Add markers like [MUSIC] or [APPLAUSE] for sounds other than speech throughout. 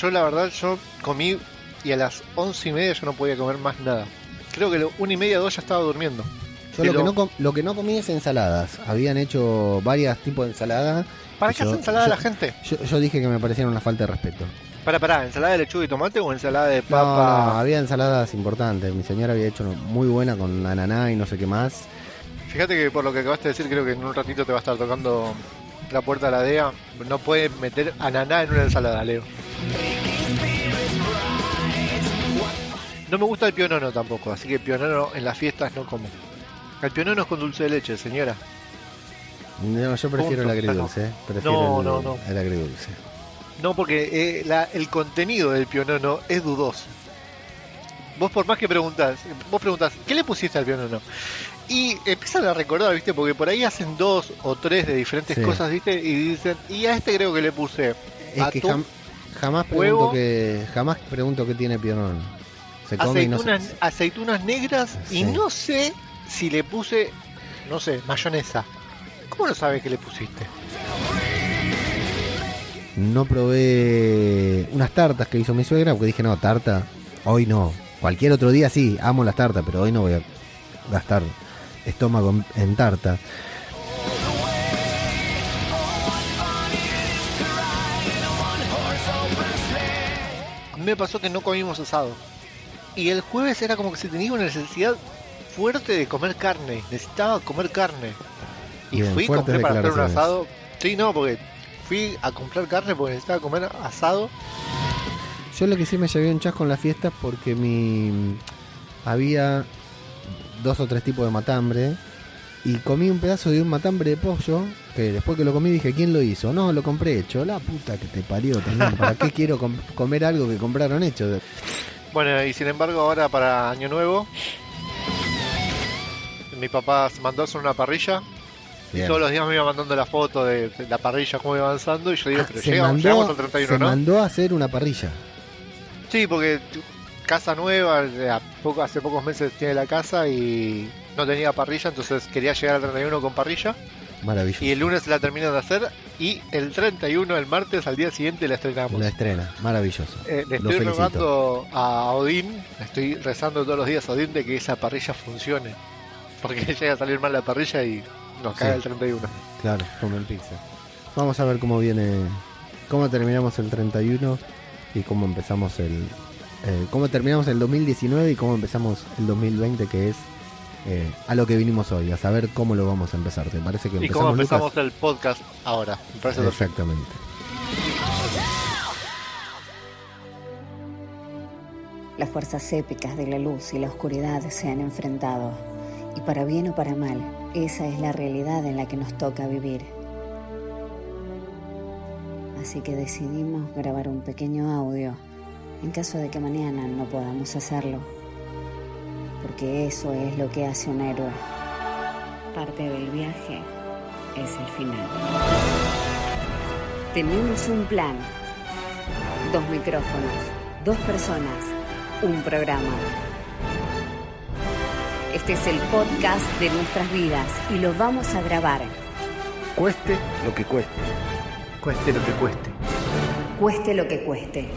yo, la verdad, yo comí y a las once y media yo no podía comer más nada. Creo que una y media, dos ya estaba durmiendo. Yo lo que, no com- lo que no comí es ensaladas. Habían hecho varios tipos de ensaladas. ¿Para qué hace ensalada yo- la gente? Yo, yo dije que me parecieron una falta de respeto. Para, para, ¿ensalada de lechuga y tomate o ensalada de papa? no, había ensaladas importantes. Mi señora había hecho muy buena con ananá y no sé qué más. Fíjate que por lo que acabaste de decir, creo que en un ratito te va a estar tocando la puerta de la DEA. No puedes meter ananá en una ensalada, Leo. No me gusta el pionono tampoco, así que pionono en las fiestas no como. El pionono es con dulce de leche, señora. No, yo prefiero el agridulce. eh. Prefiero No, el, no, no. el agridulce. No, porque eh, la- el contenido del pionono es dudoso. Vos por más que preguntás, vos preguntás, ¿qué le pusiste al pionono? Y empiezan a recordar, ¿viste? Porque por ahí hacen dos o tres de diferentes Sí. cosas, ¿viste? Y dicen, y a este creo que le puse Es que jam- jamás huevo. pregunto que jamás pregunto qué tiene pionón. Se come y no se- aceitunas, negras Sí. y no sé si le puse, no sé, mayonesa. ¿Cómo no sabes que le pusiste? No probé unas tartas que hizo mi suegra porque dije, no, tarta, hoy no. Cualquier otro día sí, amo las tartas, pero hoy no voy a gastar estómago en, en tarta. A mí me pasó que no comimos asado. Y el jueves era como que se tenía una necesidad fuerte de comer carne. Necesitaba comer carne. Y Bien, fui compré para hacer un asado. Sí, no, porque fui a comprar carne porque necesitaba comer asado. Yo lo que sí me llevé un chasco en las fiestas porque mi había dos o tres tipos de matambre y comí un pedazo de un matambre de pollo que después que lo comí dije, ¿quién lo hizo? No, lo compré hecho. La puta que te parió también. ¿Para qué [LAUGHS] quiero com- comer algo que compraron hecho? Bueno, y sin embargo ahora para Año Nuevo, mi papá se mandó a hacer una parrilla. Y Bien. todos los días me iba mandando la foto de, la parrilla, cómo iba avanzando. Y yo digo, Ah, pero llegamos, mandó, llegamos al 31, se ¿no? mandó a hacer una parrilla. Sí, porque casa nueva, poco, hace pocos meses tiene la casa y no tenía parrilla, entonces quería llegar al 31 con parrilla. Maravilloso. Y el lunes la terminan de hacer y el 31, el martes, al día siguiente la estrenamos. La estrena, maravilloso. Eh, le estoy rogando a Odín, le estoy rezando todos los días a Odín de que esa parrilla funcione. Porque [LAUGHS] llega a salir mal la parrilla y nos cae Sí. el 31. Claro, como el pizza. Vamos a ver cómo viene, cómo terminamos el 31 y cómo empezamos el, eh, cómo terminamos el 2019 y cómo empezamos el 2020 que es eh, a lo que vinimos hoy, a saber cómo lo vamos a empezar. ¿Te parece que Y empezamos, cómo Lucas? empezamos el podcast ahora. Me parece perfecto. Exactamente. Las fuerzas épicas de la luz y la oscuridad se han enfrentado. Y para bien o para mal, esa es la realidad en la que nos toca vivir. Así que decidimos grabar un pequeño audio en caso de que mañana no podamos hacerlo. Porque eso es lo que hace un héroe. Parte del viaje es el final. Tenemos un plan. Dos micrófonos, dos personas, un programa. Este es el podcast de nuestras vidas y lo vamos a grabar. Cueste lo que cueste. Cueste lo que cueste. Cueste lo que cueste.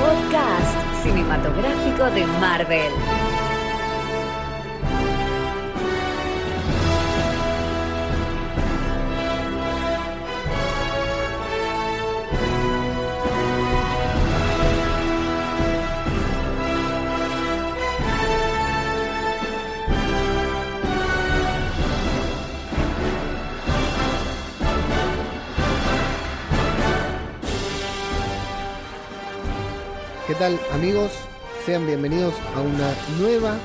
Podcast cinematográfico de Marvel. Tal amigos? Sean bienvenidos a una nueva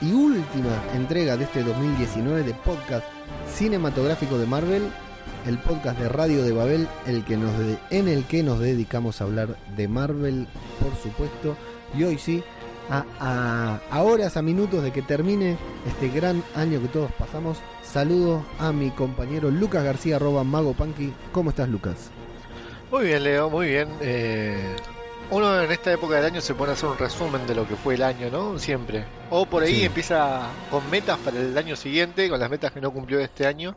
y última entrega de este 2019 de podcast cinematográfico de Marvel, el podcast de Radio de Babel, el que nos en el que nos dedicamos a hablar de Marvel, por supuesto, y hoy sí, a, a- a horas, a minutos de que termine este gran año que todos pasamos, saludo a mi compañero Lucas García, arroba Mago Punky. ¿Cómo estás, Lucas? Muy bien, Leo, muy bien. Eh, uno en esta época del año se pone a hacer un resumen de lo que fue el año, ¿no? Siempre. O por ahí Sí. empieza con metas para el año siguiente, con las metas que no cumplió este año.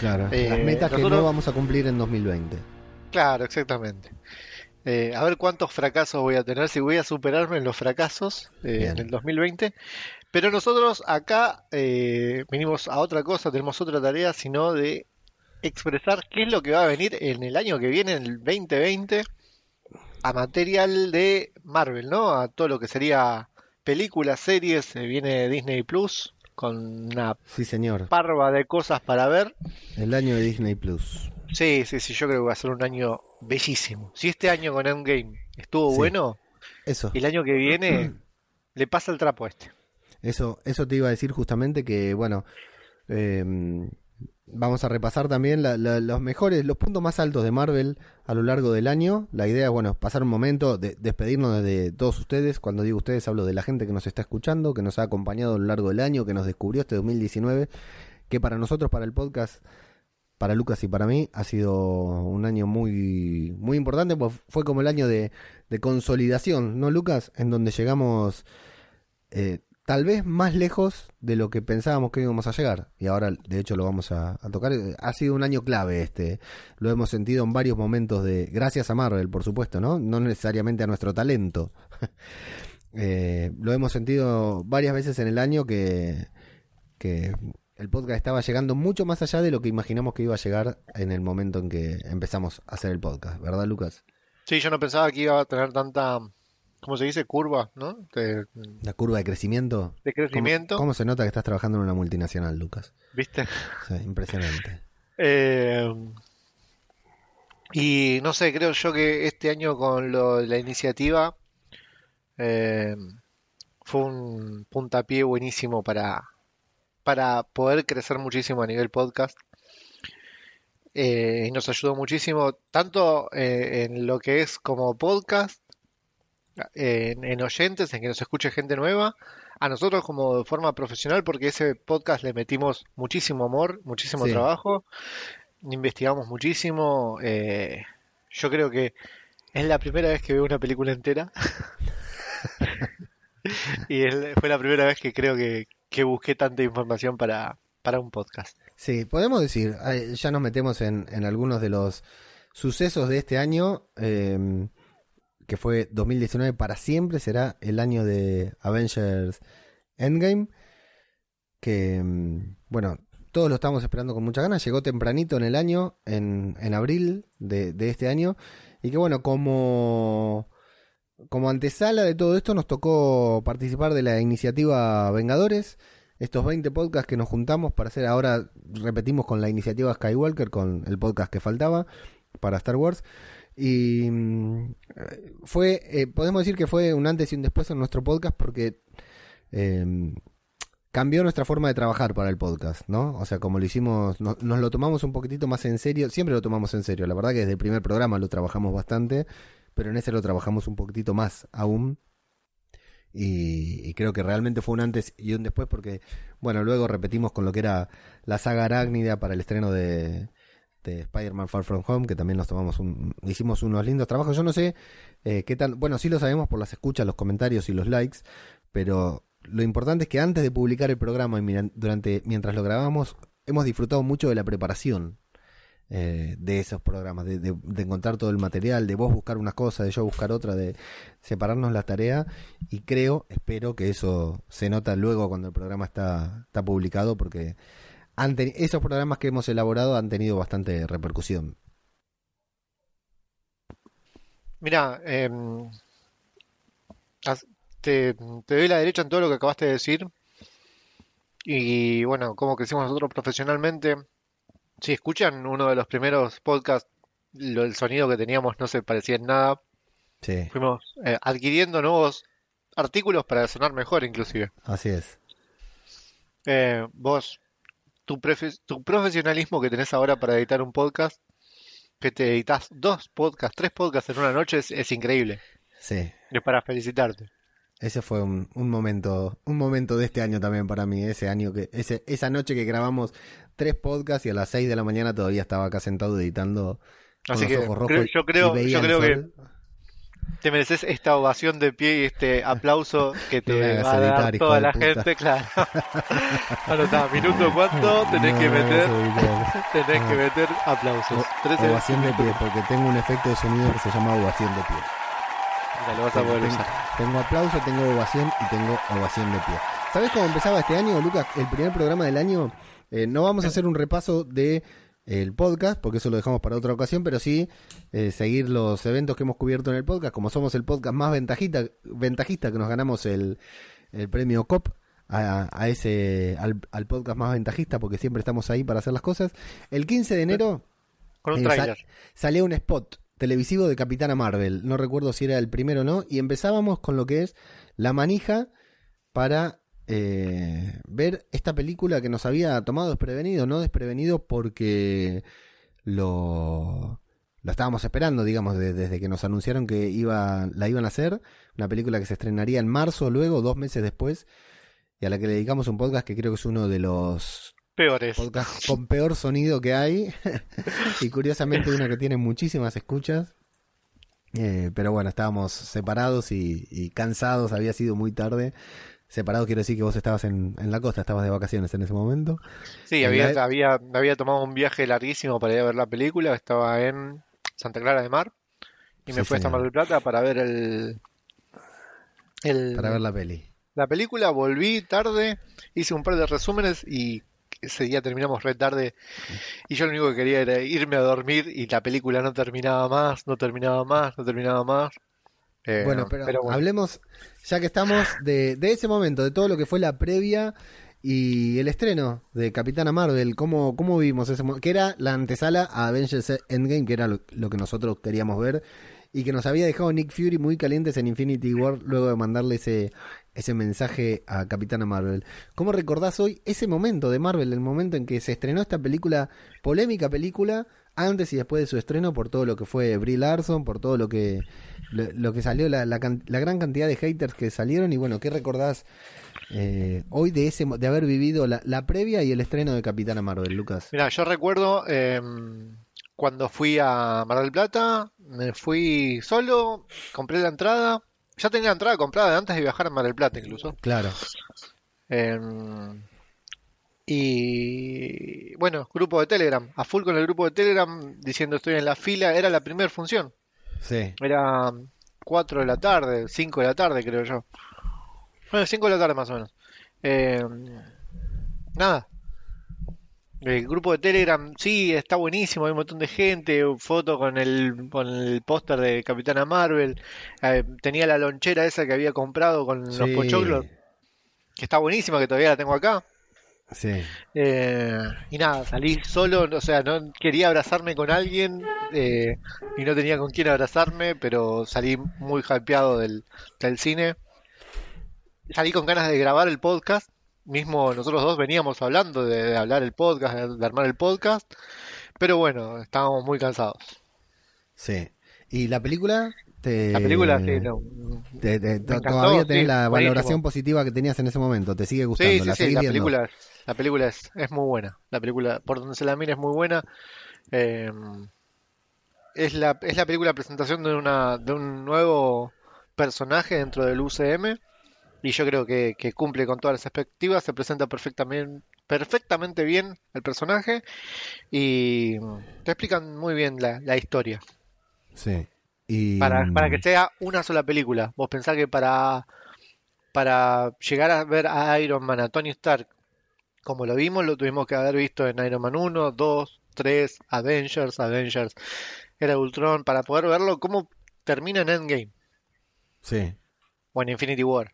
Claro, Eh, las metas que no vamos a cumplir en 2020. Claro, exactamente. Eh, a ver cuántos fracasos voy a tener, si voy a superarme en los fracasos eh, en el 2020. Pero nosotros acá eh, venimos a otra cosa, tenemos otra tarea, sino de expresar qué es lo que va a venir en el año que viene, en el 2020, a material de Marvel, ¿no? A todo lo que sería películas, series, se viene Disney Plus con una Sí, señor. parva de cosas para ver. El año de Disney Plus. Sí, sí, sí, yo creo que va a ser un año bellísimo. Si este año con Endgame estuvo Sí. bueno, Eso. el año que viene [CLEARS THROAT] le pasa el trapo a este. Eso, eso te iba a decir justamente que, bueno, eh, vamos a repasar también los mejores, los puntos más altos de Marvel a lo largo del año. La idea es, bueno, pasar un momento, de, despedirnos de todos ustedes. Cuando digo ustedes, hablo de la gente que nos está escuchando, que nos ha acompañado a lo largo del año, que nos descubrió este 2019, que para nosotros, para el podcast, para Lucas y para mí, ha sido un año muy, muy importante, pues fue como el año de, de consolidación, ¿no, Lucas? En donde llegamos eh, tal vez más lejos de lo que pensábamos que íbamos a llegar. Y ahora, de hecho, lo vamos a, tocar. Eh, Ha sido un año clave este. Lo hemos sentido en varios momentos de... Gracias a Marvel, por supuesto, ¿no? No necesariamente a nuestro talento. [LAUGHS] Eh, lo hemos sentido varias veces en el año que, que el podcast estaba llegando mucho más allá de lo que imaginamos que iba a llegar en el momento en que empezamos a hacer el podcast, ¿verdad, Lucas? Sí, yo no pensaba que iba a tener tanta, ¿cómo se dice? Curva, ¿no? De, La curva de crecimiento. de ¿Cómo, crecimiento, cómo se nota que estás trabajando en una multinacional, Lucas? ¿viste? Sí, impresionante. [LAUGHS] Eh, y no sé, creo yo que este año con lo la iniciativa eh, fue un puntapié buenísimo para, para poder crecer muchísimo a nivel podcast. Eh, y nos ayudó muchísimo, tanto eh, en lo que es como podcast, en, en oyentes, en que nos escuche gente nueva, a nosotros como de forma profesional, porque ese podcast le metimos muchísimo amor, muchísimo Sí. trabajo, investigamos muchísimo. eh, yo creo que es la primera vez que veo una película entera. [LAUGHS] y es- fue la primera vez que creo que, que busqué tanta información para, para un podcast. Sí, podemos decir, eh, ya nos metemos en, en algunos de los sucesos de este año, eh, que fue 2019 para siempre, será el año de Avengers Endgame, que, mm, bueno, todos lo estamos esperando con muchas ganas, llegó tempranito en el año, en, en abril de, de este año, y que bueno, como... Como antesala de todo esto nos tocó participar de la iniciativa Vengadores, estos 20 podcasts que nos juntamos para hacer, ahora repetimos con la iniciativa Skywalker, con el podcast que faltaba para Star Wars. Y mm, fue, eh, podemos decir que fue un antes y un después en nuestro podcast porque eh, cambió nuestra forma de trabajar para el podcast, ¿no? O sea, como lo hicimos, no- nos lo tomamos un poquitito más en serio, siempre lo tomamos en serio, la verdad que desde el primer programa lo trabajamos bastante, pero en ese lo trabajamos un poquitito más aún. Y, y creo que realmente fue un antes y un después porque, bueno, luego repetimos con lo que era la saga arácnida para el estreno de, de Spider-Man Far From Home, que también nos tomamos un, hicimos unos lindos trabajos. Yo no sé eh, qué tal, bueno, sí lo sabemos por las escuchas, los comentarios y los likes, pero lo importante es que antes de publicar el programa y durante, mientras lo grabamos, hemos disfrutado mucho de la preparación eh, de esos programas, de, de- de encontrar todo el material, de vos buscar una cosa, de yo buscar otra, de separarnos la tarea y creo, espero que eso se nota luego cuando el programa está, está publicado porque han esos programas que hemos elaborado han tenido bastante repercusión. Mira, em, te, te doy la derecha en todo lo que acabaste de decir. Y bueno, cómo crecimos nosotros profesionalmente. Si escuchan uno de los primeros podcasts, lo, el sonido que teníamos no se parecía en nada. Sí, Fuimos eh, adquiriendo nuevos artículos para sonar mejor, inclusive. así es. Eh, vos, tu, prefe- tu profesionalismo que tenés ahora para editar un podcast, que te editas dos podcasts, tres podcasts en una noche, es, es increíble. Sí. Es para felicitarte. Ese fue un, un momento, un momento de este año también para mí, ese año que, ese, esa noche que grabamos tres podcasts y a las seis de la mañana todavía estaba acá sentado editando Así que creo- yo creo, yo creo que. Te mereces esta ovación de pie y este aplauso que te [LAUGHS] va a dar toda la puta. gente, claro. [LAUGHS] Anotá, minuto cuánto, tenés No, [LAUGHS] que meter, tenés No. que meter aplausos. Tres Ovación de pie, porque tengo un efecto de sonido que se llama ovación de pie. Mira, lo vas a poder Tengo, usar. tengo aplauso, tengo ovación y tengo ovación de pie. ¿Sabes cómo empezaba este año, Lucas? El primer programa del año. Eh, no vamos a hacer un repaso de el podcast, porque eso lo dejamos para otra ocasión, pero sí eh, seguir los eventos que hemos cubierto en el podcast. Como somos el podcast más ventajita, ventajista que nos ganamos el, el premio COP. A, a ese al, al podcast más ventajista porque siempre estamos ahí para hacer las cosas el 15 de enero Con un eh, salía un spot televisivo de Capitana Marvel. No recuerdo si era el primero o no. Y empezábamos con lo que es la manija para eh, ver esta película que nos había tomado desprevenido. No desprevenido porque lo, lo estábamos esperando, digamos, de- desde que nos anunciaron que iba, la iban a hacer. Una película que se estrenaría en marzo, luego, dos meses después. Y a la que le dedicamos un podcast que creo que es uno de los Peores. con peor sonido que hay [LAUGHS] y curiosamente uno que tiene muchísimas escuchas. Eh, pero bueno, estábamos separados y, y cansados, había sido muy tarde. Separado quiero decir que vos estabas en, en la costa, estabas de vacaciones en ese momento. Sí, había, la- había, había tomado un viaje larguísimo para ir a ver la película. Estaba en Santa Clara de Mar y me Sí, fui señor. Mar del Plata para ver el, el, Para ver la peli. la película. Volví tarde, hice un par de resúmenes y ese día terminamos re tarde. Y yo lo único que quería era irme a dormir y la película no terminaba más, no terminaba más, no terminaba más. Eh, bueno, pero, bueno. hablemos, ya que estamos, de, de ese momento, de todo lo que fue la previa y el estreno de Capitana Marvel. ¿Cómo, cómo vimos ese momento? Que era la antesala a Avengers Endgame, que era lo, lo que nosotros queríamos ver. Y que nos había dejado Nick Fury muy calientes en Infinity War luego de mandarle ese, ese mensaje a Capitana Marvel. ¿Cómo recordás hoy ese momento de Marvel, el momento en que se estrenó esta película, polémica película, antes y después de su estreno, por todo lo que fue Brie Larson, por todo lo que lo, lo que salió, la, la, la gran cantidad de haters que salieron y bueno, ¿qué recordás eh, hoy de ese de haber vivido la, la previa y el estreno de Capitana Marvel, Lucas? Mira, yo recuerdo em, cuando fui a Mar del Plata, me fui solo, compré la entrada. Ya tenía la entrada comprada antes de viajar a Mar del Plata incluso. Claro, Em, y bueno, grupo de Telegram, a full con el grupo de Telegram diciendo estoy en la fila, era la primera función, sí, era 4 de la tarde, 5 de la tarde creo yo. Bueno, 5 de la tarde más o menos. Em, nada, el grupo de Telegram, sí, está buenísimo, hay un montón de gente, foto con el, con el póster de Capitana Marvel, eh, tenía la lonchera esa que había comprado con los pochoclos, que está buenísima, que todavía la tengo acá. Sí, Eh, y nada, salí solo, o sea, no quería abrazarme con alguien eh, y no tenía con quién abrazarme, pero salí muy hypeado del, del cine. Salí con ganas de grabar el podcast. Mismo nosotros dos veníamos hablando de, de hablar el podcast, de, de armar el podcast, pero bueno, estábamos muy cansados. sí. ¿Y la película? Te, La película, sí, no. te- te- to- encantó, todavía tenés sí, la buenísimo. valoración positiva que tenías en ese momento, ¿te sigue gustando? Sí, sí, ¿La sí, la película, la película es, es muy buena. La película, por donde se la mire, es muy buena. Eh, es la, es la película presentación de una, de un nuevo personaje dentro del UCM y yo creo que, que cumple con todas las expectativas, se presenta perfectamente, perfectamente bien el personaje y te explican muy bien la, la historia. Sí. Y, Para, para que sea una sola película. Vos pensás que para, para llegar a ver a Iron Man, a Tony Stark, como lo vimos, lo tuvimos que haber visto en Iron Man 1, 2, 3, Avengers, Avengers, Era Ultron, para poder verlo cómo termina en Endgame Sí, o en Infinity War.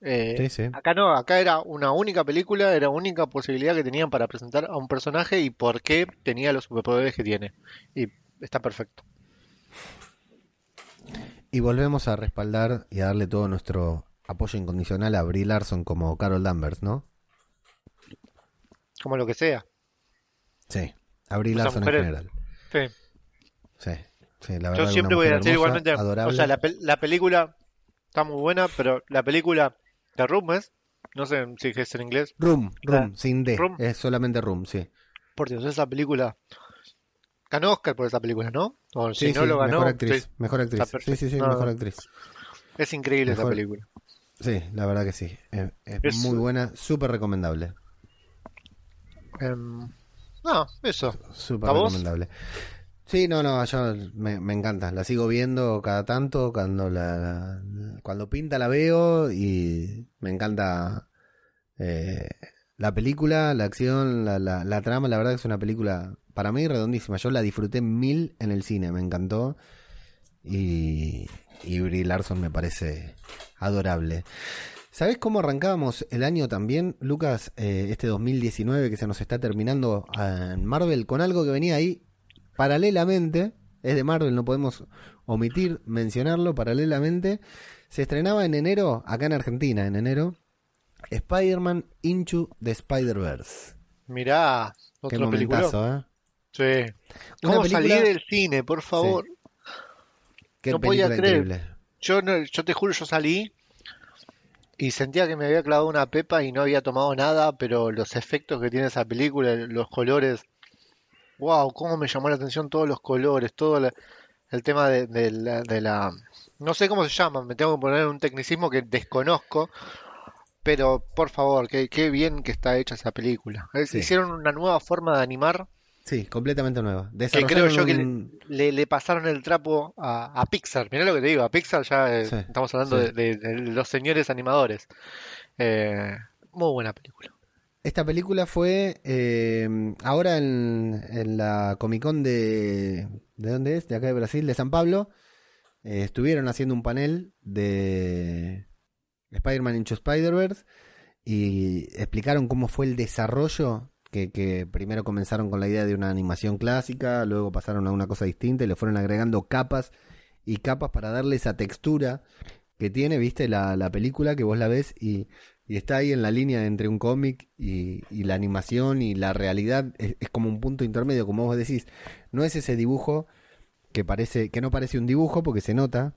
Eh, sí, sí. Acá no, acá era una única película, era única posibilidad que tenían para presentar a un personaje y por qué tenía los superpoderes que tiene. Y está perfecto. Y volvemos a respaldar y a darle todo nuestro apoyo incondicional a Brie Larson como Carol Danvers, ¿no? Como lo que sea. Sí, a Brie O sea, Larson en general. Sí. Sí, sí, la verdad. Yo una siempre voy a decir hermosa, igualmente, o adorable. sea, la, la película está muy buena, pero la película de Room es, no sé si es en inglés, Room, Room, La- sin D, Room. es solamente Room, sí. por Dios, esa película ganó Oscar por esa película, ¿no? O Sí, si no sí, lo ganó, mejor actriz. sí, Mejor actriz. Sí, sí, sí, No, mejor actriz. es increíble esa película. Sí, la verdad que sí. Es, es Es- muy buena, súper recomendable. Em, no, eso. Súper recomendable. Sí, no, no, yo me, me encanta. La sigo viendo cada tanto, cuando la, la- cuando pinta la veo y me encanta eh, la película, la acción, la, la, la trama. La verdad que es una película para mí redondísima. Yo la disfruté mil en el cine, me encantó. Y, y Brie Larson me parece adorable. ¿Sabés cómo arrancábamos el año también, Lucas, eh, este 2019 que se nos está terminando ah, en Marvel, con algo que venía ahí paralelamente, es de Marvel, no podemos omitir mencionarlo, paralelamente, se estrenaba en enero, acá en Argentina, en enero, Spider-Man Into the Spider-Verse. Mirá, Qué otro película. ¿eh? Sí. Una ¿Cómo película- salí del cine, por favor? Qué No podía película creer. increíble. Yo, no- yo te juro, yo salí y sentía que me había clavado una pepa y no había tomado nada, pero los efectos que tiene esa película, los colores, wow, cómo me llamó la atención todos los colores, todo la- el tema de, de la, de la- no sé cómo se llama, me tengo que poner un tecnicismo que desconozco, pero por favor, qué, qué bien que está hecha esa película. Sí. Hicieron una nueva forma de animar Sí, completamente nueva. que creo yo que le, le- pasaron el trapo a, a Pixar. Mirá lo que te digo, a Pixar ya eh, Sí, estamos hablando sí. de, de- de los señores animadores. Eh, muy buena película. Esta película fue eh, ahora en, en la Comic Con de... ¿De dónde es? De acá de Brasil, de San Pablo. Estuvieron haciendo un panel de Spider-Man Into Spider-Verse y explicaron cómo fue el desarrollo, que, que primero comenzaron con la idea de una animación clásica, luego pasaron a una cosa distinta y le fueron agregando capas y capas para darle esa textura que tiene, viste, la, la película que vos la ves y, y está ahí en la línea entre un cómic y, y la animación y la realidad, es, es como un punto intermedio, como vos decís, no es ese dibujo que parece, que no parece un dibujo porque se nota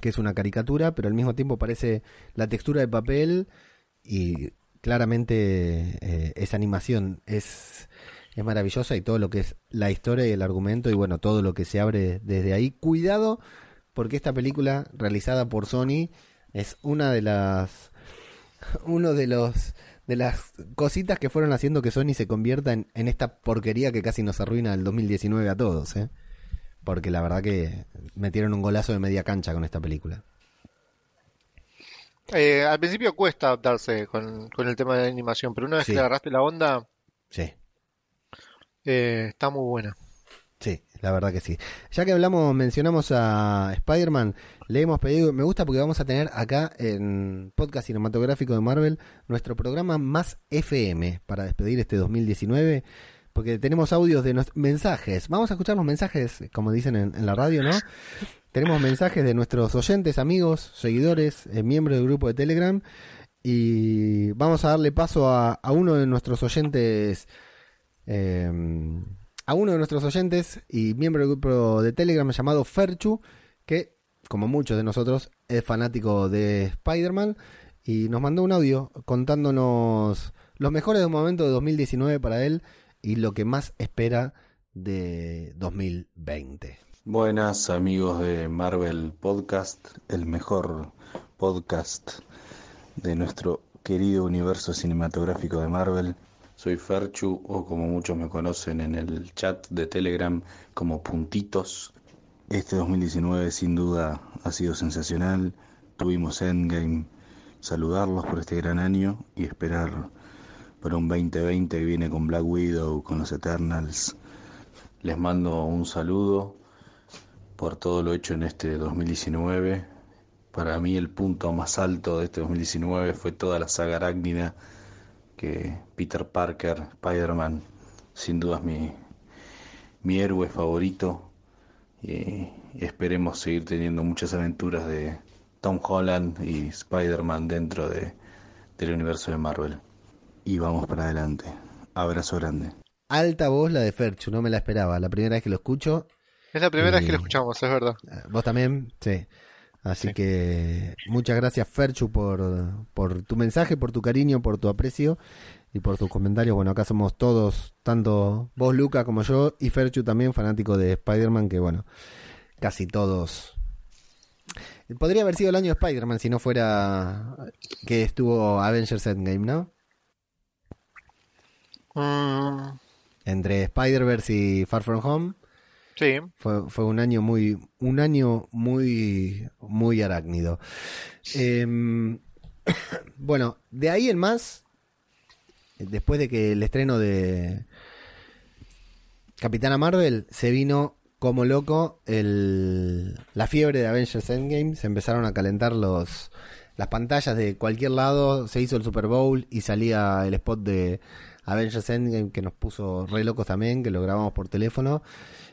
que es una caricatura, pero al mismo tiempo parece la textura de papel y claramente eh, esa animación es, es maravillosa y todo lo que es la historia y el argumento y bueno, todo lo que se abre desde ahí. Cuidado porque esta película realizada por Sony es una de las [LAUGHS] uno de los de las cositas que fueron haciendo que Sony se convierta en, en esta porquería que casi nos arruina el 2019 a todos, ¿eh? Porque la verdad que metieron un golazo de media cancha con esta película. Eh, al principio cuesta adaptarse con, con el tema de la animación, pero una vez Sí. que agarraste la onda, Sí, eh, está muy buena. sí, la verdad que sí. Ya que hablamos, mencionamos a Spider-Man, le hemos pedido, me gusta porque vamos a tener acá en Podcast Cinematográfico de Marvel nuestro programa más FM para despedir este 2019. Porque tenemos audios de los mensajes. Vamos a escuchar los mensajes, como dicen en, en la radio, ¿no? [LAUGHS] Tenemos mensajes de nuestros oyentes, amigos, seguidores, eh, miembros del grupo de Telegram. Y vamos a darle paso a, a uno de nuestros oyentes, eh, a uno de nuestros oyentes y miembro del grupo de Telegram llamado Ferchu, que, como muchos de nosotros, es fanático de Spider-Man. Y nos mandó un audio contándonos los mejores momentos de 2019 para él y lo que más espera de 2020. Buenas amigos de Marvel Podcast, el mejor podcast de nuestro querido universo cinematográfico de Marvel. Soy Ferchu o como muchos me conocen en el chat de Telegram como Puntitos. Este 2019 sin duda ha sido sensacional. Tuvimos Endgame. Saludarlos por este gran año y esperar para un 2020 que viene con Black Widow, con los Eternals. Les mando un saludo por todo lo hecho en este 2019. Para mí el punto más alto de este 2019 fue toda la saga arácnida que Peter Parker, Spider-Man, sin duda es mi, mi héroe favorito. Y, y esperemos seguir teniendo muchas aventuras de Tom Holland y Spider-Man dentro de, del universo de Marvel. Y vamos para adelante. Abrazo grande. Alta voz la de Ferchu, no me la esperaba. La primera vez que lo escucho. Es la primera vez que lo Y- escuchamos, es verdad. Eh, ¿Vos también? Sí. Así Sí. que muchas gracias Ferchu por, por tu mensaje, por tu cariño, por tu aprecio. y por sus comentarios. Bueno, acá somos todos, tanto vos, Luca, como yo, y Ferchu también, fanático de Spider-Man, que bueno, casi todos. Podría haber sido el año de Spider-Man si no fuera que estuvo Avengers Endgame, ¿no? Mm, Entre Spider-Verse y Far From Home. sí. Fue, fue un año muy, un año muy, muy arácnido. Em, [COUGHS] bueno, de ahí en más, después de que el estreno de Capitana Marvel se vino como loco el, la fiebre de Avengers Endgame, se empezaron a calentar los las pantallas de cualquier lado, se hizo el Super Bowl y salía el spot de Avengers Endgame que nos puso re locos también, que lo grabamos por teléfono.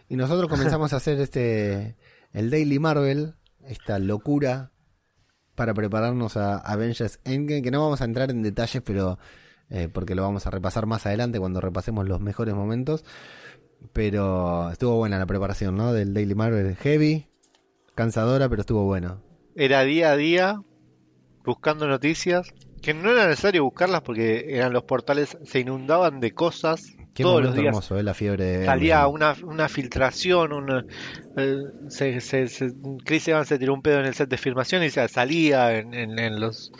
Y nosotros comenzamos a hacer este el Daily Marvel, esta locura para prepararnos a Avengers Endgame, que no vamos a entrar en detalles, pero eh, porque lo vamos a repasar más adelante cuando repasemos los mejores momentos. Pero estuvo buena la preparación, ¿no? Del Daily Marvel heavy, cansadora, pero estuvo bueno. Era día a día buscando noticias, que no era necesario buscarlas porque eran los portales, se inundaban de cosas. Qué todos los días hermoso, ¿eh? La fiebre de salía una, una filtración, una, eh, se, se, se- Chris Evans se tiró un pedo en el set de filmación y se salía en, en, en los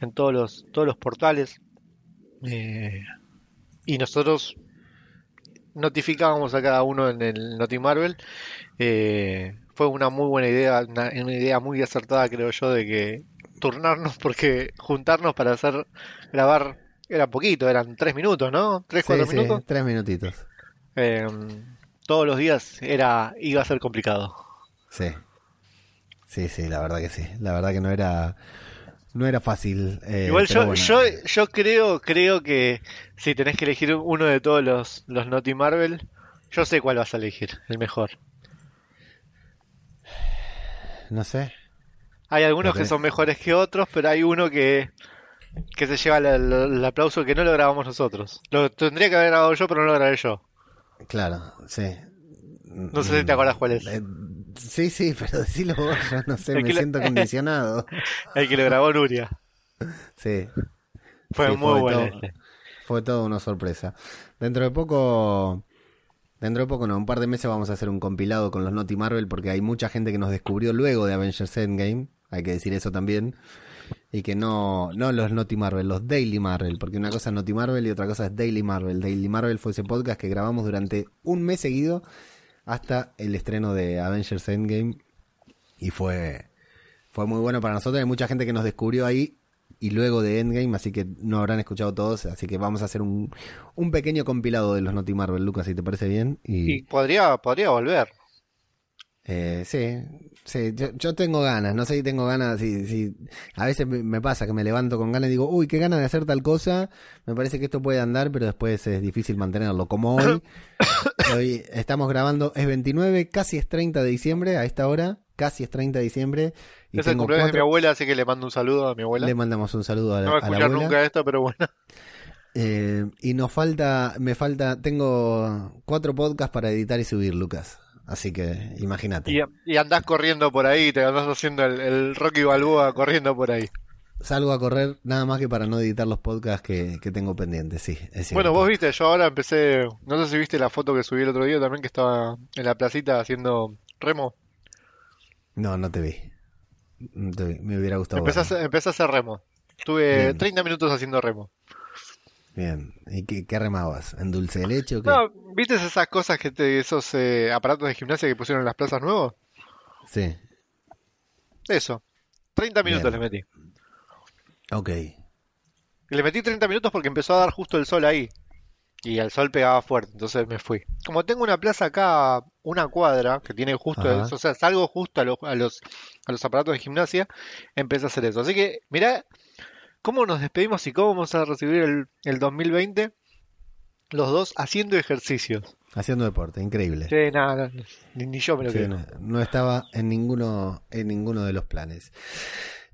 en todos los todos los portales Eh, y nosotros notificábamos a cada uno en el Noti Marvel Eh, fue una muy buena idea una, una idea muy acertada creo yo de que turnarnos porque juntarnos para hacer grabar era poquito eran tres minutos no tres Sí, cuatro sí, minutos tres minutitos. eh, todos los días era iba a ser complicado. Sí. Sí, sí, la verdad que sí. La verdad que no era no era fácil. eh, Igual yo, bueno. yo, yo creo, creo que si tenés que elegir uno de todos los, los Naughty Marvel, yo sé cuál vas a elegir, el mejor. no sé. Hay algunos que son mejores que otros, pero hay uno que, que se lleva la- el aplauso que no lo grabamos nosotros. Lo tendría que haber grabado yo, pero no lo grabé yo. Claro, sí. No sé si te acuerdas cuál es. Eh, sí, sí, [LAUGHS] pero decilo vos, yo no sé, El me lo- siento condicionado. [LAUGHS] El que lo grabó Nuria. Sí, Fue Sí, muy fue bueno. todo. este. fue todo una sorpresa. Dentro de poco, dentro de poco, no, un par de meses vamos a hacer un compilado con los Naughty Marvel porque hay mucha gente que nos descubrió luego de Avengers Endgame, hay que decir eso también. Y que no, no los Naughty Marvel, los Daily Marvel, porque una cosa es Naughty Marvel y otra cosa es Daily Marvel. Daily Marvel fue ese podcast que grabamos durante un mes seguido hasta el estreno de Avengers Endgame y fue, fue muy bueno para nosotros. Hay mucha gente que nos descubrió ahí y luego de Endgame, así que no habrán escuchado todos, así que vamos a hacer un, un pequeño compilado de los Naughty Marvel, Lucas, si te parece bien. Y, Y podría, podría volver. Eh, sí, sí, yo, yo tengo ganas, no sé si tengo ganas, si, si, a veces me, pasa que me levanto con ganas y digo, uy, qué ganas de hacer tal cosa, me parece que esto puede andar, pero después es difícil mantenerlo, como hoy, [COUGHS] hoy estamos grabando, es 29, casi es 30 de diciembre, a esta hora, casi es 30 de diciembre, y es el cumpleaños de mi cuatro, abuela, así que le mando un saludo a mi abuela. le mandamos un saludo a, la- No va a a la escuchar abuela. nunca esto, pero bueno. [LAUGHS] Eh, y nos falta, me falta, tengo cuatro podcasts para editar y subir, Lucas. Así que imagínate. Y, y andás corriendo por ahí, te andás haciendo el, el Rocky Balboa corriendo por ahí. Salgo a correr nada más que para no editar los podcasts que, que tengo pendientes, sí, es. Bueno, vos viste, yo ahora empecé, no sé si viste la foto que subí el otro día también, que estaba en la placita haciendo remo. No, no te vi. No te vi. Me hubiera gustado. Empecé a, empecé a hacer remo. Estuve Bien. 30 minutos haciendo remo. Bien. ¿Y qué, qué remabas? ¿En dulce de leche o qué? No, ¿viste esas cosas que te, esos eh, aparatos de gimnasia que pusieron en las plazas nuevos? Sí. Eso. 30 minutos Bien. le metí. Ok. Le metí 30 minutos porque empezó a dar justo el sol ahí. Y el sol pegaba fuerte, entonces me fui. Como tengo una plaza acá, una cuadra, que tiene justo eso, o sea, salgo justo a los, a los, a los aparatos de gimnasia, empecé a hacer eso. Así que, mirá cómo nos despedimos y cómo vamos a recibir el, el 2020, los dos haciendo ejercicios. Haciendo deporte, increíble. Sí, nada, no, ni, ni yo me lo Sí, creo. no, no estaba en ninguno, en ninguno de los planes.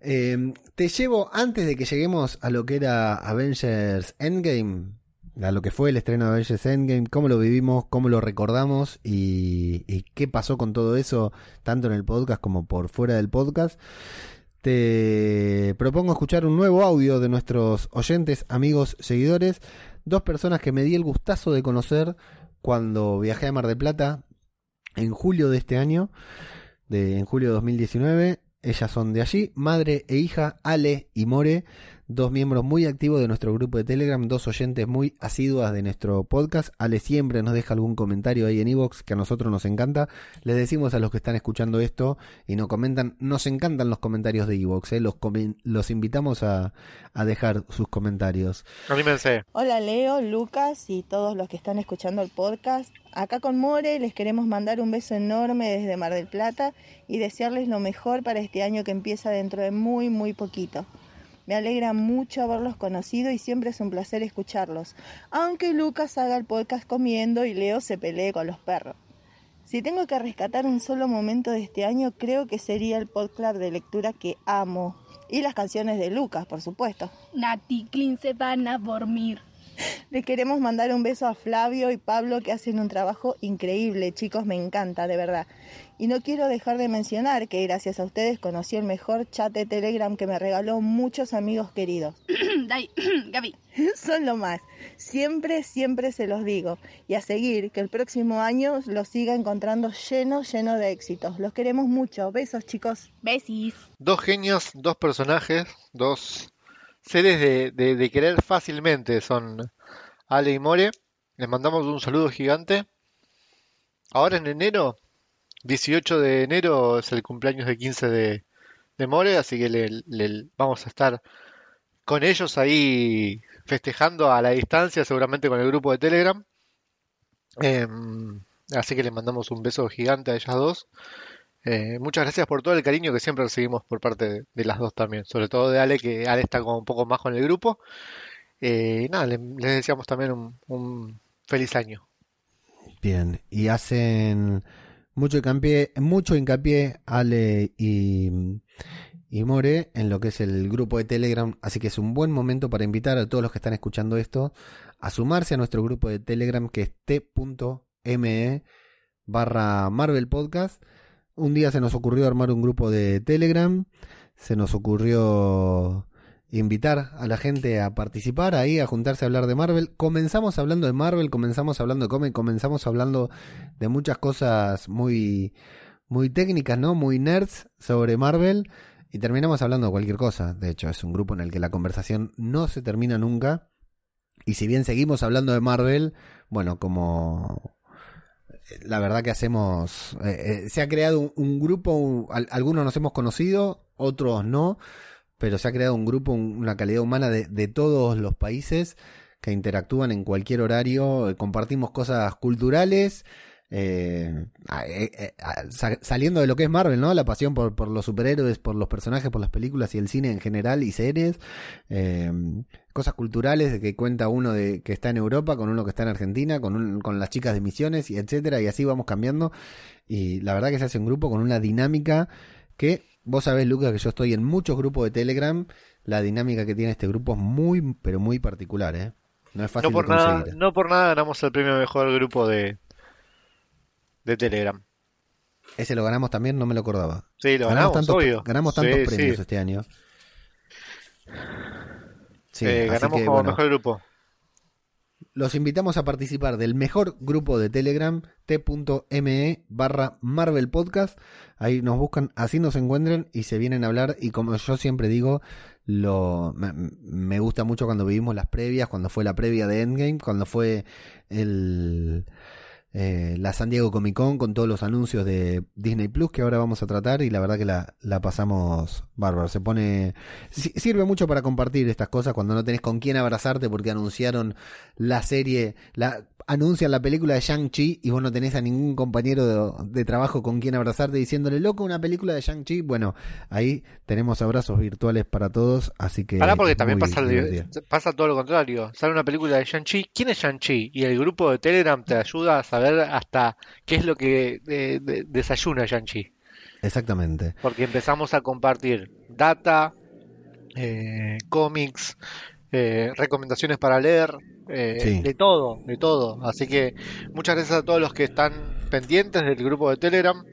Eh, te llevo, antes de que lleguemos a lo que era Avengers Endgame, a lo que fue el estreno de Avengers Endgame, cómo lo vivimos, cómo lo recordamos y, y qué pasó con todo eso, tanto en el podcast como por fuera del podcast. Te propongo escuchar un nuevo audio de nuestros oyentes, amigos, seguidores. Dos personas que me di el gustazo de conocer cuando viajé a Mar del Plata en julio de este año, de, en julio de 2019. Ellas son de allí, madre e hija, Ale y More, dos miembros muy activos de nuestro grupo de Telegram, dos oyentes muy asiduas de nuestro podcast. Ale siempre nos deja algún comentario ahí en Evox que a nosotros nos encanta. Les decimos a los que están escuchando esto y no comentan, nos encantan los comentarios de Evox, ¿eh? los, los invitamos a, a, dejar sus comentarios. Anímense. Hola Leo, Lucas y todos los que están escuchando el podcast. Acá con More les queremos mandar un beso enorme desde Mar del Plata y desearles lo mejor para este año que empieza dentro de muy, muy poquito. Me alegra mucho haberlos conocido y siempre es un placer escucharlos, aunque Lucas haga el podcast comiendo y Leo se pelee con los perros. Si tengo que rescatar un solo momento de este año, creo que sería el podcast de lectura que amo. Y las canciones de Lucas, por supuesto. Nati Clean se van a dormir. [LAUGHS] Les queremos mandar un beso a Flavio y Pablo que hacen un trabajo increíble, chicos, me encanta, de verdad. Y no quiero dejar de mencionar que gracias a ustedes conocí el mejor chat de Telegram que me regaló muchos amigos queridos. [CLEARS THROAT] Dai, [CLEARS THROAT] Gaby. [LAUGHS] Son lo más. Siempre, siempre se los digo. Y a seguir, que el próximo año los siga encontrando lleno, lleno de éxitos. Los queremos mucho. Besos, chicos. Besis. Dos genios, dos personajes, dos seres de, de, querer fácilmente son Ale y More. Les mandamos un saludo gigante. Ahora en enero 18 de enero es el cumpleaños de 15 de, de More, así que le, le, vamos a estar con ellos ahí festejando a la distancia, seguramente con el grupo de Telegram. Eh, así que le mandamos un beso gigante a ellas dos. Eh, muchas gracias por todo el cariño que siempre recibimos por parte de, las dos también, sobre todo de Ale, que Ale está como un poco más con el grupo. Eh, y nada, les, deseamos también un, un feliz año. Bien, y hacen mucho hincapié, mucho hincapié Ale y, y, More en lo que es el grupo de Telegram, así que es un buen momento para invitar a todos los que están escuchando esto a sumarse a nuestro grupo de Telegram que es t.me barra Marvel Podcast. Un día se nos ocurrió armar un grupo de Telegram, se nos ocurrió invitar a la gente a participar ahí, a juntarse a hablar de Marvel. Comenzamos hablando de Marvel, comenzamos hablando de cómic, comenzamos hablando de muchas cosas muy, muy técnicas, ¿no? Muy nerds sobre Marvel. Y terminamos hablando de cualquier cosa. De hecho, es un grupo en el que la conversación no se termina nunca. Y si bien seguimos hablando de Marvel, bueno, como la verdad que hacemos, eh, eh, se ha creado un, grupo, un, algunos nos hemos conocido, otros no pero se ha creado un grupo, una calidad humana de, todos los países que interactúan en cualquier horario, compartimos cosas culturales, eh, eh, eh, saliendo de lo que es Marvel, ¿no? La pasión por, por, los superhéroes, por los personajes, por las películas y el cine en general y series. Eh, cosas culturales de que cuenta uno de que está en Europa con uno que está en Argentina, con, un, con las chicas de misiones y etcétera, y así vamos cambiando. Y la verdad que se hace un grupo con una dinámica que Vos sabés, Lucas, que yo estoy en muchos grupos de Telegram. La dinámica que tiene este grupo es muy, pero muy particular, ¿eh? No es fácil no por de conseguir. Nada, no por nada ganamos el premio mejor grupo de, de Telegram. Ese lo ganamos también, no me lo acordaba. Sí, lo ganamos, ganamos, tantos, obvio. Ganamos tantos sí, premios sí. este año. Sí, eh, ganamos que, como bueno, mejor grupo. Los invitamos a participar del mejor grupo de Telegram, t.me barra Marvel Podcast. Ahí nos buscan, así nos encuentran y se vienen a hablar. Y como yo siempre digo, lo me, me gusta mucho cuando vivimos las previas, cuando fue la previa de Endgame, cuando fue el eh, la San Diego Comic Con con todos los anuncios de Disney Plus que ahora vamos a tratar y la verdad que la, la pasamos bárbaro. Se pone. Sirve mucho para compartir estas cosas cuando no tenés con quién abrazarte porque anunciaron la serie, la anuncian la película de Shang-Chi y vos no tenés a ningún compañero de, de, trabajo con quien abrazarte diciéndole, loco, una película de Shang-Chi. Bueno, ahí tenemos abrazos virtuales para todos, así que. Ahora porque también pasa, el, pasa todo lo contrario. Sale una película de Shang-Chi. ¿Quién es Shang-Chi? Y el grupo de Telegram te ayuda a saber hasta qué es lo que eh, de, desayuna Shang-Chi. Exactamente. Porque empezamos a compartir data, eh, cómics, eh, recomendaciones para leer, eh, sí. de todo, de todo. Así que muchas gracias a todos los que están pendientes del grupo de Telegram.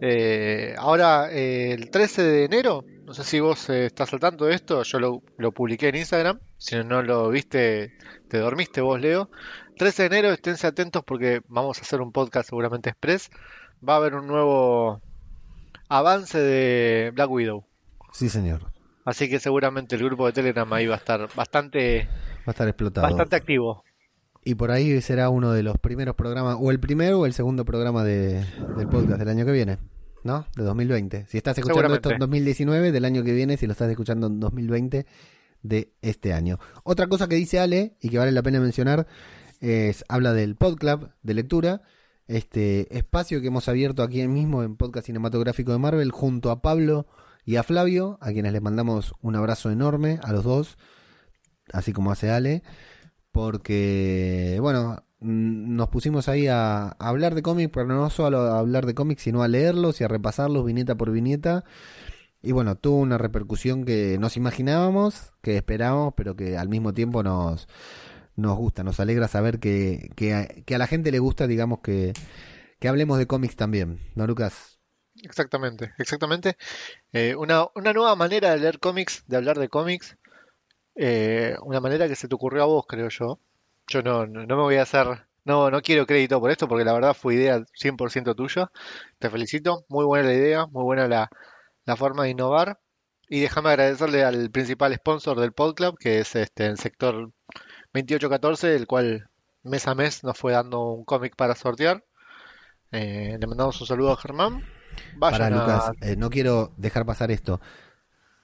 Eh, ahora, el 13 de enero, no sé si vos estás al tanto de esto, yo lo, lo publiqué en Instagram, si no lo viste, te dormiste vos, Leo. 13 de enero, esténse atentos porque vamos a hacer un podcast seguramente express. Va a haber un nuevo avance de Black Widow. Sí, señor. Así que seguramente el grupo de Telegram ahí va a estar bastante, Va a estar explotado. bastante activo. Y por ahí será uno de los primeros programas, o el primero o el segundo programa de, del podcast del año que viene, ¿no? De 2020. Si estás escuchando esto en Seguramente. 2019, del año que viene, si lo estás escuchando en 2020, de este año. Otra cosa que dice Ale, y que vale la pena mencionar, es habla del Podclub de lectura, este espacio que hemos abierto aquí mismo en Podcast Cinematográfico de Marvel, junto a Pablo y a Flavio, a quienes les mandamos un abrazo enorme a los dos, así como hace Ale porque, bueno, nos pusimos ahí a, a hablar de cómics, pero no solo a hablar de cómics, sino a leerlos y a repasarlos viñeta por viñeta. Y bueno, tuvo una repercusión que nos imaginábamos, que esperábamos, pero que al mismo tiempo nos, nos gusta, nos alegra saber que, que, a, que a la gente le gusta, digamos, que, que hablemos de cómics también, ¿no, Lucas? Exactamente, exactamente. Eh, una, una nueva manera de leer cómics, de hablar de cómics. eh, una manera que se te ocurrió a vos, creo yo. Yo no, no, no me voy a hacer, no, no quiero crédito por esto porque la verdad fue idea 100% tuya. Te felicito, muy buena la idea, muy buena la, la forma de innovar. Y déjame agradecerle al principal sponsor del Podclub, que es este el sector 2814, el cual mes a mes nos fue dando un cómic para sortear. Eh, le mandamos un saludo a Germán. Vayan Para a- Lucas, eh, no quiero dejar pasar esto.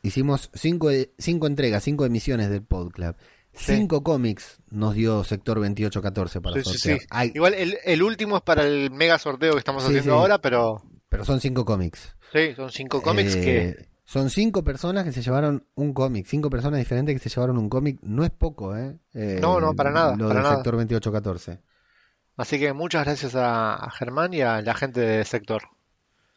Hicimos cinco, e- cinco entregas, cinco emisiones del Podclub. Sí. Cinco cómics nos dio Sector 2814 para Sí, sortear. sí. Hay- Igual el, el último es para el mega sorteo que estamos haciendo ahora, pero pero son cinco cómics. sí, son cinco cómics que Eh, Son cinco personas que se llevaron un cómic. Cinco personas diferentes que se llevaron un cómic. No es poco, ¿eh? Eh, No, no, para nada, Lo para del nada. Sector 2814. así que muchas gracias a, a Germán y a la gente de sector.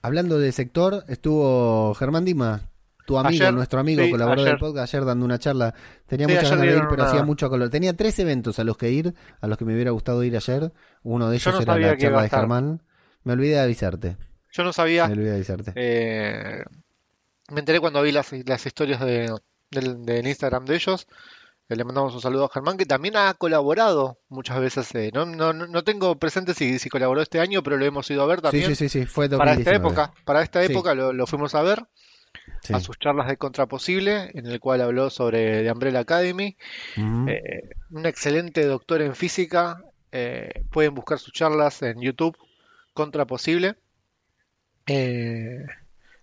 Hablando de sector, estuvo Germán Dima, tu amigo, Ayer, nuestro amigo, sí, colaborador ayer. del podcast, ayer dando una charla. Tenía Sí, muchas ganas de ir, pero una- hacía mucho color. Tenía tres eventos a los que ir, a los que me hubiera gustado ir ayer. Uno de ellos no era la charla de. Germán. Me olvidé de avisarte. Yo no sabía, Me olvidé de avisarte. eh, me enteré cuando vi las, las historias de, del, del Instagram de ellos. Eh, Le mandamos un saludo a Germán, que también ha colaborado muchas veces. eh, no, no, no tengo presente si, si colaboró este año, pero lo hemos ido a ver también. sí, sí, sí, fue Para esta 2019. época, para esta Sí. época lo, lo fuimos a ver. Sí. a sus charlas de Contraposible, en el cual habló sobre The Umbrella Academy. Eh, un excelente doctor en física. eh, pueden buscar sus charlas en YouTube, Contraposible. Eh,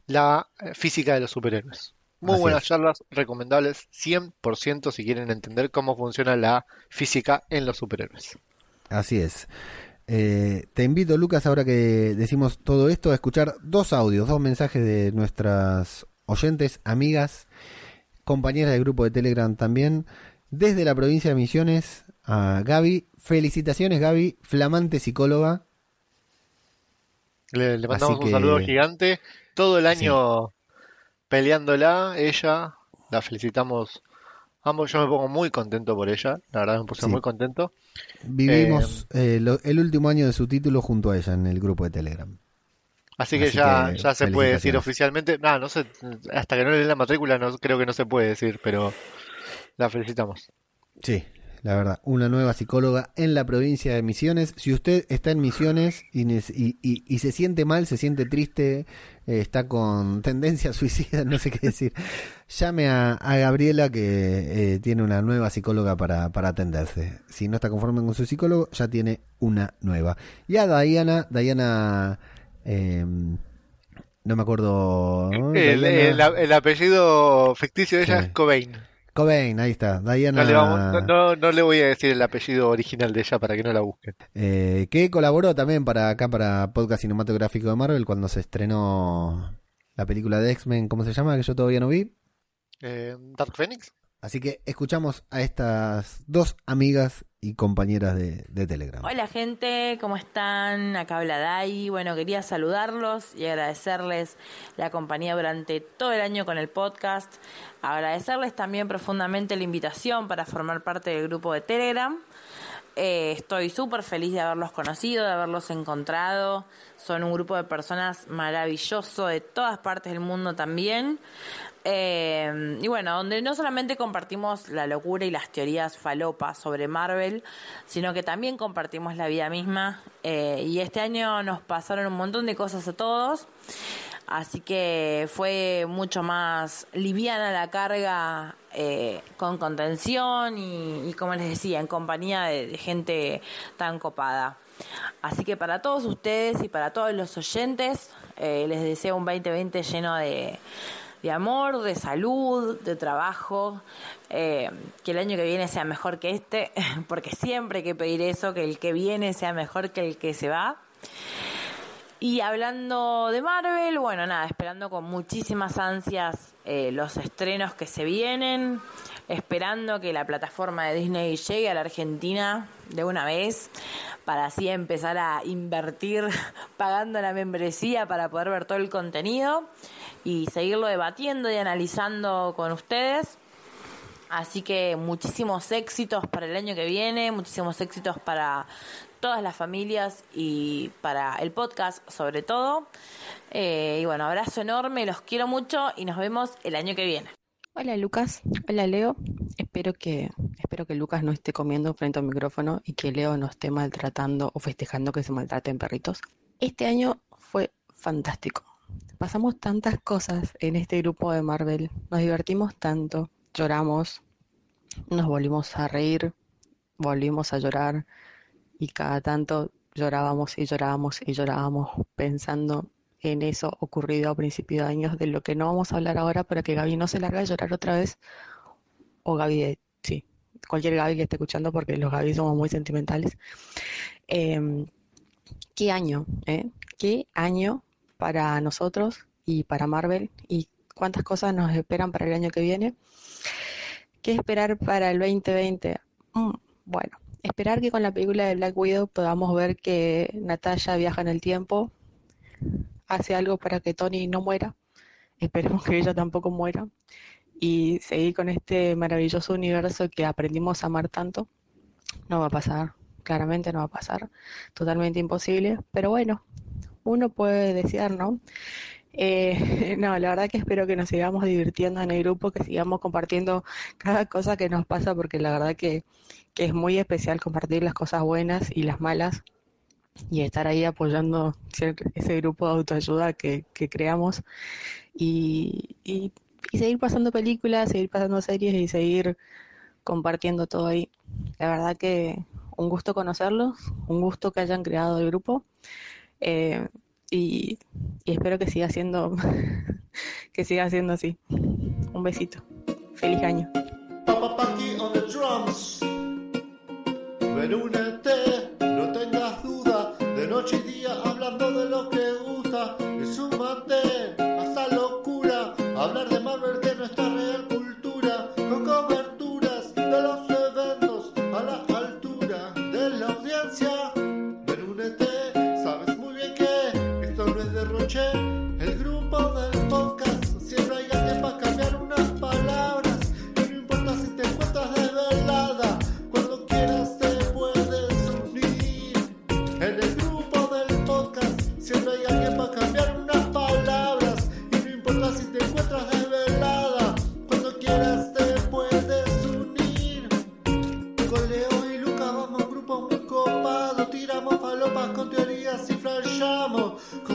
la eh, física de los superhéroes. Muy Así buenas es. charlas, recomendables 100% si quieren entender cómo funciona la física en los superhéroes. Así es. Eh, te invito, Lucas, ahora que decimos todo esto, a escuchar dos audios, dos mensajes de nuestras oyentes, amigas, compañeras del grupo de Telegram también, desde la provincia de Misiones, a Gaby. Felicitaciones, Gaby, flamante psicóloga. Le, le mandamos un saludo gigante. Todo el año peleándola, ella, la felicitamos ambos. Yo me pongo muy contento por ella, la verdad me puse Sí. muy contento. Vivimos eh, lo- el último año de su título junto a ella en el grupo de Telegram. Así que Así ya, que ya se puede decir oficialmente. Nah, no sé, hasta que no le den la matrícula, no creo que no se puede decir, pero la felicitamos. Sí, la verdad, una nueva psicóloga en la provincia de Misiones. Si usted está en Misiones y, nes- y- y- y se siente mal, se siente triste, eh, está con tendencia [LAUGHS] suicida, no sé qué decir, llame a, a Gabriela que eh, tiene una nueva psicóloga para, para atenderse. Si no está conforme con su psicólogo, ya tiene una nueva. Y a Diana, Diana... eh, no me acuerdo. El, Diana- el- el apellido ficticio de ella Sí. es Cobain. Cobain, ahí está. Diana. No le, vamos- no, no- no le voy a decir el apellido original de ella para que no la busquen. Eh, que colaboró también para acá para podcast cinematográfico de Marvel cuando se estrenó la película de X-Men, ¿cómo se llama? Que yo todavía no vi. Eh, Dark Phoenix. Así que escuchamos a estas dos amigas compañeras de Telegram. Hola gente, ¿cómo están? Acá habla Dai. Bueno, quería saludarlos y agradecerles la compañía durante todo el año con el podcast. Agradecerles también profundamente la invitación para formar parte del grupo de Telegram. Eh, estoy súper feliz de haberlos conocido, de haberlos encontrado. Son un grupo de personas maravilloso de todas partes del mundo también. Eh, y bueno, donde no solamente compartimos la locura y las teorías falopas sobre Marvel, sino que también compartimos la vida misma. Eh, y este año nos pasaron un montón de cosas a todos. Así que fue mucho más liviana la carga eh, con contención y, como les decía, en compañía de, de gente tan copada. Así que para todos ustedes y para todos los oyentes, eh, les deseo un 2020 lleno de, de amor, de salud, de trabajo, eh, que el año que viene sea mejor que este, [LAUGHS] porque siempre hay que pedir eso, que el que viene sea mejor que el que se va. Y hablando de Marvel, bueno, nada, esperando con muchísimas ansias eh, los estrenos que se vienen, esperando que la plataforma de Disney llegue a la Argentina de una vez, para así empezar a invertir [LAUGHS] pagando la membresía para poder ver todo el contenido y seguirlo debatiendo y analizando con ustedes. Así que muchísimos éxitos para el año que viene, muchísimos éxitos para todas las familias y para el podcast sobre todo. Eh, y bueno, abrazo enorme, los quiero mucho y nos vemos el año que viene. Hola Lucas, hola Leo. Espero que espero que Lucas no esté comiendo frente al micrófono y que Leo no esté maltratando o festejando que se maltraten perritos. Este año fue fantástico. Pasamos tantas cosas en este grupo de Marvel, nos divertimos tanto, lloramos, nos volvimos a reír, volvimos a llorar y cada tanto llorábamos y llorábamos y llorábamos pensando en eso ocurrido a principios de años, de lo que no vamos a hablar ahora para que Gaby no se largue a llorar otra vez, o Gaby, de, sí, cualquier Gaby que esté escuchando, porque los Gaby somos muy sentimentales. Eh, ¿Qué año? Eh? ¿Qué año para nosotros y para Marvel? ¿Y cuántas cosas nos esperan para el año que viene? ¿Qué esperar para el 2020? Mm, bueno, esperar que con la película de Black Widow podamos ver que Natalia viaja en el tiempo, hace algo para que Tony no muera, esperemos que ella tampoco muera, y seguir con este maravilloso universo que aprendimos a amar tanto. No va a pasar, claramente no va a pasar, totalmente imposible, pero bueno, uno puede desear, ¿no? Eh, [LAUGHS] no, la verdad que espero que nos sigamos divirtiendo en el grupo, que sigamos compartiendo cada cosa que nos pasa, porque la verdad que, que es muy especial compartir las cosas buenas y las malas y estar ahí apoyando ese grupo de autoayuda que, que creamos y, y, y, seguir pasando películas, seguir pasando series y seguir compartiendo todo ahí. La verdad que un gusto conocerlos, un gusto que hayan creado el grupo eh, y, espero que siga siendo [LAUGHS] que siga siendo así. Un besito. Feliz año. de lo que gusta, y súmate locura, hablar de Marvel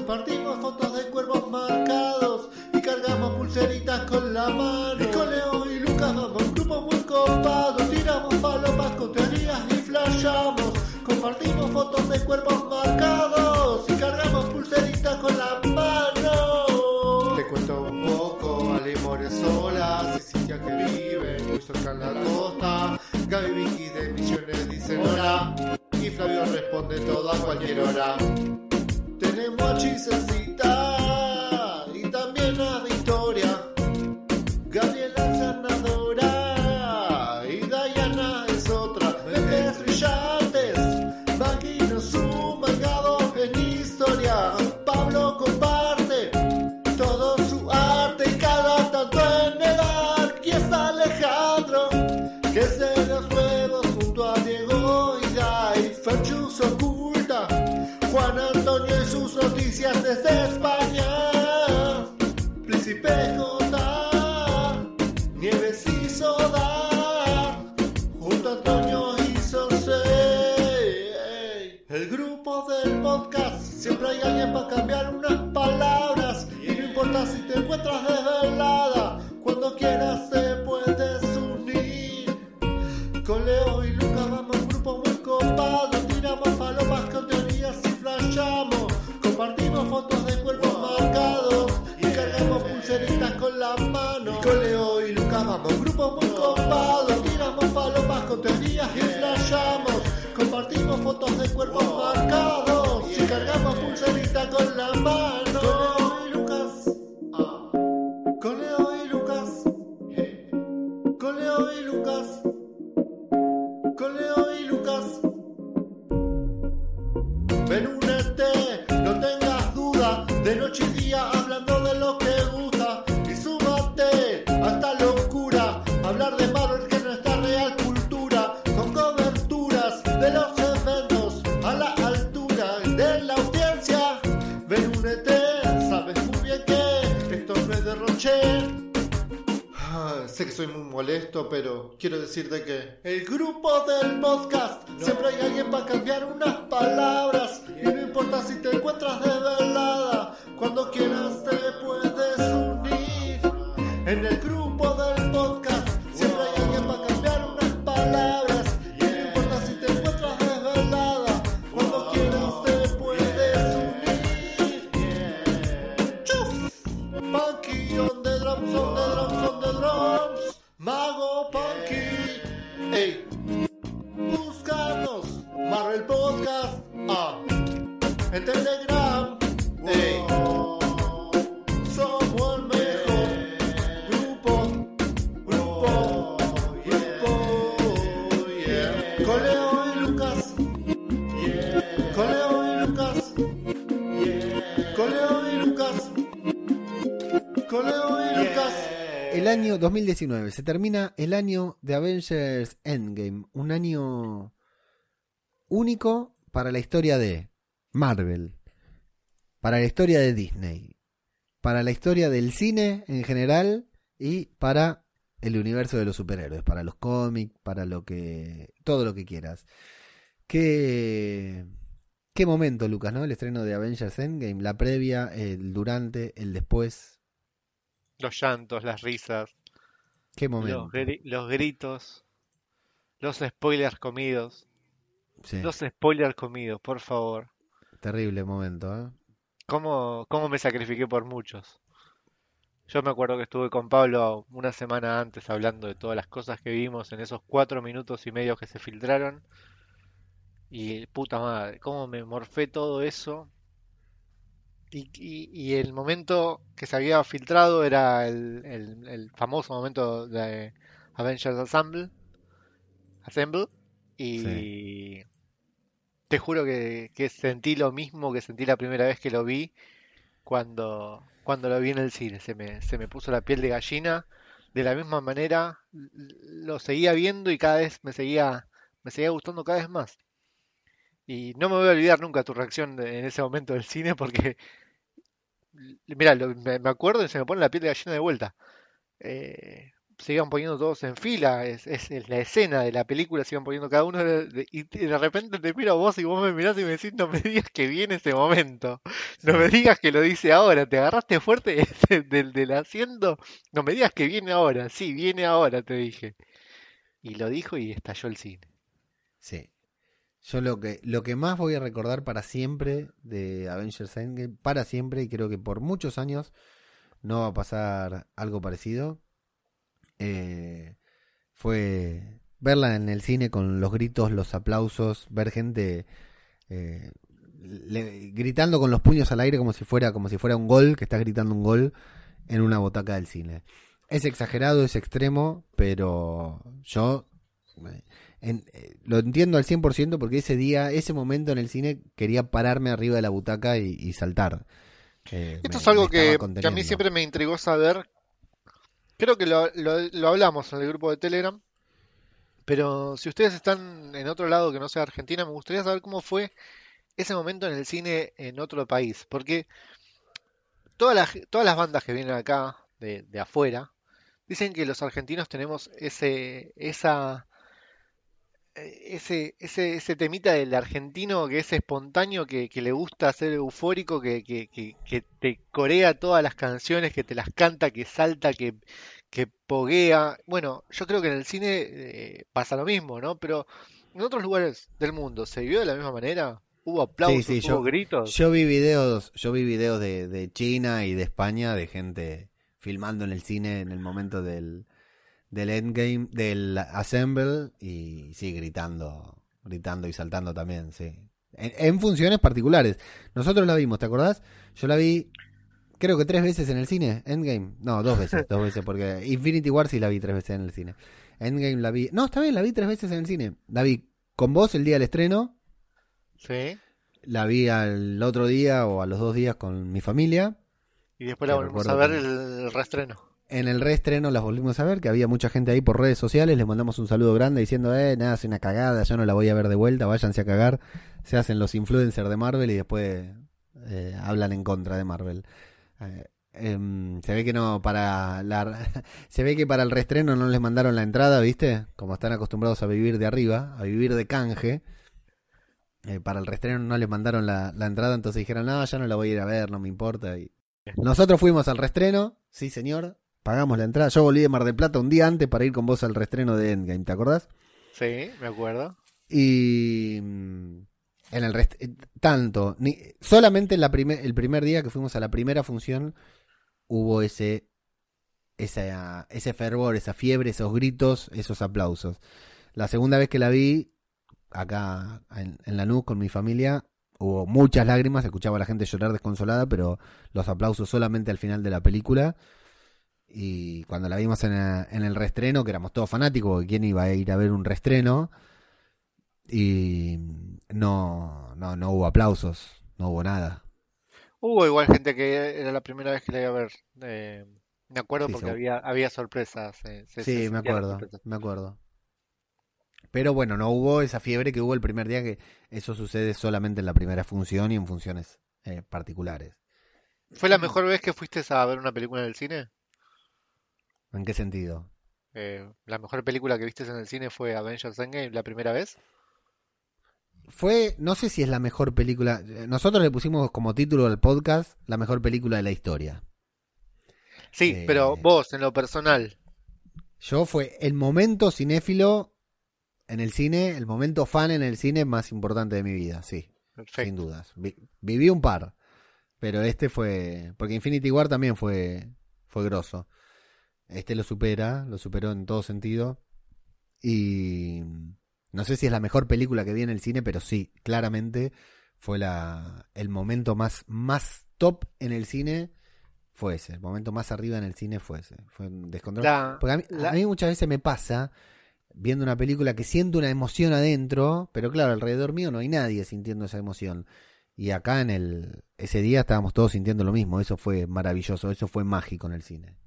compartimos fotos de cuervos marcados y cargamos pulseritas con la mano. Y con Leo y Lucas vamos a un grupo muy copado, tiramos palopas con teorías y flashamos, compartimos fotos de cuerpos marcados y cargamos pulseritas con la mano. Te cuento un poco, Ale More sola, Cecilia que vive muy cerca en la costa, Gaby Vicky de Misiones dicen hola y Flavio responde todo a cualquier hora. Tenemos a Chisecita podcast, siempre hay alguien para cambiar unas palabras. Y no importa si te encuentras desvelada, pero quiero decirte 2019, se termina el año de Avengers Endgame, un año único para la historia de Marvel, para la historia de Disney, para la historia del cine en general y para el universo de los superhéroes, para los cómics, para lo que todo lo que quieras. Qué qué momento, Lucas, ¿no? El estreno de Avengers Endgame, la previa, el durante, el después. Los llantos, las risas, Qué momento. los, gri- los gritos, los spoilers comidos. Sí, Los spoilers comidos, por favor. terrible momento, ¿eh? ¿Cómo, cómo me sacrifiqué por muchos? Yo me acuerdo que estuve con Pablo una semana antes hablando de todas las cosas que vimos en esos cuatro minutos y medio que se filtraron. Y puta madre, cómo me morfé todo eso. Y, y- y el momento que se había filtrado era el, el- el famoso momento de Avengers Assemble. Assemble. Y te juro que, que sentí lo mismo que sentí la primera vez que lo vi cuando, cuando lo vi en el cine. Se me, se me puso la piel de gallina. De la misma manera, lo seguía viendo y cada vez me seguía, me seguía gustando cada vez más. Y no me voy a olvidar nunca tu reacción de- en ese momento del cine porque, mira, me, acuerdo y se me pone la piel de gallina de vuelta. Eh, se iban poniendo todos en fila, es, es- es la escena de la película, se iban poniendo cada uno de- de- y de repente te miro a vos y vos me mirás y me decís, no me digas que viene ese momento, no me digas que lo dice ahora, te agarraste fuerte [LAUGHS] del, del asiento, no me digas que viene ahora, sí, viene ahora, te dije. Y lo dijo y estalló el cine. Sí. Yo lo que, lo que más voy a recordar para siempre de Avengers Endgame, para siempre, y creo que por muchos años no va a pasar algo parecido, eh, fue verla en el cine con los gritos, los aplausos, ver gente eh, gritando con los puños al aire como si fuera, como si fuera un gol, que está gritando un gol en una butaca del cine. Es exagerado, es extremo, pero yo eh, en- eh, lo entiendo al 100% porque ese día, ese momento en el cine, quería pararme arriba de la butaca y, y saltar. Eh, Esto me- es algo que, que a mí siempre me intrigó saber. Creo que lo, lo- lo hablamos en el grupo de Telegram, pero si ustedes están en otro lado que no sea Argentina, me gustaría saber cómo fue ese momento en el cine en otro país, porque todas las, todas las bandas que vienen acá de, de afuera dicen que los argentinos tenemos ese, esa, ese, ese, ese temita del argentino que es espontáneo, que, que le gusta ser eufórico, que, que, que, que te corea todas las canciones, que te las canta, que salta, que, que poguea. Bueno, yo creo que en el cine eh, pasa lo mismo, ¿no? Pero en otros lugares del mundo, ¿se vivió de la misma manera? ¿Hubo aplausos, Sí, sí, hubo yo, gritos? yo vi videos, yo vi videos de, de China y de España de gente filmando en el cine en el momento del, del endgame, del assemble y sí, gritando, gritando y saltando también, sí. En, en funciones particulares. Nosotros la vimos, ¿te acordás? Yo la vi, creo que tres veces en el cine, Endgame. No, dos veces, dos veces, porque Infinity War sí la vi tres veces en el cine. Endgame la vi, no, está bien, la vi tres veces en el cine. La vi con vos el día del estreno, Sí. la vi al otro día o a los dos días con mi familia. Y después la Que volvimos a ver que- el, el reestreno. En el reestreno las volvimos a ver, que había mucha gente ahí por redes sociales. Les mandamos un saludo grande diciendo, eh, nada, es una cagada, yo no la voy a ver de vuelta, váyanse a cagar. Se hacen los influencers de Marvel y después eh, hablan en contra de Marvel. Eh, em, se ve que no, para la, [LAUGHS] se ve que para el reestreno no les mandaron la entrada, ¿viste? Como están acostumbrados a vivir de arriba, a vivir de canje. Eh, para el reestreno no les mandaron la, entrada, entonces dijeron, no, ya no la voy a ir a ver, no me importa. Nosotros fuimos al reestreno, sí señor, pagamos la entrada. Yo volví de Mar del Plata un día antes para ir con vos al reestreno de Endgame, ¿te acordás? Sí, me acuerdo. Y mm, en el rest tanto, ni, solamente en la primer, el primer día que fuimos a la primera función hubo ese esa, ese fervor, esa fiebre, esos gritos, esos aplausos. La segunda vez que la vi acá en, en Lanús con mi familia hubo muchas lágrimas, escuchaba a la gente llorar desconsolada, pero los aplausos solamente al final de la película. Y cuando la vimos en, el- en el reestreno, que éramos todos fanáticos, quién iba a ir a ver un reestreno, y no, no, no hubo aplausos, no hubo nada. Hubo igual gente que era la primera vez que la iba a ver. eh, me acuerdo Sí, porque había, había sorpresas. eh, se- se Sí, me acuerdo, me acuerdo. Pero bueno, no hubo esa fiebre que hubo el primer día, que eso sucede solamente en la primera función y en funciones eh, particulares. ¿Fue la mejor vez que fuiste a ver una película en el cine? ¿En qué sentido? Eh, ¿la mejor película que viste en el cine fue Avengers Endgame la primera vez? Fue, no sé si es la mejor película, eh, nosotros le pusimos como título al podcast la mejor película de la historia. Sí, Eh, pero vos, en lo personal, Yo fue el momento cinéfilo en el cine, el momento fan en el cine más importante de mi vida, sí, sin dudas. Vi- viví un par, pero este fue, porque Infinity War también fue, fue grosso. Este lo supera, lo superó en todo sentido. Y no sé si es la mejor película que vi en el cine, pero sí, claramente fue la, el momento más, más top en el cine. Fue ese, el momento más arriba en el cine fue ese. Fue un descontrol. La- Porque a mí, la- a mí muchas veces me pasa viendo una película que siento una emoción adentro, pero claro, alrededor mío no hay nadie sintiendo esa emoción. Y acá en el ese día estábamos todos sintiendo lo mismo, eso fue maravilloso, eso fue mágico en el cine.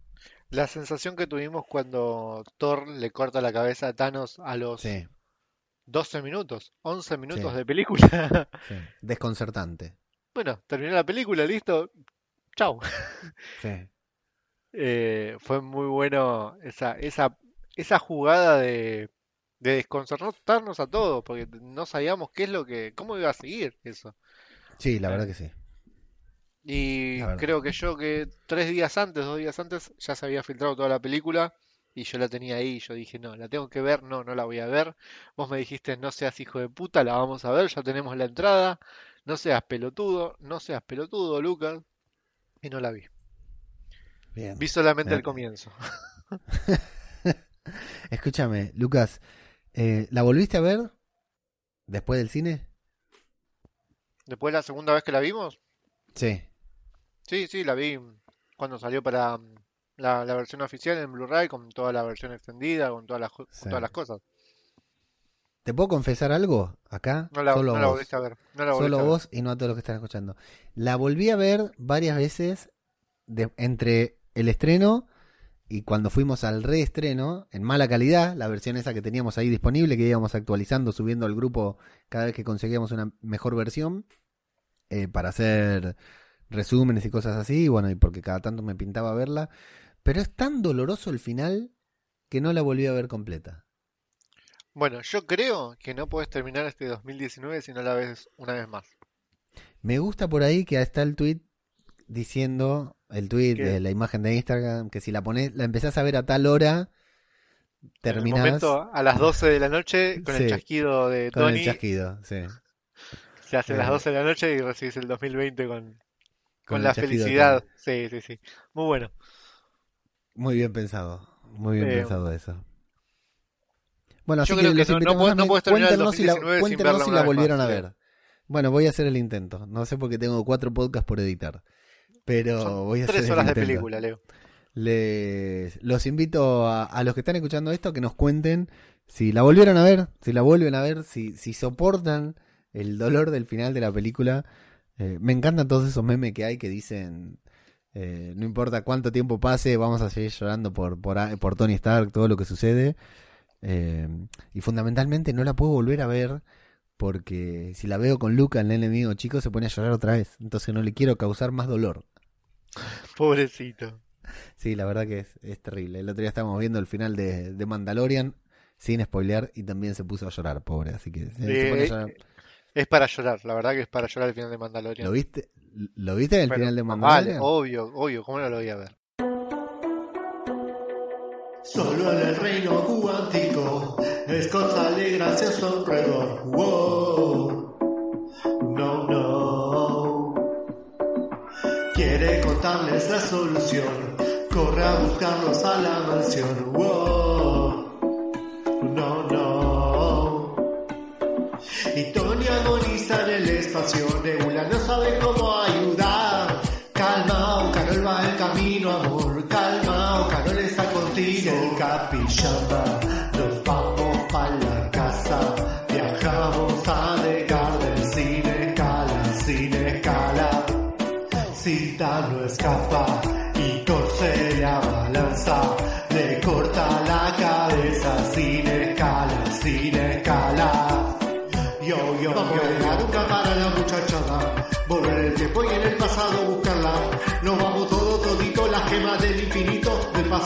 La sensación que tuvimos cuando Thor le corta la cabeza a Thanos a los Sí, 12 minutos, 11 minutos Sí. de película. [LAUGHS] sí, desconcertante. Bueno, terminó la película, listo. Chau. [LAUGHS] Sí. Eh, fue muy bueno esa, esa, esa jugada de, de desconcertarnos a todos, porque no sabíamos qué es lo que, cómo iba a seguir eso. Sí, la verdad que sí. Y creo que yo que tres días antes, dos días antes, ya se había filtrado toda la película y yo la tenía ahí. Yo dije, no, la tengo que ver, no, no la voy a ver. Vos me dijiste, no seas hijo de puta, la vamos a ver, ya tenemos la entrada. No seas pelotudo, no seas pelotudo, Lucas. Y no la vi. Bien. Vi solamente el Eh, comienzo. [LAUGHS] Escúchame, Lucas, eh, ¿la volviste a ver después del cine? Después la segunda vez que la vimos, Sí. Sí, sí, la vi cuando salió para mm, la, la versión oficial en Blu-ray, con toda la versión extendida, con todas las, con Sí. todas las cosas. ¿Te puedo confesar algo acá? No la, Solo no la vos. volviste a ver. No la volviste Solo a ver. vos y no a todos los que están escuchando. La volví a ver varias veces de- entre el estreno y cuando fuimos al reestreno, en mala calidad, la versión esa que teníamos ahí disponible, que íbamos actualizando, subiendo al grupo cada vez que conseguíamos una mejor versión, eh, para hacer resúmenes y cosas así, y bueno, y porque cada tanto me pintaba verla. Pero es tan doloroso el final que no la volví a ver completa. Bueno, yo creo que no puedes terminar este 2019 si no la ves una vez más. Me gusta por ahí que está el tweet diciendo, el tweet ¿Qué? de la imagen de Instagram, que si la pones, la empezás a ver a tal hora, En el terminás momento, a las 12 de la noche, con Sí, el chasquido de con Tony, el chasquido, sí. se hacen las Eh. 12 de la noche y recibís el 2020 con, Con la felicidad. Sí, sí, sí. Muy bueno. Muy bien pensado, muy bien Eh, pensado eso. Bueno, así yo que creo que no- no a no puedes terminar el cuéntenos si la, 2019 sin cuéntenos verla si la más, volvieron a sí. ver. Bueno, voy a hacer el intento. No sé porque tengo cuatro podcasts por editar, pero Son voy a hacer tres el horas de película, Leo. Les, los invito a, a los que están escuchando esto que nos cuenten si la volvieron a ver, si la vuelven a ver, si, si soportan el dolor del final de la película. Eh, me encantan todos esos memes que hay que dicen, eh, no importa cuánto tiempo pase, vamos a seguir llorando por, por, por Tony Stark, todo lo que sucede. Eh, y fundamentalmente no la puedo volver a ver porque si la veo con Luca, el enemigo chico, se pone a llorar otra vez. Entonces no le quiero causar más dolor. Pobrecito. Sí, la verdad que es, es terrible. El otro día estábamos viendo el final de, de Mandalorian, sin spoilear, y también se puso a llorar, pobre. Así que se, se pone a llorar. Es para llorar, la verdad que es para llorar el final de Mandalorian. ¿Lo viste? ¿Lo viste en el final de Mandalorian? Vale, obvio, obvio, ¿cómo no lo voy a ver? Solo en el reino cuántico es cosa de gracioso alrededor. Wow. No, no. Quiere contarles la solución. Corre a buscarlos a la mansión. Wow. No, no. Nebula no sabe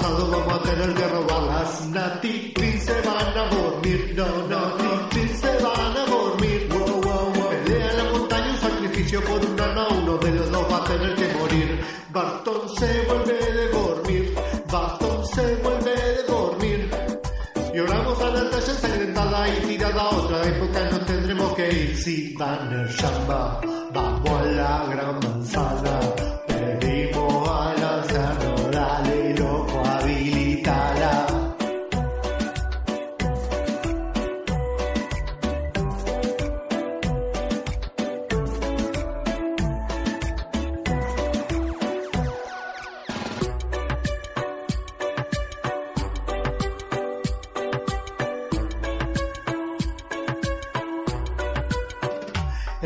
vamos a tener que robarlas. Nati, Clean se van a dormir. No, no, Nati, Clean se van a dormir. Wow, wow, wow. Pelea la montaña, un sacrificio por un arma. Uno de los dos va a tener que morir. Barton se vuelve de dormir. Barton se vuelve de dormir. Lloramos a Natasha ensangrentada y tirada a otra época nos tendremos que ir. Si Banner llama, vamos a la gran manzana.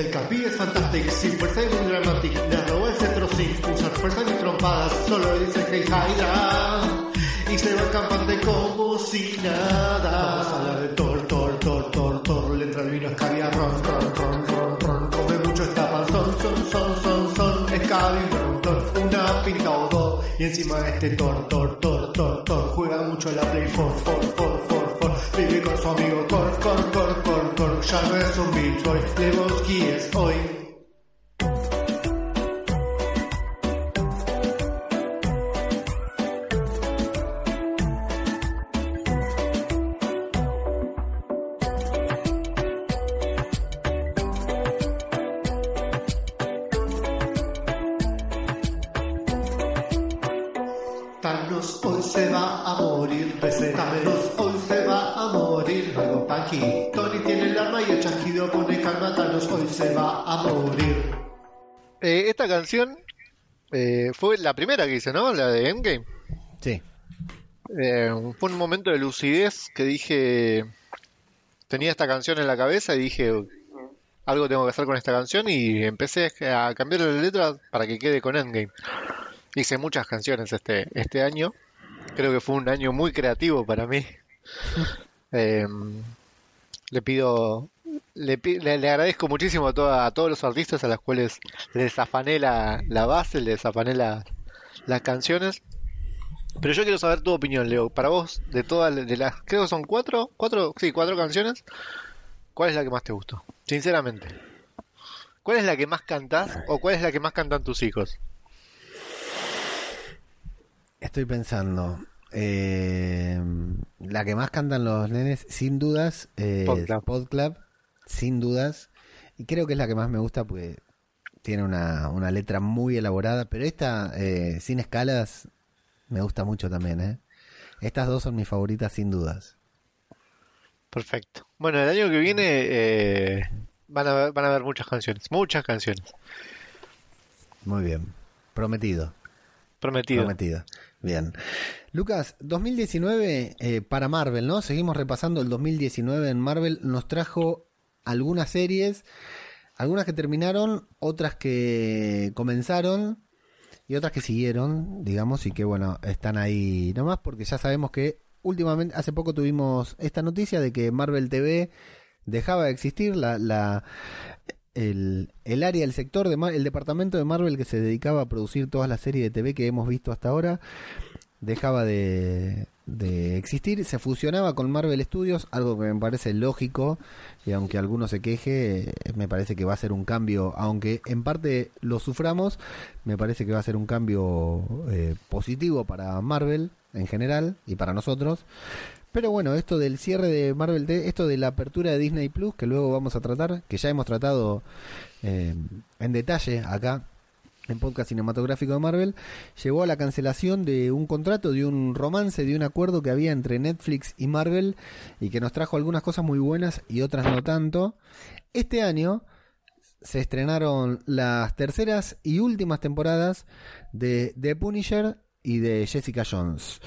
El capi es fantástico, sin fuerza y muy dramático. Le robó el cetro sin usar fuerza ni trompadas. Solo dice Hey Hydra. Y se va el campante como si nada. Vamos a de Thor, Thor, Thor, Thor, Thor. Le entra el vino escabia, ron, ron, ron, ron, ron. Come mucho esta panzón, son, son, son, son. Escabia, ron, ron. Una pinta o dos. Y encima este Thor, Thor, Thor, Thor, Thor. Juega mucho la Play 4, 4, 4, 4, 4. Vive con su amigo Cor, Cor, Cor, Cor, Cor. Ya no es un Boy. Lebowski es hoy. A morir. Eh, esta canción eh, fue la primera que hice, ¿no? La de Endgame. Sí. Eh, fue un momento de lucidez que dije, tenía esta canción en la cabeza y dije, algo tengo que hacer con esta canción y empecé a cambiar la letra para que quede con Endgame. Hice muchas canciones este, este año, creo que fue un año muy creativo para mí. [LAUGHS] Eh, le pido, le, le- le agradezco muchísimo a, toda- a todos los artistas a los cuales les afané la, la base, les afané la- las canciones. Pero yo quiero saber tu opinión, Leo. Para vos, de todas de las, creo que son cuatro, cuatro, sí, cuatro canciones, ¿cuál es la que más te gustó? Sinceramente. ¿Cuál es la que más cantás o cuál es la que más cantan tus hijos? Estoy pensando. eh, la que más cantan los nenes, sin dudas, es Pod Club. Pod Club, sin dudas. Y creo que es la que más me gusta porque tiene una, una letra muy elaborada. Pero esta, eh, sin escalas, me gusta mucho también. ¿eh? Estas dos son mis favoritas, sin dudas. Perfecto. Bueno, el año que viene eh, van a ver, van a haber muchas canciones, muchas canciones. Muy bien. Prometido. Prometido. Prometido. Bien. Lucas, 2019 eh, para Marvel, ¿no? Seguimos repasando el 2019 en Marvel. Nos trajo algunas series, algunas que terminaron, otras que comenzaron y otras que siguieron, digamos, y que bueno, están ahí nomás porque ya sabemos que últimamente, hace poco tuvimos esta noticia de que Marvel TV dejaba de existir, la, la, el, el área, el sector, de el departamento de Marvel que se dedicaba a producir todas las series de TV que hemos visto hasta ahora, dejaba de, de existir, se fusionaba con Marvel Studios, algo que me parece lógico, y aunque alguno se queje, me parece que va a ser un cambio, aunque en parte lo suframos, me parece que va a ser un cambio eh, positivo para Marvel en general y para nosotros. Pero bueno, esto del cierre de Marvel, esto de la apertura de Disney Plus, que luego vamos a tratar, que ya hemos tratado eh, en detalle acá en podcast cinematográfico de Marvel, llevó a la cancelación de un contrato, de un romance, de un acuerdo que había entre Netflix y Marvel y que nos trajo algunas cosas muy buenas y otras no tanto. Este año se estrenaron las terceras y últimas temporadas de The Punisher y de Jessica Jones.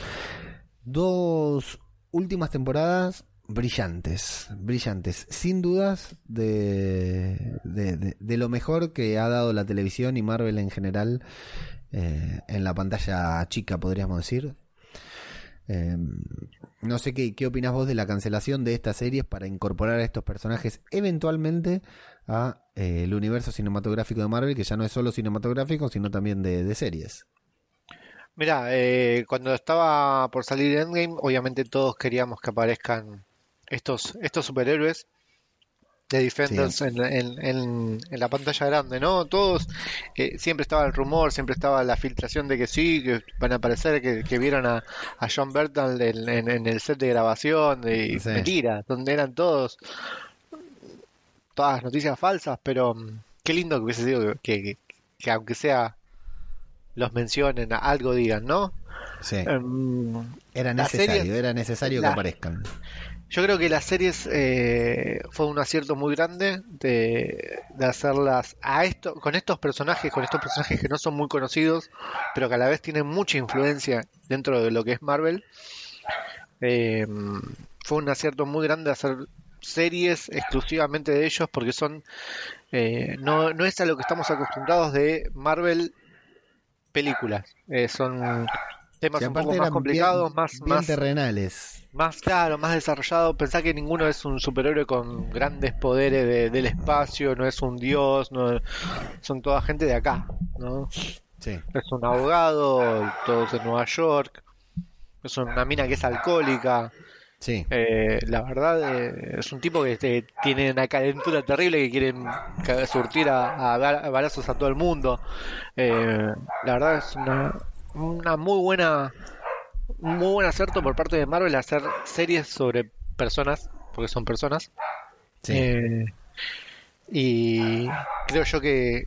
Dos últimas temporadas brillantes, brillantes, sin dudas de, de, de- lo mejor que ha dado la televisión y Marvel en general eh, en la pantalla chica, podríamos decir. Eh, no sé qué, qué opinas vos de la cancelación de estas series para incorporar a estos personajes eventualmente a eh, el universo cinematográfico de Marvel, que ya no es solo cinematográfico, sino también de, de series. Mira, eh, cuando estaba por salir Endgame, obviamente todos queríamos que aparezcan estos, estos superhéroes de Defenders Sí. en, en- en- en la pantalla grande, ¿no? Todos, eh, siempre estaba el rumor, siempre estaba la filtración de que sí, que van a aparecer, que, que vieron a, a John Bertal en, el set de grabación, de Sí. mentira, donde eran todos, todas noticias falsas, pero mm, qué lindo que hubiese sido que, que- que aunque sea los mencionen, algo digan, ¿no? Sí. Em, Era necesario, serie- era necesario la- que aparezcan. Yo creo que las series eh, fue un acierto muy grande de, de hacerlas a esto, con estos personajes, con estos personajes que no son muy conocidos, pero que a la vez tienen mucha influencia dentro de lo que es Marvel. Eh, fue un acierto muy grande hacer series exclusivamente de ellos porque son eh, no, no es a lo que estamos acostumbrados de Marvel películas. Eh, son temas un poco más complicados, bien, más, bien más terrenales. Más claro, más desarrollado. Pensá que ninguno es un superhéroe con grandes poderes de- del espacio, no es un dios, no, son toda gente de acá, ¿no? Sí. Es un abogado, todos en Nueva York, es una mina que es alcohólica. Sí. Eh, la verdad, eh, es un tipo que este, tiene una calentura terrible que quieren surtir a, a a balazos a todo el mundo. Eh, la verdad es una, una muy buena, muy buen acierto por parte de Marvel hacer series sobre personas, porque son personas. Sí. Eh, y creo yo que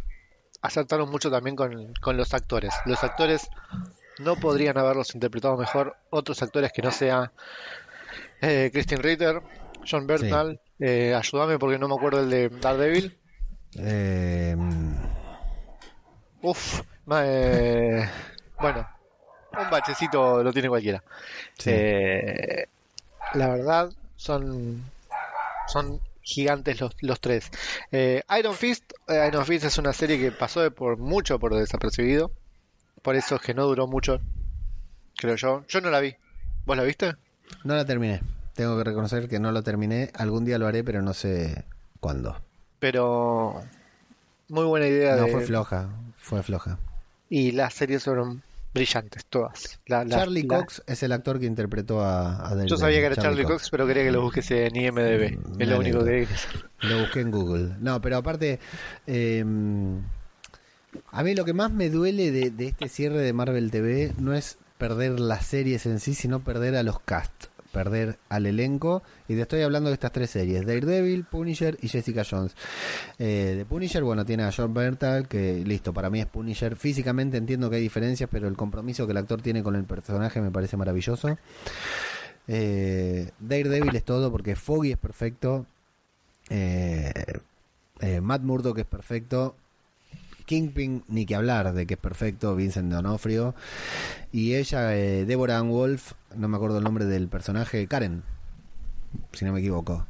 acertaron mucho también con, con los actores. Los actores no podrían haberlos interpretado mejor otros actores que no sea eh, Christian Ritter, John Bernal, eh, ayúdame porque no me acuerdo el de Daredevil. Eh, Uf, ma- eh, bueno, un bachecito lo tiene cualquiera. sí. Eh, la verdad, son, son gigantes los, los tres. Eh, Iron Fist, eh, Iron Fist es una serie que pasó de por mucho por desapercibido. Por eso es que no duró mucho, creo yo. Yo no la vi. ¿Vos la viste? No la terminé. Tengo que reconocer que no lo terminé. Algún día lo haré, pero no sé cuándo. Pero muy buena idea No, de... fue floja. Fue floja. Y las series fueron brillantes, todas. La- la- Charlie la- Cox es el actor que interpretó a, a Daredevil. Yo sabía que era Charlie Cox, pero quería que lo busques en IMDB. Mm, Es lo único que. Lo busqué en Google. No, pero aparte, eh, a mí lo que más me duele de, de este cierre de Marvel TV no es perder las series en sí, sino perder a los cast, perder al elenco. Y te estoy hablando de estas tres series: Daredevil, Punisher y Jessica Jones. Eh, de Punisher, bueno, tiene a John Bertal, que listo, para mí es Punisher. Físicamente entiendo que hay diferencias, pero el compromiso que el actor tiene con el personaje me parece maravilloso. Eh, Daredevil es todo porque Foggy es perfecto. Eh, Matt Murdock es perfecto. Kingpin, ni que hablar de que es perfecto. Vincent D'Onofrio. Y ella, eh, Deborah Ann Wolf, no me acuerdo el nombre del personaje, Karen, si no me equivoco.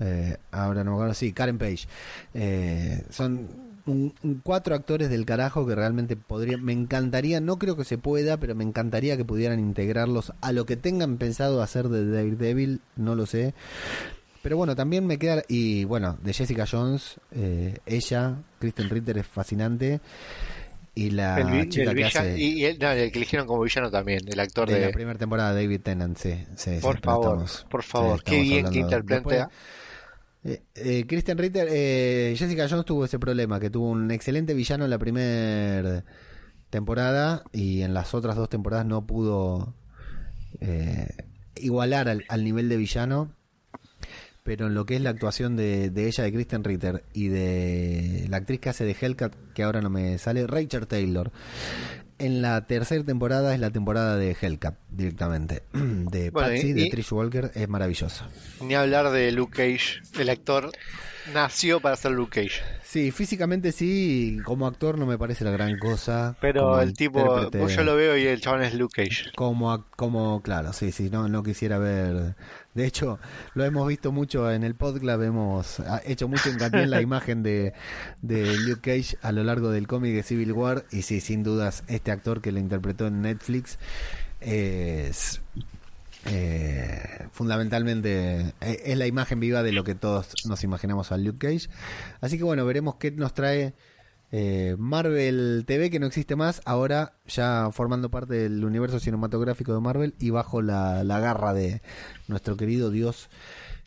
Eh, ahora no me acuerdo, sí, Karen Page. Eh, son un- cuatro actores del carajo que realmente podría, me encantaría, no creo que se pueda, pero me encantaría que pudieran integrarlos a lo que tengan pensado hacer de Daredevil, no lo sé. Pero bueno, también me queda, y bueno, de Jessica Jones, eh, ella, Kristen Ritter es fascinante, y la el, chica el que villano, hace y, el, no, el que eligieron como villano también, el actor de de. la primera temporada, David Tennant, sí, por favor, estamos- por sí, favor, qué bien que interpreta. Eh, eh, Kristen Ritter, eh, Jessica Jones tuvo ese problema, que tuvo un excelente villano en la primera temporada y en las otras dos temporadas no pudo eh, igualar al, al nivel de villano. Pero en lo que es la actuación de, de ella, de Kristen Ritter, y de la actriz que hace de Hellcat, que ahora no me sale, Rachel Taylor, en la tercera temporada es la temporada de Hellcat, directamente. [CLEARS THROAT] De Bueno, Patsy, y- de Trish Walker, es maravilloso. Ni hablar de Luke Cage, el actor nació para ser Luke Cage. Sí, físicamente sí, como actor no me parece la gran cosa. Pero el tipo, vos yo lo veo y el chabón es Luke Cage. Como, como, claro, sí, sí, no, no quisiera ver. De hecho, lo hemos visto mucho en el podcast, hemos ha hecho mucho hincapié en la [LAUGHS] imagen de, de Luke Cage a lo largo del cómic de Civil War. Y sí, sin dudas, este actor que lo interpretó en Netflix es eh, fundamentalmente eh, es la imagen viva de lo que todos nos imaginamos a Luke Cage. Así que bueno, veremos qué nos trae eh, Marvel TV, que no existe más, ahora ya formando parte del universo cinematográfico de Marvel y bajo la, la garra de nuestro querido dios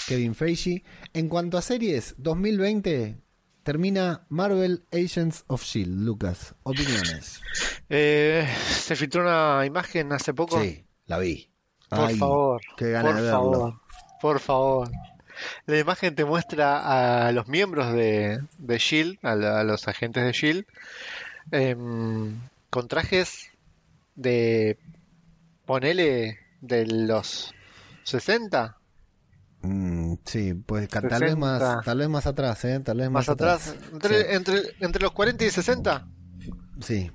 Kevin Feige. En cuanto a series, 2020 termina Marvel Agents of Shield. Lucas, opiniones. Eh, se filtró una imagen hace poco. Sí, la vi. Por Ay, favor, qué por de verlo. favor, por favor. La imagen te muestra a los miembros de, de Shield, a, la- a los agentes de Shield, em, con trajes de, ponele, de los 60, Mm, sí, pues tal vez más, 60. tal vez más atrás, ¿eh? Tal vez más atrás, entre, Sí. entre, entre los 40 y 60, Sí,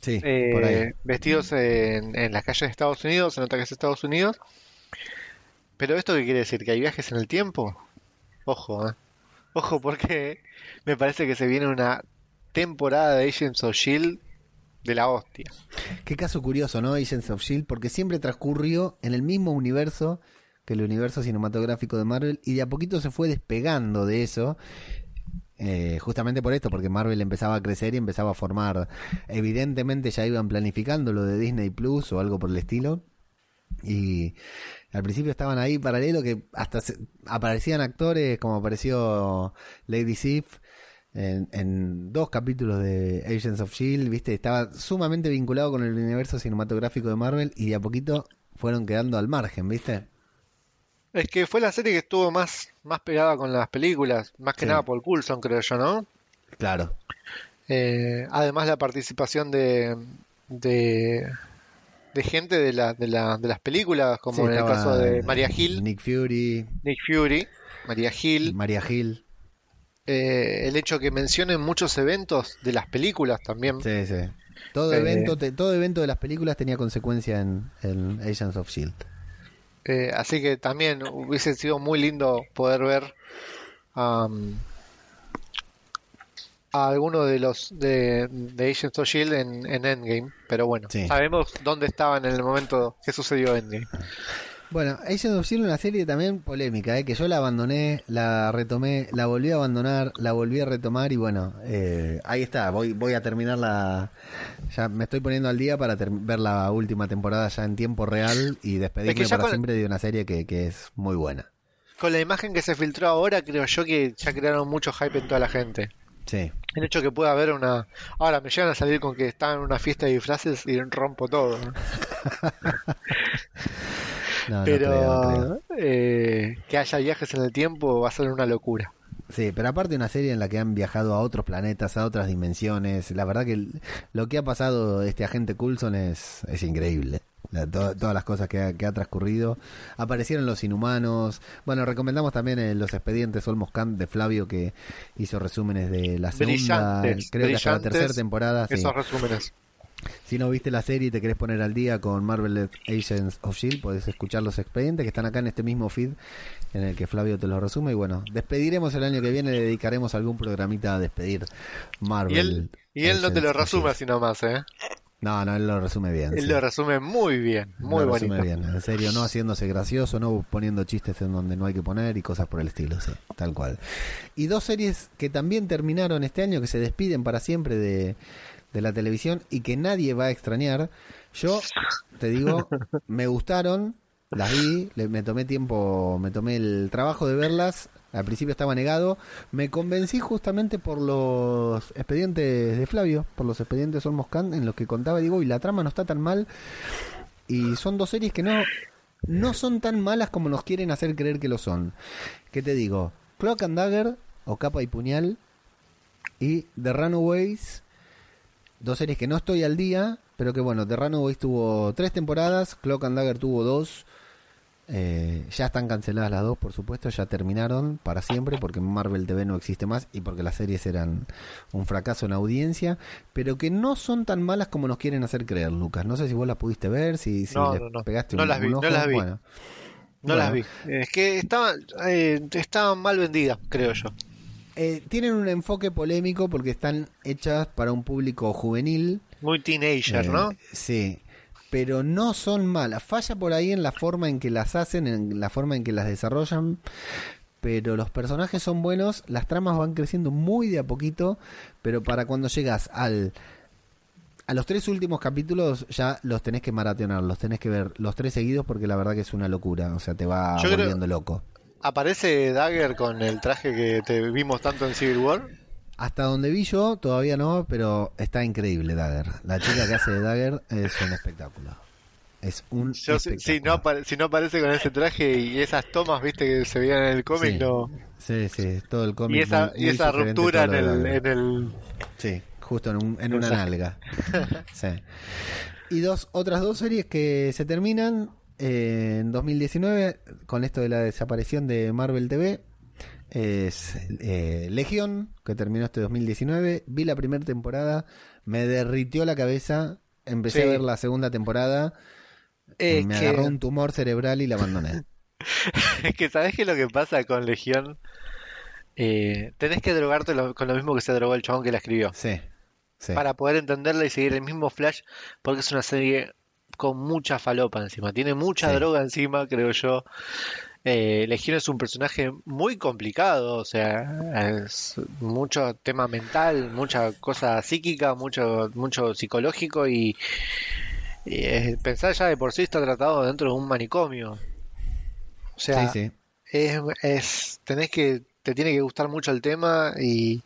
sí, eh, por ahí. vestidos en, en las calles de Estados Unidos, se nota que es Estados Unidos. Pero esto qué quiere decir, que hay viajes en el tiempo. Ojo, eh. Ojo porque me parece que se viene una temporada de Agents of Shield de la hostia. Qué caso curioso, ¿no? Agents of Shield, porque siempre transcurrió en el mismo universo que el universo cinematográfico de Marvel y de a poquito se fue despegando de eso. Eh, justamente por esto, porque Marvel empezaba a crecer y empezaba a formar. Evidentemente ya iban planificando lo de Disney Plus o algo por el estilo. Y al principio estaban ahí paralelo que hasta se- aparecían actores como apareció Lady Sif en, en dos capítulos de Agents of Shield, viste, estaba sumamente vinculado con el universo cinematográfico de Marvel y de a poquito fueron quedando al margen, viste. Es que fue la serie que estuvo más, más pegada con las películas, más que Sí. nada por Coulson, creo yo, ¿no? Claro. Eh, además la participación de, de, de gente de, la, de, la, de las películas, como Sí, en el caso de Maria Hill, Nick Fury, Nick Fury, Maria Hill, eh, el hecho que mencionen muchos eventos de las películas también. Sí, sí. Todo Eh, evento, te- todo evento de las películas tenía consecuencia en, en Agents of Shield. Eh, así que también hubiese sido muy lindo poder ver am, a alguno de los de, de Agents of Shield en, en Endgame. Pero bueno, Sí. sabemos dónde estaban en el momento que sucedió Endgame. Bueno, Agents of Shield una serie también polémica, ¿eh? que yo la abandoné, la retomé, la volví a abandonar, la volví a retomar y bueno, eh, ahí está, voy, voy a terminar la... Ya me estoy poniendo al día para ver la última temporada ya en tiempo real y despedirme Es que ya para con- siempre de una serie que, que es muy buena. Con la imagen que se filtró ahora, creo yo que ya crearon mucho hype en toda la gente. Sí. El hecho que pueda haber una... Ahora, me llegan a salir con que están en una fiesta de disfraces y rompo todo. ¿no? [LAUGHS] No, no Pero creo, no creo. eh, que haya viajes en el tiempo va a ser una locura. Sí, pero aparte una serie en la que han viajado a otros planetas, a otras dimensiones. La verdad que lo que ha pasado este agente Coulson es, es increíble. La- to- todas las cosas que ha, que ha transcurrido. Aparecieron los inhumanos. Bueno, recomendamos también eh, los expedientes Olmos Kant de Flavio que hizo resúmenes de la segunda, Brillantes, creo que hasta la tercera temporada. sí. Esos resúmenes. Si no viste la serie y te querés poner al día con Marvel Agents of Shield, podés escuchar los expedientes que están acá en este mismo feed en el que Flavio te los resume. Y bueno, despediremos el año que viene, le dedicaremos algún programita a despedir Marvel. Y él, y él no te lo of resume así nomás, ¿eh? No, no, él lo resume bien. Él sí. lo resume muy bien, muy Lo bonito. resume bien, en serio, no haciéndose gracioso, no poniendo chistes en donde no hay que poner y cosas por el estilo, sí, tal cual. Y dos series que también terminaron este año, que se despiden para siempre de, de la televisión y que nadie va a extrañar. Yo, te digo, [LAUGHS] me gustaron, las vi, le- me tomé tiempo, me tomé el trabajo de verlas. Al principio estaba negado. Me convencí justamente por los expedientes de Flavio, por los expedientes Olmos Kant, en los que contaba, digo, y la trama no está tan mal. Y son dos series que no, no son tan malas como nos quieren hacer creer que lo son. ¿Qué te digo? Cloak and Dagger, o Capa y Puñal, y The Runaways, dos series que no estoy al día, pero que bueno, The Runaways tuvo tres temporadas, Cloak and Dagger tuvo dos. Eh, ya están canceladas las dos, por supuesto, ya terminaron para siempre porque Marvel TV no existe más y porque las series eran un fracaso en audiencia, pero que no son tan malas como nos quieren hacer creer, Lucas. No sé si vos las pudiste ver, si, si No, no, no. pegaste un, las vi, un no las vi. Bueno, No las vi. Es que estaban, eh, estaban mal vendidas, creo yo. Eh, tienen un enfoque polémico porque están hechas para un público juvenil. Muy teenager, Eh, ¿no? Sí, pero no son malas. Falla por ahí en la forma en que las hacen, en la forma en que las desarrollan. Pero los personajes son buenos, las tramas van creciendo muy de a poquito, pero para cuando llegas al a los tres últimos capítulos ya los tenés que maratonar, los tenés que ver los tres seguidos porque la verdad que es una locura, o sea, te va Yo creo- volviendo loco. ¿Aparece Dagger con el traje que te vimos tanto en Civil War? Hasta donde vi yo, todavía no, pero está increíble Dagger. La chica que hace de Dagger es un espectáculo. Es un Yo, si, espectáculo. si no apare- si no aparece con ese traje y esas tomas, viste, que se veían en el cómic, Sí. no. Sí, sí, todo el cómic. Y esa, y esa ruptura en el, de en el... Sí, justo en, un- en una nalga. [LAUGHS] Sí. Y dos, otras dos series que se terminan eh, en 2019 con esto de la desaparición de Marvel TV. Es eh, Legión, que terminó este 2019. Vi la primera temporada, me derritió la cabeza. Empecé Sí. a ver la segunda temporada. Es me que- agarró un tumor cerebral y la abandoné. [LAUGHS] Es que sabes que lo que pasa con Legión, Eh, tenés que drogarte lo- con lo mismo que se drogó el chabón que la escribió. Sí, sí. Para poder entenderla y seguir el mismo flash, porque es una serie con mucha falopa encima. Tiene mucha Sí. droga encima, creo yo. Eh, Legión es un personaje muy complicado, o sea, es mucho tema mental, mucha cosa psíquica, mucho, mucho psicológico y, y, eh, pensar ya de por sí está tratado dentro de un manicomio. O sea, sí, sí. es, es- tenés que, te tiene que gustar mucho el tema y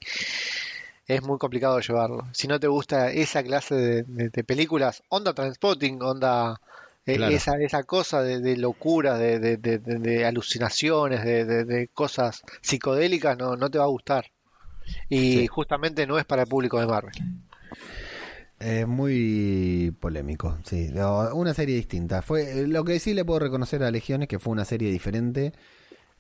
es muy complicado llevarlo. Si no te gusta esa clase de, de- de películas, onda Transpotting, onda eh, esa, esa cosa de, de locura, de, alucinaciones, de, cosas psicodélicas, no, no te va a gustar. Y Sí. justamente no es para el público de Marvel. Es muy polémico, sí. Una serie distinta. Fue lo que sí le puedo reconocer a Legión es que fue una serie diferente,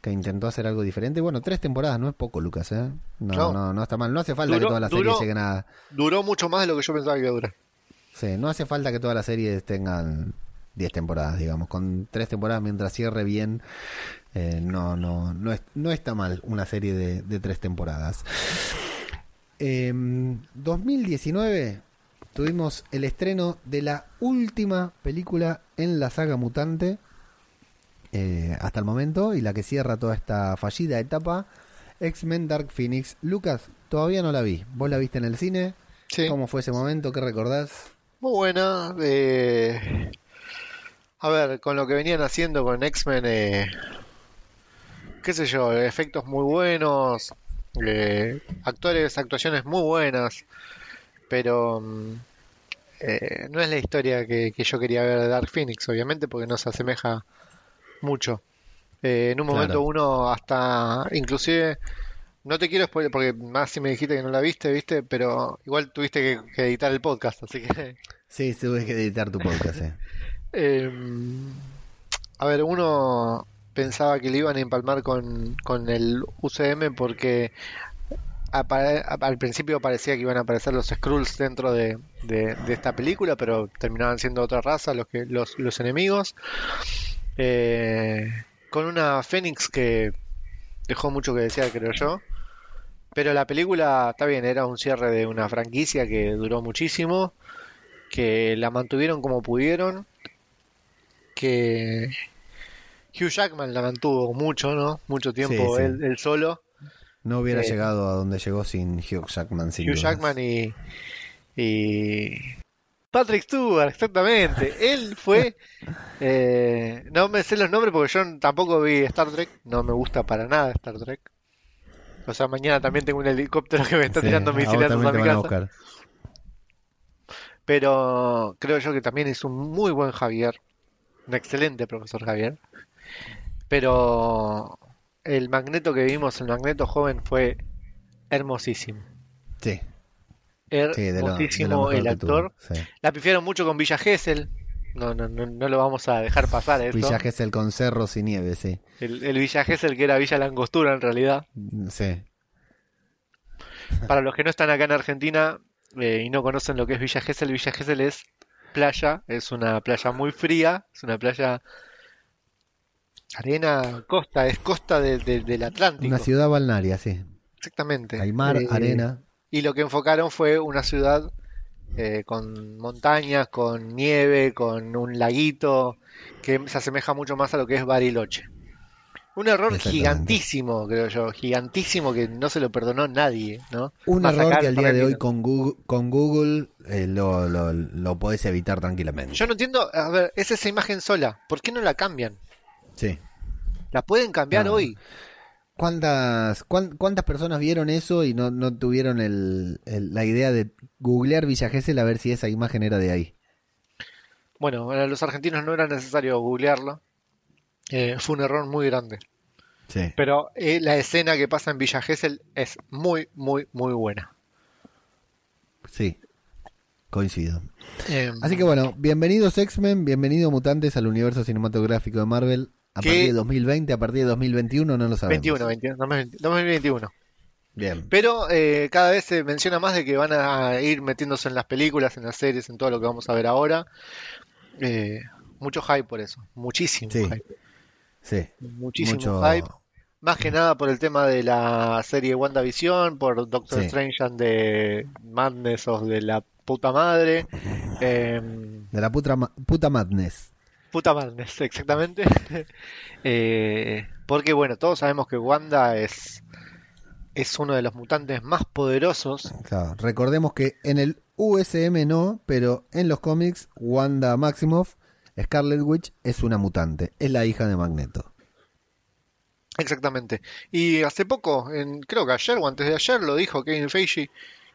que intentó hacer algo diferente. Bueno, tres temporadas no es poco, Lucas, ¿eh? No, No. no, no, está mal. No hace falta Duró- que todas las duró- series lleguen a... Duró mucho más de lo que yo pensaba que iba a durar. Sí, no hace falta que todas las series tengan 10 temporadas, digamos. Con tres temporadas mientras cierre bien, eh, no, no, no, es- no está mal una serie de, de tres temporadas. En 2019 tuvimos el estreno de la última película en la saga Mutante, eh, hasta el momento y la que cierra toda esta fallida etapa, X-Men Dark Phoenix. Lucas, todavía no la vi. ¿Vos la viste en el cine? Sí. ¿Cómo fue ese momento? ¿Qué recordás? Muy buena. eh, A ver, con lo que venían haciendo con X-Men, eh, qué sé yo, efectos muy buenos, eh, actores, actuaciones muy buenas, pero mm, eh, no es la historia que, que yo quería ver de Dark Phoenix, obviamente, porque no se asemeja mucho. Eh, en un Claro. momento uno hasta, inclusive, no te quiero spoiler, porque más si me dijiste que no la viste, viste, pero igual tuviste que, que editar el podcast, así que... Sí, tuve que editar tu podcast. eh. [LAUGHS] Eh, a ver, uno pensaba que le iban a empalmar con, con el UCM porque al principio parecía que iban a aparecer los Skrulls dentro de, de- de esta película, pero terminaban siendo otra raza los, que, los, los enemigos. Eh, con una Fénix que dejó mucho que desear, creo yo. Pero la película, está bien, era un cierre de una franquicia que duró muchísimo, que la mantuvieron como pudieron, que Hugh Jackman la mantuvo mucho, ¿no? Mucho tiempo Sí, sí. Él, él solo. No hubiera Eh, llegado a donde llegó sin Hugh Jackman. Sin Hugh dudas. Jackman y, y Patrick Stewart, exactamente. Él fue, eh, no me sé los nombres porque yo tampoco vi Star Trek, no me gusta para nada Star Trek. O sea, mañana también tengo un helicóptero que me está Sí, tirando a misiles a mi a casa. Pero creo yo que también es un muy buen Javier, un excelente profesor Javier. Pero el Magneto que vimos, el Magneto joven, fue hermosísimo. Sí, sí, de lo, de lo Hermosísimo el actor. sí. La pifiaron mucho con Villa Gesell. No, no, no, no lo vamos a dejar pasar. Villa Gesell con cerros y nieve, sí. El, el Villa Gesell que era Villa Langostura en realidad. Sí, Para los que no están acá en Argentina eh, y no conocen lo que es Villa Gesell, Villa Gesell es playa, es una playa muy fría, es una playa arena, costa, es costa de- de- del Atlántico. una ciudad balnearia, sí. Exactamente. Hay mar, Eh, arena. Y lo que enfocaron fue una ciudad eh, con montañas, con nieve, con un laguito, que se asemeja mucho más a lo que es Bariloche. Un error gigantísimo, creo yo, gigantísimo que no se lo perdonó nadie, ¿no? Un Más error que al día de hoy con Google, con Google eh, lo, lo, lo podés evitar tranquilamente. Yo no entiendo, a ver, es esa imagen sola, ¿por qué no la cambian? Sí. La pueden cambiar hoy. ¿Cuántas, cuán- cuántas personas vieron eso y no, no tuvieron el, el- la idea de googlear Villa Gesell a ver si esa imagen era de ahí? Bueno, para los argentinos no era necesario googlearlo. Eh, fue un error muy grande. Sí. Pero eh, la escena que pasa en Villa Gesell es muy, muy, muy buena. Sí. Coincido. Eh, Así que bueno, bienvenidos X-Men, bienvenidos mutantes al universo cinematográfico de Marvel. A partir de 2020, a partir de 2021 no lo sabemos. 21, 21, 2021. Bien. Pero eh, cada vez se menciona más de que van a ir metiéndose en las películas, en las series, en todo lo que vamos a ver ahora. Eh, mucho hype por eso, muchísimo Sí. hype, Sí. muchísimo Mucho. hype. Más que nada por el tema de la serie WandaVision, por Doctor Sí. Strange and the Madness of de la puta madre. Eh, De la puta, puta madness. Puta Madness, [LAUGHS] exactamente. [LAUGHS] Eh, porque bueno, todos sabemos que Wanda es, es uno de los mutantes más poderosos. Claro, recordemos que en el USM no, pero en los cómics, Wanda Maximoff, Scarlet Witch, es una mutante. Es la hija de Magneto. Exactamente. Y hace poco, en, creo que ayer o antes de ayer, lo dijo Kevin Feige,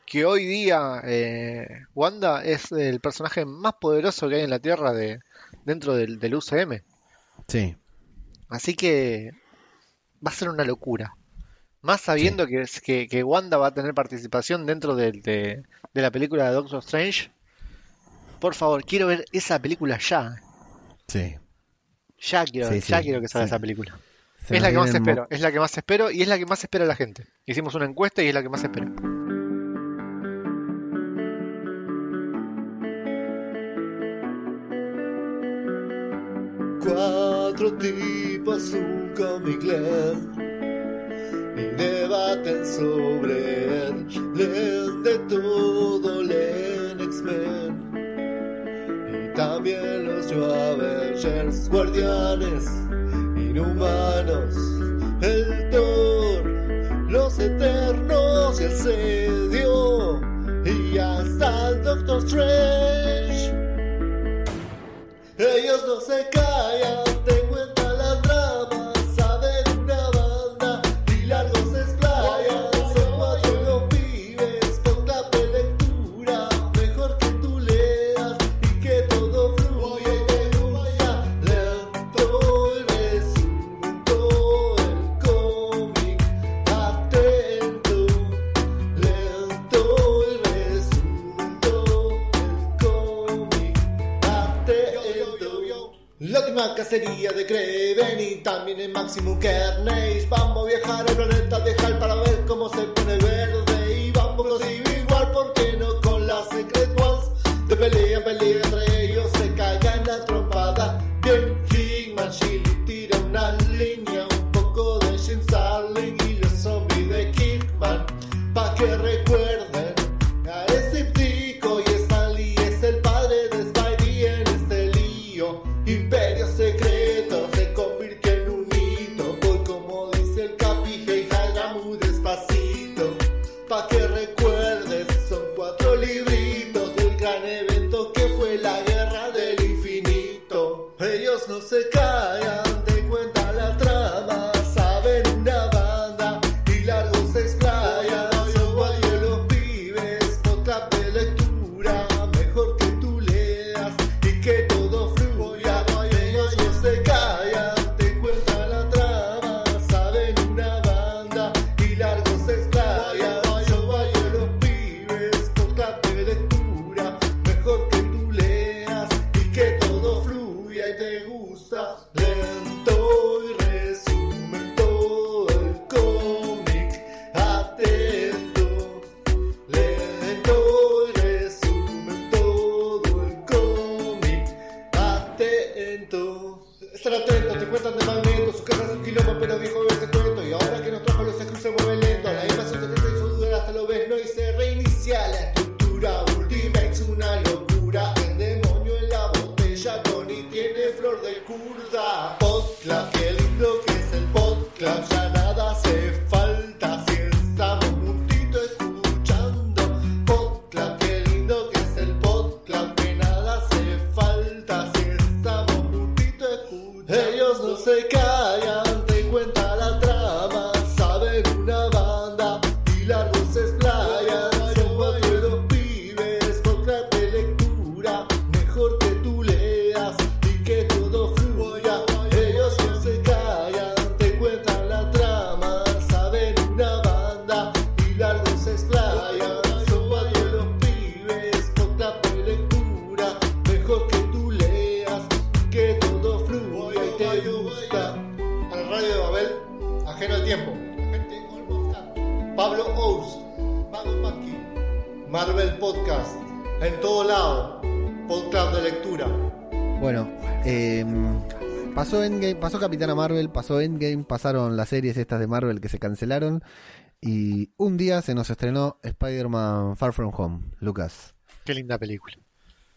que hoy día eh, Wanda es el personaje más poderoso que hay en la Tierra de, dentro del, del UCM. Sí. Así que va a ser una locura. Más sabiendo que, que, que Wanda va a tener participación dentro del- de, de la película de Doctor Strange. Por favor, quiero ver esa película ya. Sí. Ya quiero, Sí, ya sí, quiero que salga esa película. Se es la que más espero, es la que más espero y es la que más espera la gente. Hicimos una encuesta y es la que más espera. Tipos, un cómic leen y debaten sobre él. Leen de todo, leen X-Men y también los New Avengers, Guardianes inhumanos, el Thor, los eternos y el sedio, y hasta el Doctor Strange. Ellos no se callan, cacería de Kraven y también el Maximum Carnage. Vamos a viajar al planeta de Hal para ver cómo se pone verde. Capitana Marvel, pasó Endgame, pasaron las series estas de Marvel que se cancelaron y un día se nos estrenó Spider-Man Far From Home. Lucas, Qué linda película.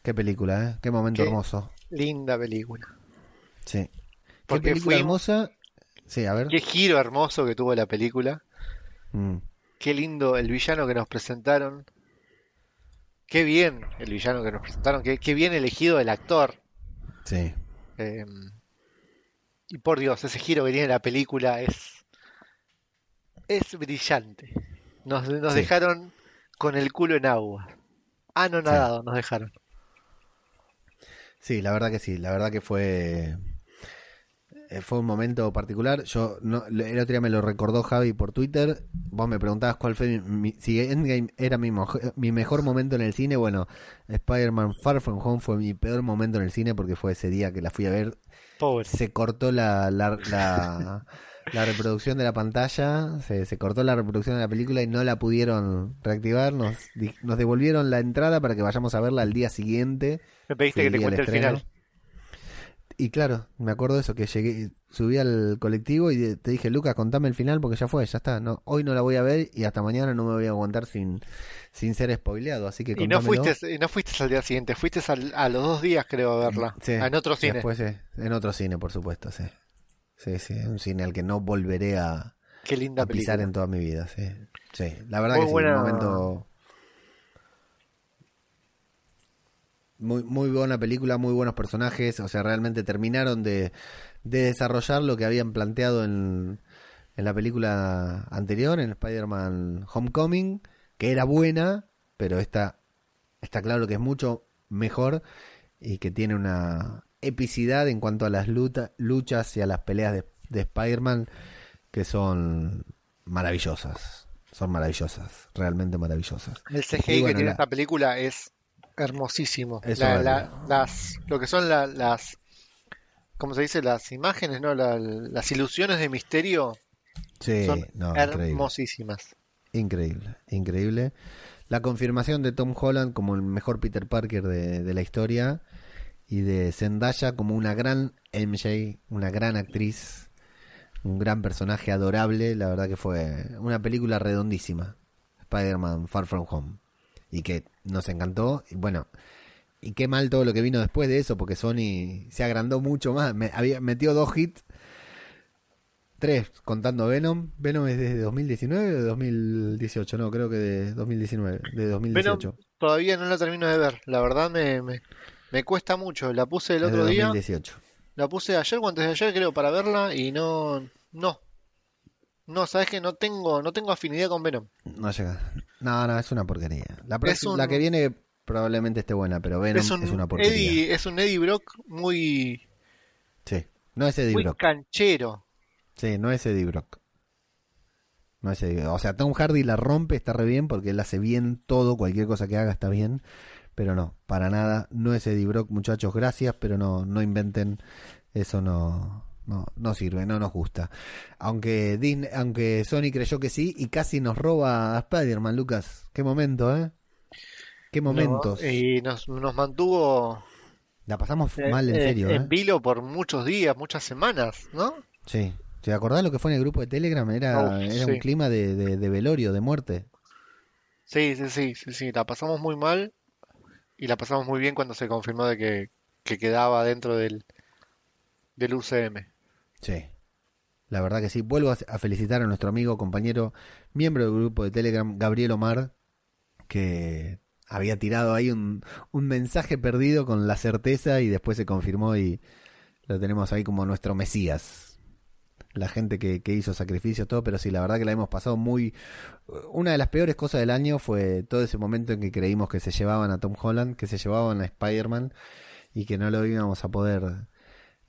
qué película, ¿eh? Qué momento Qué- hermoso. Linda película. Sí. Qué película fuimos- hermosa. Sí, a ver. Qué giro hermoso que tuvo la película. Mm, Qué lindo el villano que nos presentaron. Qué bien el villano que nos presentaron. Qué, qué bien elegido el actor. sí. Eh, y por Dios, ese giro que tiene la película es. Es brillante. Nos, nos Sí. dejaron con el culo en agua. Ah, no nadado, nos dejaron. Sí, la verdad que sí, la verdad que fue eh, fue un momento particular. Yo no, el otro día me lo recordó Javi por Twitter. Vos me preguntabas cuál fue mi, mi- si Endgame era mi, mojo- mi mejor momento en el cine. Bueno, Spider-Man Far From Home fue mi peor momento en el cine porque fue ese día que la fui a ver. Se cortó la, la, la, la reproducción de la pantalla, se, se cortó la reproducción de la película y no la pudieron reactivar. Nos, nos devolvieron la entrada para que vayamos a verla al día siguiente. Me pediste que te cuente el final. Y claro, me acuerdo de eso, que llegué, subí al colectivo y te dije, Lucas, contame el final porque ya fue, ya está. No, hoy no la voy a ver y hasta mañana no me voy a aguantar sin, sin ser spoileado, así que Y no fuiste, y no fuiste al día siguiente, fuiste al- a los dos días, creo, a verla. Sí, Ah, en otro cine. Después, sí, en otro cine, por supuesto, sí. sí, sí, un cine al que no volveré a, Qué linda a pisar película. en toda mi vida, sí. Sí, la verdad Muy que sí, buena- un momento muy muy buena película, muy buenos personajes, o sea, realmente terminaron de, de desarrollar lo que habían planteado en, en la película anterior, en Spider-Man Homecoming, que era buena, pero esta está claro que es mucho mejor y que tiene una epicidad en cuanto a las luta- luchas y a las peleas de, de Spider-Man que son maravillosas. Son maravillosas, realmente maravillosas. El CGI bueno, que tiene la- esta película es hermosísimo. La- la- las, lo que son la- las, ¿cómo se dice? Las imágenes, ¿no? La- las ilusiones de misterio Sí, son no, increíble. hermosísimas. Increíble, increíble. La confirmación de Tom Holland como el mejor Peter Parker de, de la historia y de Zendaya como una gran MJ, una gran actriz, un gran personaje adorable. La verdad que fue una película redondísima, Spider-Man Far From Home, y que nos encantó. Y bueno, y qué mal todo lo que vino después de eso, porque Sony se agrandó mucho más. Me, había metió dos hits Tres, contando Venom. Venom es desde 2019 o de 2018, no, creo que de 2019, de 2018. Venom todavía no la termino de ver. La verdad me, me, me cuesta mucho. La puse el Es de otro día. 2018. La puse ayer o antes de ayer, creo, para verla y no, no. No, sabes que no tengo, no tengo afinidad con Venom. No llega. No, no, es una porquería. La, Es próxima- un- la que viene probablemente esté buena, pero Venom es es, un una porquería. Eddie, es un Eddie Brock muy, Sí, no es Eddie muy Brock. canchero. Sí, no es Eddie Brock. No es Eddie O sea, Tom Hardy la rompe, está re bien porque él hace bien todo, cualquier cosa que haga está bien. Pero no, para nada, no es Eddie Brock, muchachos, gracias, pero no, no inventen, eso no, no, no sirve, no nos gusta. Aunque Disney, aunque Sony creyó que sí y casi nos roba a Spider-Man, Lucas. Qué momento, ¿eh? Qué momentos. No, y nos, nos mantuvo La pasamos eh, mal, en eh, serio, ¿eh? en vilo por muchos días, muchas semanas, ¿no? Sí. ¿Te acordás lo que fue en el grupo de Telegram? Era, era sí. un clima de, de, de velorio, de muerte. Sí, sí, sí, sí, sí, la pasamos muy mal y la pasamos muy bien cuando se confirmó de que, que quedaba dentro del, del UCM. Sí. La verdad que sí. Vuelvo a felicitar a nuestro amigo, compañero, miembro del grupo de Telegram, Gabriel Omar, que había tirado ahí un, un mensaje perdido con la certeza y después se confirmó y lo tenemos ahí como nuestro Mesías. La gente que, que hizo sacrificios, todo, pero sí, la verdad que la hemos pasado muy... Una de las peores cosas del año fue todo ese momento en que creímos que se llevaban a Tom Holland, que se llevaban a Spider-Man y que no lo íbamos a poder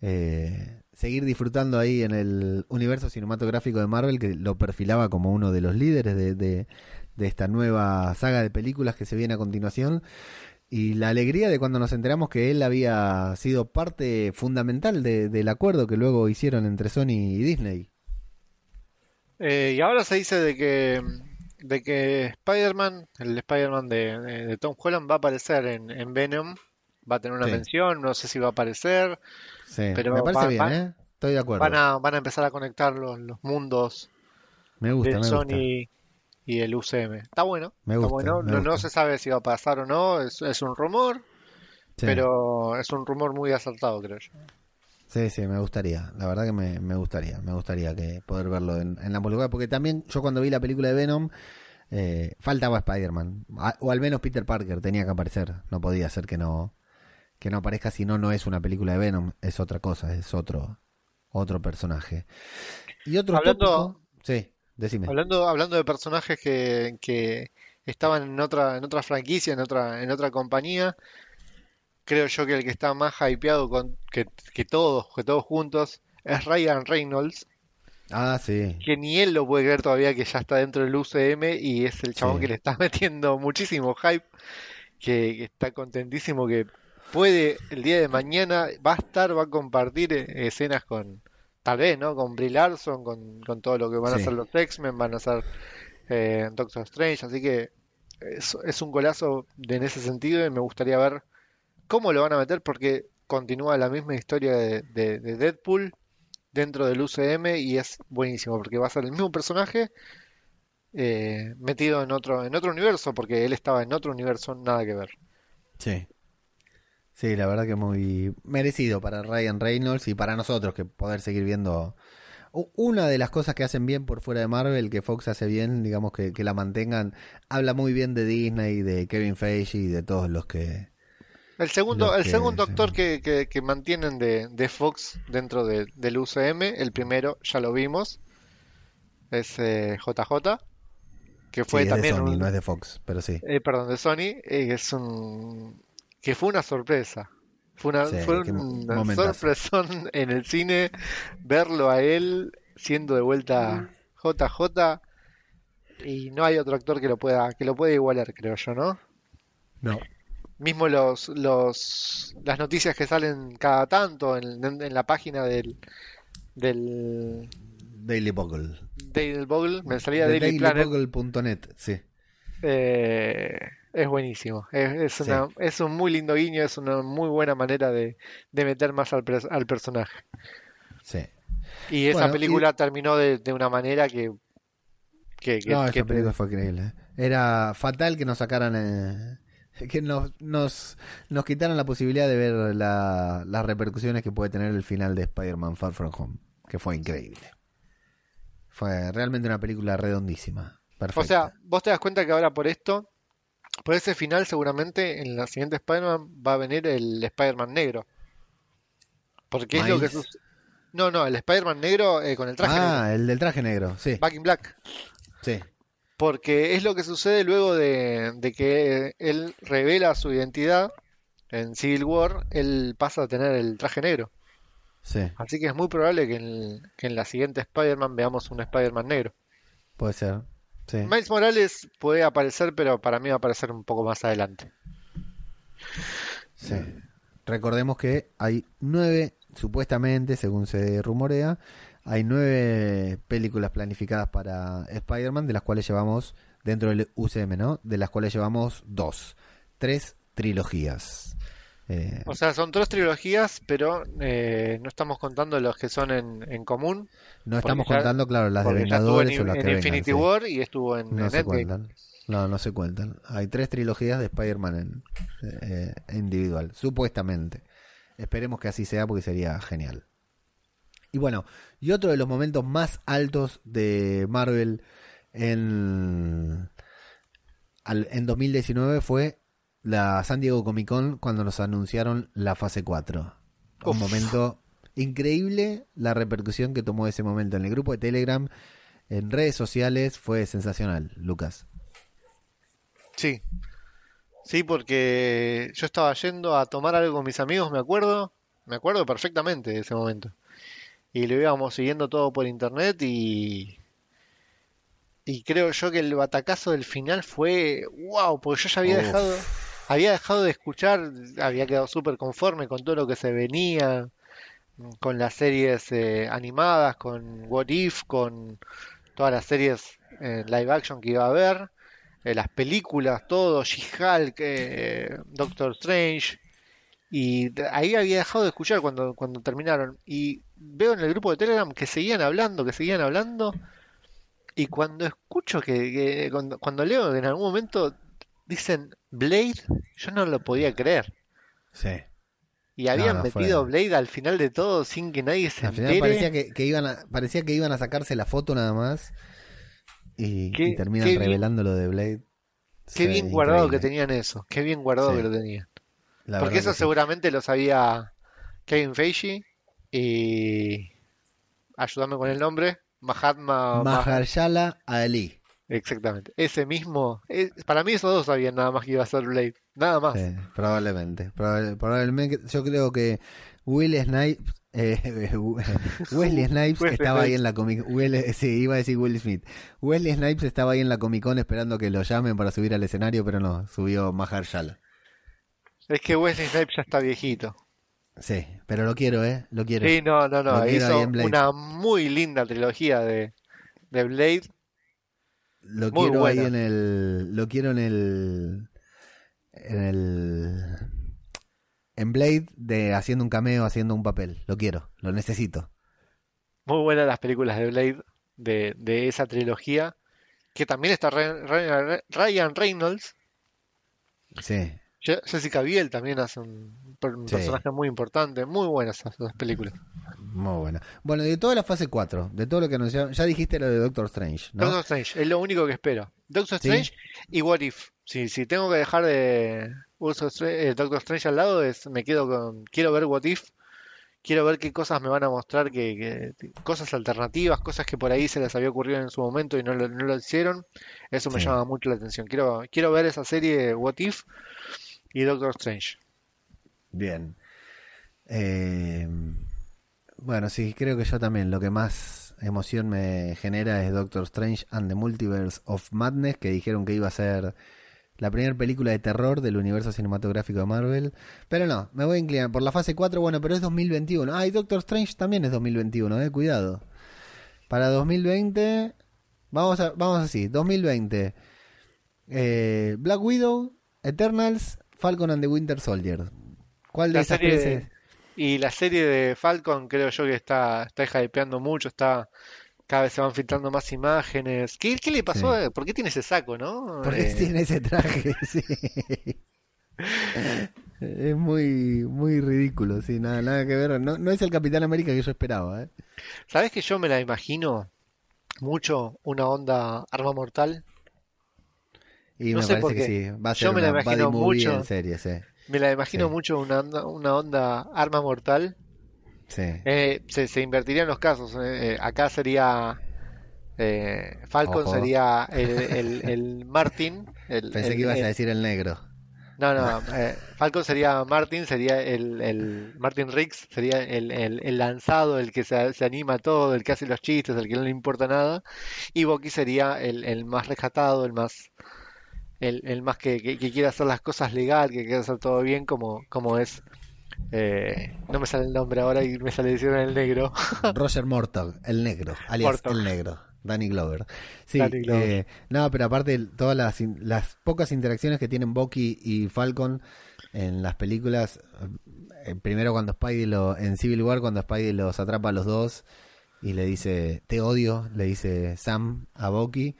eh, seguir disfrutando ahí en el universo cinematográfico de Marvel, que lo perfilaba como uno de los líderes de, de- de esta nueva saga de películas que se viene a continuación. Y la alegría de cuando nos enteramos que él había sido parte fundamental de- del acuerdo que luego hicieron entre Sony y Disney. Eh, y ahora se dice de que, de que Spider-Man, el Spider-Man de, de- Tom Holland va a aparecer en, en Venom, va a tener una Sí. mención, no sé si va a aparecer, Sí, Pero me parece va- bien, va- ¿eh? Estoy de acuerdo. van a, van a empezar a conectar los, los mundos Me gusta, de me gusta. Sony y el UCM. Está bueno, Me está bueno, me no, no se sabe si va a pasar o no, es, es un rumor, Sí. pero es un rumor muy acertado, creo yo. Sí, sí, me gustaría. La verdad que me, me gustaría. Me gustaría que poder verlo en, en la película. Porque también yo cuando vi la película de Venom, eh, faltaba Spider-Man. O al menos Peter Parker tenía que aparecer. No podía ser que no que no aparezca, si no, no es una película de Venom. Es otra cosa, es otro otro personaje. Y otro Hablando- tópico- Sí, decime. Hablando, hablando de personajes que, que estaban en otra, en otra franquicia, en otra, en otra compañía, creo yo que el que está más hypeado con, que, que todos, que todos juntos, es Ryan Reynolds, Ah, sí. que ni él lo puede creer todavía que ya está dentro del UCM y es el chabón Sí. que le está [LAUGHS] metiendo muchísimo hype, que, que está contentísimo que puede el día de mañana, va a estar, va a compartir eh, escenas con, tal vez, ¿no? Con Brie Larson, con, con todo lo que van a hacer los X-Men, van a hacer eh, Doctor Strange, así que es, es un golazo de- en ese sentido y me gustaría ver cómo lo van a meter porque continúa la misma historia de, de- de Deadpool dentro del UCM y es buenísimo porque va a ser el mismo personaje eh, metido en otro en otro universo porque él estaba en otro universo nada que ver. Sí. Sí, la verdad que muy merecido para Ryan Reynolds y para nosotros que poder seguir viendo. Una de las cosas que hacen bien por fuera de Marvel, que Fox hace bien, digamos que, que la mantengan, habla muy bien de Disney, de Kevin Feige y de todos los que... El segundo, el que- segundo sí. actor que, que, que mantienen de, de Fox dentro de- del UCM, el primero ya lo vimos, es eh, JJ, que fue sí, es de también Sony, un- no es de Fox, pero sí. eh, perdón, de Sony, eh, es un que fue una sorpresa. Fue una, Sí, fue una sorpresón [LAUGHS] en el cine verlo a él siendo de vuelta JJ y no hay otro actor que lo pueda que lo pueda igualar, creo yo, ¿no? No. Mismo los, los las noticias que salen cada tanto en, en- en la página del del Daily Bugle. Daily Bugle, me salía De Daily Planet. dailybugle.net, sí. Eh, es buenísimo. Es, es Sí. una, es un muy lindo guiño, es una muy buena manera de, de meter más al, al personaje. Sí. Y esa Bueno, película terminó de, de una manera que, que, que- No, que esa película fue increíble. ¿eh? Era fatal que nos sacaran, eh, [LAUGHS] que nos, nos, nos quitaran la posibilidad de ver la- las repercusiones que puede tener el final de Spider-Man Far From Home, que fue increíble. Fue realmente una película redondísima. Perfecta. O sea, vos te das cuenta que ahora por esto, por ese final seguramente en la siguiente Spider-Man va a venir el Spider-Man negro. Porque es lo que. No, no, el Spider-Man negro eh, con el traje negro. ah, el del traje negro, sí. Back in Black. sí. Porque es lo que sucede luego de, de que él revela su identidad en Civil War, él pasa a tener el traje negro. Sí, Así que es muy probable que en, que en la siguiente Spider-Man veamos un Spider-Man negro. puede ser. Sí. Miles Morales puede aparecer, pero para mí va a aparecer un poco más adelante. Sí. Recordemos que hay nueve, supuestamente, según se rumorea, hay nueve películas planificadas para Spider-Man, de las cuales llevamos, dentro del UCM, ¿no? De las cuales llevamos dos. Tres trilogías. Eh, O sea, son tres trilogías, pero eh, no estamos contando los que son en, en común. no estamos ya- contando, claro, las de en, Vengadores o las en que vengan, Infinity sí. War y estuvo en, No en se cuentan. No, no se cuentan. Hay tres trilogías de Spider-Man eh, individual, supuestamente. Esperemos que así sea porque sería genial. Y bueno, y otro de los momentos más altos de Marvel en, al- en 2019 fue la San Diego Comic Con cuando nos anunciaron la fase 4. Un momento increíble la repercusión que tomó ese momento en el grupo de Telegram, en redes sociales, fue sensacional, Lucas. Sí. Sí, porque yo estaba yendo a tomar algo con mis amigos, me acuerdo, me acuerdo perfectamente de ese momento. Y lo íbamos siguiendo todo por internet y y creo yo que el batacazo del final fue wow, porque yo ya había Uf. dejado había dejado de escuchar, había quedado súper conforme con todo lo que se venía, con las series eh, animadas, con What If, con todas las series eh, live action que iba a haber eh, las películas, todo, She-Hulk, eh, Doctor Strange, y ahí había dejado de escuchar cuando, cuando terminaron. Y veo en el grupo de Telegram que seguían hablando, que seguían hablando, y cuando escucho que, que- cuando, cuando leo que en algún momento dicen Blade, yo no lo podía creer. Sí. Y habían no, metido Blade al final de todo sin que nadie se Al final entere. parecía que, que iban a, parecía que iban a sacarse la foto nada más y, terminan revelando lo de Blade. Qué Sí, bien guardado que tenían eso, qué bien guardado Sí. que lo tenían. La Porque eso sí. seguramente lo sabía Kevin Feige y ayúdame con el nombre, Mahatma Mah- Mahershala Ali. Exactamente. Ese mismo, eh, para mí esos dos sabían nada más que iba a ser Blade, nada más. Sí, probablemente. Probable- probablemente. Yo creo que Will Snipes. eh, [LAUGHS] [LAUGHS] Wesley Snipes estaba ahí en la Comic Will- sí, iba a decir Will Smith. Wesley Snipes estaba ahí en la Comic Con esperando que lo llamen para subir al escenario, pero no, subió Mahershala. Es que Wesley Snipes ya está viejito. Sí, pero lo quiero, ¿eh? Lo quiero. Sí, no, no, no, hizo una muy linda trilogía de, de Blade. Lo Muy quiero ahí en el. Lo quiero en el. En el. En Blade, de haciendo un cameo, haciendo un papel. Lo quiero, lo necesito. Muy buenas las películas de Blade de, de esa trilogía. Que también está Ryan, Reynolds. Sí. Je- Jessica Biel también hace un, un Sí. personaje muy importante. Muy buenas esas esas películas. Muy buena. Bueno, de toda la fase 4, de todo lo que anunciaron, ya dijiste lo de Doctor Strange, ¿no? Doctor Strange, es lo único que espero. Doctor ¿Sí? Strange y What If. Si, si tengo que dejar de Doctor Strange, eh, Doctor Strange al lado, es, me quedo con. Quiero ver What If. Quiero ver qué cosas me van a mostrar, que, que- cosas alternativas, cosas que por ahí se les había ocurrido en su momento y no lo, no lo hicieron. Eso me Sí. llama mucho la atención. Quiero, quiero ver esa serie What If y Doctor Strange. Bien. Eh, bueno, sí, creo que yo también. Lo que más emoción me genera es Doctor Strange and the Multiverse of Madness, que dijeron que iba a ser la primera película de terror del universo cinematográfico de Marvel. Pero no, me voy a inclinar por la fase 4, bueno, pero es 2021. Ah, y Doctor Strange también es 2021, eh, cuidado. Para 2020, vamos, a, vamos así, 2020. eh, Black Widow, Eternals, Falcon and the Winter Soldier. ¿Cuál de esas tres es? Y la serie de Falcon creo yo que está, está hypeando mucho, está, cada vez se van filtrando más imágenes. ¿Qué, qué le pasó? Sí. ¿Por qué tiene ese saco, no? ¿Por qué Eh, tiene ese traje? [LAUGHS] Sí. Es muy, muy ridículo, sí, nada, nada que ver. No, no es el Capitán América que yo esperaba, ¿eh? ¿Sabes que yo me la imagino mucho una onda arma mortal? Y No me sé por parece que qué. sí, va a Yo ser me la imagino mucho. en serie, sí. Me la imagino Sí. mucho una onda, una onda arma mortal. sí. Eh, se, se invertirían los casos. eh, eh, acá sería eh, Falcon Ojo. sería el, el, el Martin. el- Pensé que ibas a decir el negro. No, no, eh, Falcon sería Martin, sería el, el Martin Riggs, sería el, lanzado, el que se, se anima todo, el que hace los chistes, el que no le importa nada. Y Bucky sería el, el más rescatado, el más, el, el más que, que, que quiere hacer las cosas legal, que quiere hacer todo bien, como, como es. eh, no me sale el nombre ahora y me sale decir el negro. [LAUGHS] Roger Mortog, el negro, alias Mortog. el negro. Danny Glover. Sí, Danny Glover. eh, no, pero aparte todas las, las pocas interacciones que tienen Bucky y Falcon en las películas, eh, primero cuando Spidey lo, en Civil War, cuando Spidey los atrapa a los dos y le dice, te odio, le dice Sam a Bucky.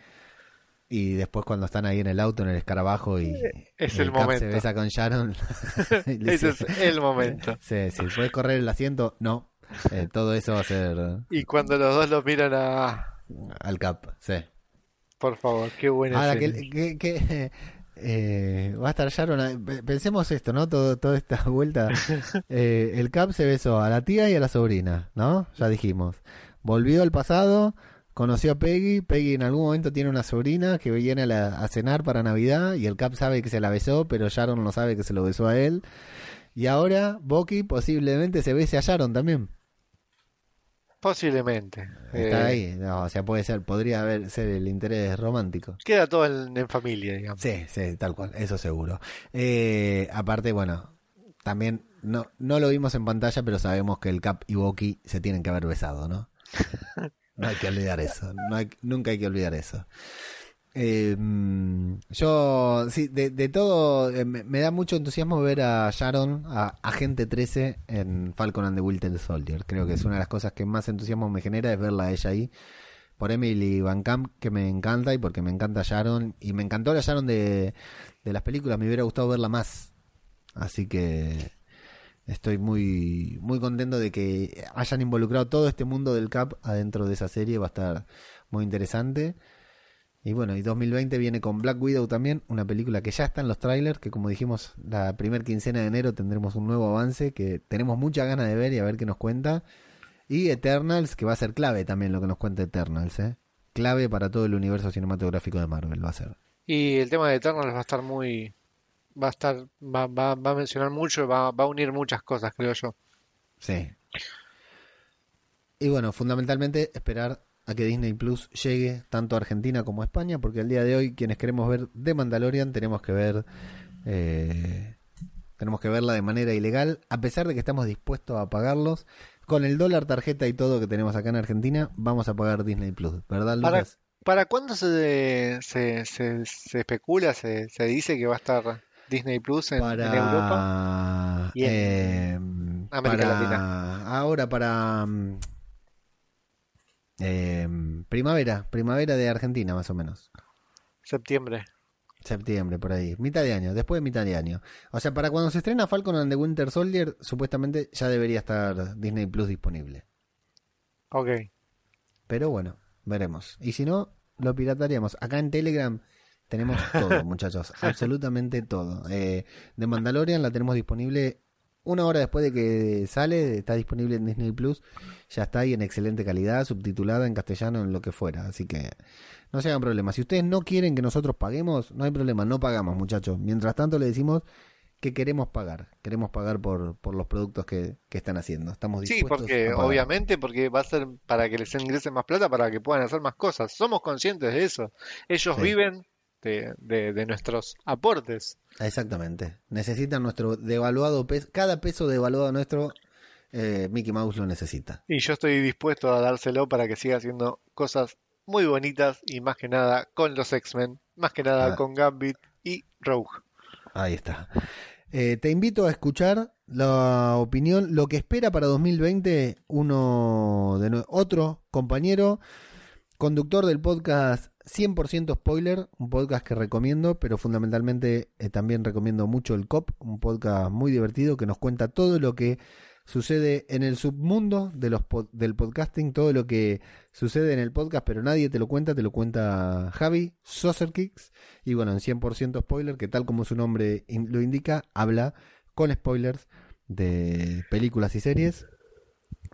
Y después cuando están ahí en el auto, en el escarabajo y Es y el Cap se momento. besa con Sharon. [LAUGHS] [LAUGHS] Ese dice, es el momento. [LAUGHS] Sí, sí, ¿puedes correr el asiento? No. Eh, todo eso va a ser Y cuando los dos lo miran a... al Cap, sí. Por favor, qué buena Ahora, que, que- que, eh, va a estar Sharon. eh, pe- Pensemos esto, ¿no? Todo, toda esta vuelta. Eh, el Cap se besó a la tía y a la sobrina, ¿no? Ya dijimos. Volvió al pasado, conoció a Peggy. Peggy en algún momento tiene una sobrina que viene a, la- a cenar para Navidad y el Cap sabe que se la besó, pero Sharon no sabe que se lo besó a él. Y ahora Bucky posiblemente se bese a Sharon también. Posiblemente. Está Eh, ahí, no, o sea, puede ser, podría haber ser el interés romántico. Queda todo en, en familia, digamos. Sí, sí, tal cual, eso seguro. Eh, aparte, bueno, también no, no lo vimos en pantalla, pero sabemos que el Cap y Bucky se tienen que haber besado, ¿no? [LAUGHS] No hay que olvidar eso, nunca hay que olvidar eso. Mm, yo, sí, de, todo, eh, me, me da mucho entusiasmo ver a Sharon, a Agente 13 en Falcon and the Winter Soldier. Creo que es una de las cosas que más entusiasmo me genera es verla a ella ahí. Por Emily Van Camp, que me encanta y porque me encanta Sharon. Y me encantó la Sharon de, de las películas, me hubiera gustado verla más. Así que estoy muy, muy contento de que hayan involucrado todo este mundo del Cap adentro de esa serie. Va a estar muy interesante. Y bueno, y 2020 viene con Black Widow también, una película que ya está en los trailers, que como dijimos, la primer quincena de enero tendremos un nuevo avance que tenemos mucha ganas de ver y a ver qué nos cuenta. Y Eternals, que va a ser clave también lo que nos cuenta Eternals, ¿eh? Clave para todo el universo cinematográfico de Marvel va a ser. Y el tema de Eternals va a estar muy... Va a estar... Va, va, va a mencionar mucho, va, va a unir muchas cosas, creo yo. Sí. Y bueno, fundamentalmente esperar a que Disney Plus llegue tanto a Argentina como a España, porque el día de hoy quienes queremos ver The Mandalorian tenemos que ver eh, tenemos que verla de manera ilegal, a pesar de que estamos dispuestos a pagarlos. Con el dólar tarjeta y todo que tenemos acá en Argentina, vamos a pagar Disney Plus, ¿verdad, Para, Lucas? ¿para cuándo se, se, se, se especula, se, se dice que va a estar Disney Plus en, en Europa? Y en eh, América para- Latina. ahora para mm, eh, primavera, primavera de Argentina más o menos. Septiembre. Septiembre, por ahí. Mitad de año, después de mitad de año. O sea, para cuando se estrena Falcon and the Winter Soldier, supuestamente ya debería estar Disney Plus disponible. Ok. Pero bueno, veremos. Y si no, lo pirataríamos. Acá en Telegram tenemos [LAUGHS] todo, muchachos. Absolutamente todo. Eh, de Mandalorian la tenemos disponible una hora después de que sale. Está disponible en Disney Plus. Ya está ahí en excelente calidad, subtitulada en castellano, en lo que fuera. Así que no se hagan problemas. Si ustedes no quieren que nosotros paguemos, no hay problema. No pagamos, muchachos. Mientras tanto, le decimos que queremos pagar. Queremos pagar por, por los productos que, que están haciendo. Estamos Sí, dispuestos porque a pagar. obviamente porque va a ser para que les ingresen más plata, para que puedan hacer más cosas. Somos conscientes de eso. Ellos Sí. viven de, de, de nuestros aportes. Exactamente. Necesitan nuestro devaluado peso. Cada peso devaluado nuestro, eh, Mickey Mouse lo necesita. Y yo estoy dispuesto a dárselo para que siga haciendo cosas muy bonitas y más que nada con los X-Men, más que nada Ah. con Gambit y Rogue. Ahí está. Eh, te invito a escuchar la opinión, lo que espera para 2020 uno de otro compañero, conductor del podcast 100% Spoiler, un podcast que recomiendo, pero fundamentalmente eh, también recomiendo mucho el COP, un podcast muy divertido que nos cuenta todo lo que sucede en el submundo de los pod- del podcasting, todo lo que sucede en el podcast, pero nadie te lo cuenta, te lo cuenta Javi, Saucerkicks, y bueno, en 100% spoiler, que tal como su nombre lo indica, habla con spoilers de películas y series.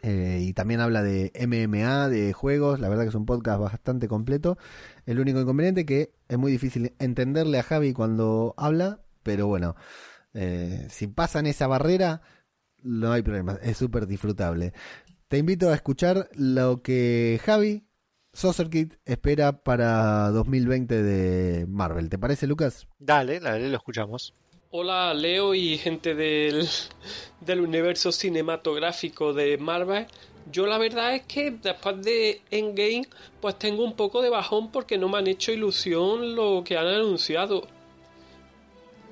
Eh, y también habla de MMA, de juegos. La verdad que es un podcast bastante completo. El único inconveniente que es muy difícil entenderle a Javi cuando habla. Pero bueno, eh, si pasan esa barrera, no hay problema. Es súper disfrutable. Te invito a escuchar lo que Javi, Saucerkit, espera para 2020 de Marvel. ¿Te parece, Lucas? Dale, dale, lo escuchamos. Hola Leo y gente del, [LAUGHS] del universo cinematográfico de Marvel. Yo la verdad es que después de Endgame pues tengo un poco de bajón porque no me han hecho ilusión lo que han anunciado.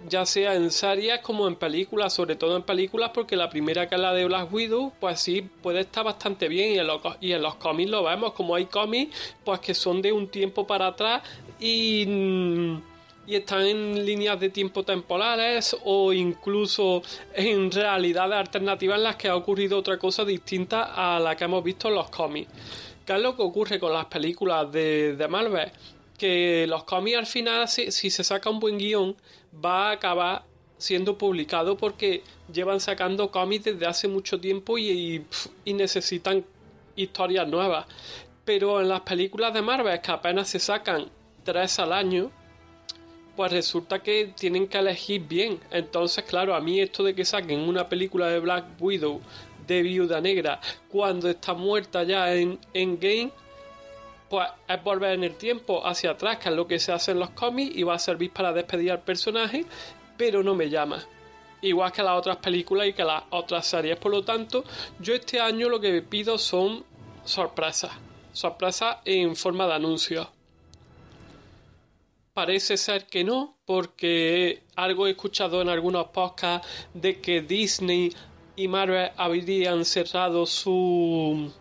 Ya sea en series como en películas, sobre todo en películas porque la primera que es la de Black Widow pues sí puede estar bastante bien y en los, y en los cómics lo vemos como hay cómics pues que son de un tiempo para atrás y... mm, y están en líneas de tiempo temporales o incluso en realidades alternativas en las que ha ocurrido otra cosa distinta a la que hemos visto en los cómics. ¿Qué es lo que ocurre con las películas de, Marvel? Que los cómics al final, si, si se saca un buen guion, va a acabar siendo publicado porque llevan sacando cómics desde hace mucho tiempo y, y necesitan historias nuevas. Pero en las películas de Marvel, que apenas se sacan tres al año, pues resulta que tienen que elegir bien. Entonces, claro, a mí esto de que saquen una película de Black Widow de Viuda Negra cuando está muerta ya en, en Game, pues es volver en el tiempo hacia atrás, que es lo que se hace en los cómics y va a servir para despedir al personaje, pero no me llama. Igual que las otras películas y que las otras series. Por lo tanto, yo este año lo que pido son sorpresas. Sorpresas en forma de anuncios. Parece ser que no, porque algo he escuchado en algunos podcasts de que Disney y Marvel habrían cerrado su,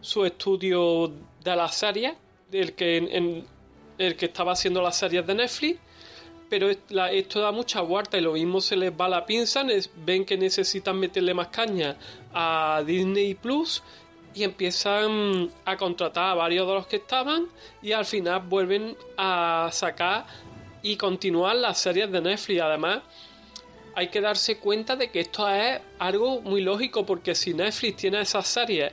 su estudio de las series, el que, el que estaba haciendo las series de Netflix, pero es- la- esto da mucha vuelta y lo mismo se les va la pinza, ven que necesitan meterle más caña a Disney Plus y empiezan a contratar a varios de los que estaban y al final vuelven a sacar y continuar las series de Netflix. Además, hay que darse cuenta de que esto es algo muy lógico porque si Netflix tiene esas series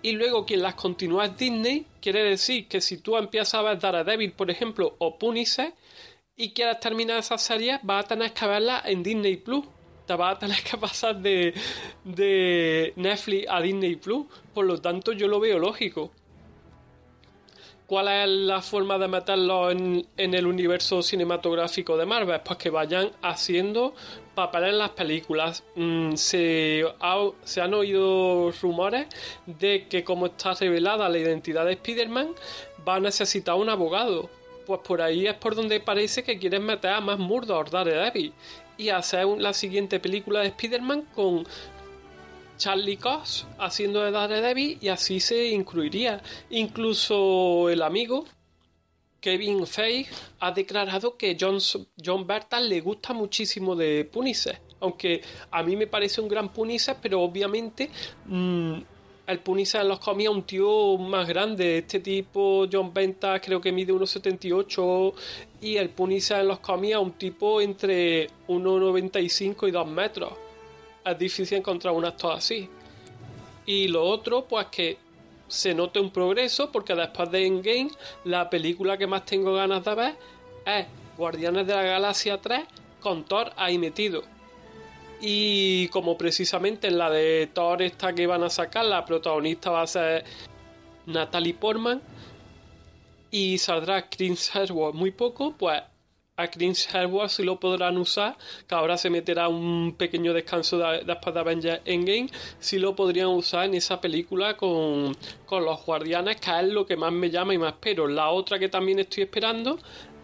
y luego quien las continúa es Disney, quiere decir que si tú empiezas a ver Daredevil, por ejemplo, o Punisher y quieres terminar esas series, vas a tener que verlas en Disney Plus. Te vas a tener que pasar de, de Netflix a Disney Plus. Por lo tanto, yo lo veo lógico. ¿Cuál es la forma de meterlo en, en el universo cinematográfico de Marvel? Pues que vayan haciendo papeles en las películas. Mm, se han oído rumores de que como está revelada la identidad de Spider-Man, va a necesitar un abogado. Pues por ahí es por donde parece que quieren meter a más Murdoch, Daredevil, y hacer la siguiente película de Spider-Man con Charlie Cox haciendo de Daredevil y así se incluiría. Incluso el amigo Kevin Feige ha declarado que John, John Bertal le gusta muchísimo de Punisher. Aunque a mí me parece un gran Punisher, pero obviamente mm, el Punisher en los es un tío más grande. Este tipo, John Benta, creo que mide 1,78 y el Punisher en los es un tipo entre 1,95 y 2 metros. Es difícil encontrar un actor así. Y lo otro, pues que se note un progreso porque después de Endgame la película que más tengo ganas de ver es Guardianes de la Galaxia 3 con Thor ahí metido. Y como precisamente en la de Thor esta que van a sacar, la protagonista va a ser Natalie Portman y saldrá Chris Hemsworth muy poco, pues a Chris Hemsworth sí lo podrán usar, que ahora se meterá un pequeño descanso de, después de Avengers Endgame, sí lo podrían usar en esa película con, con los guardianes, que es lo que más me llama y más espero. La otra que también estoy esperando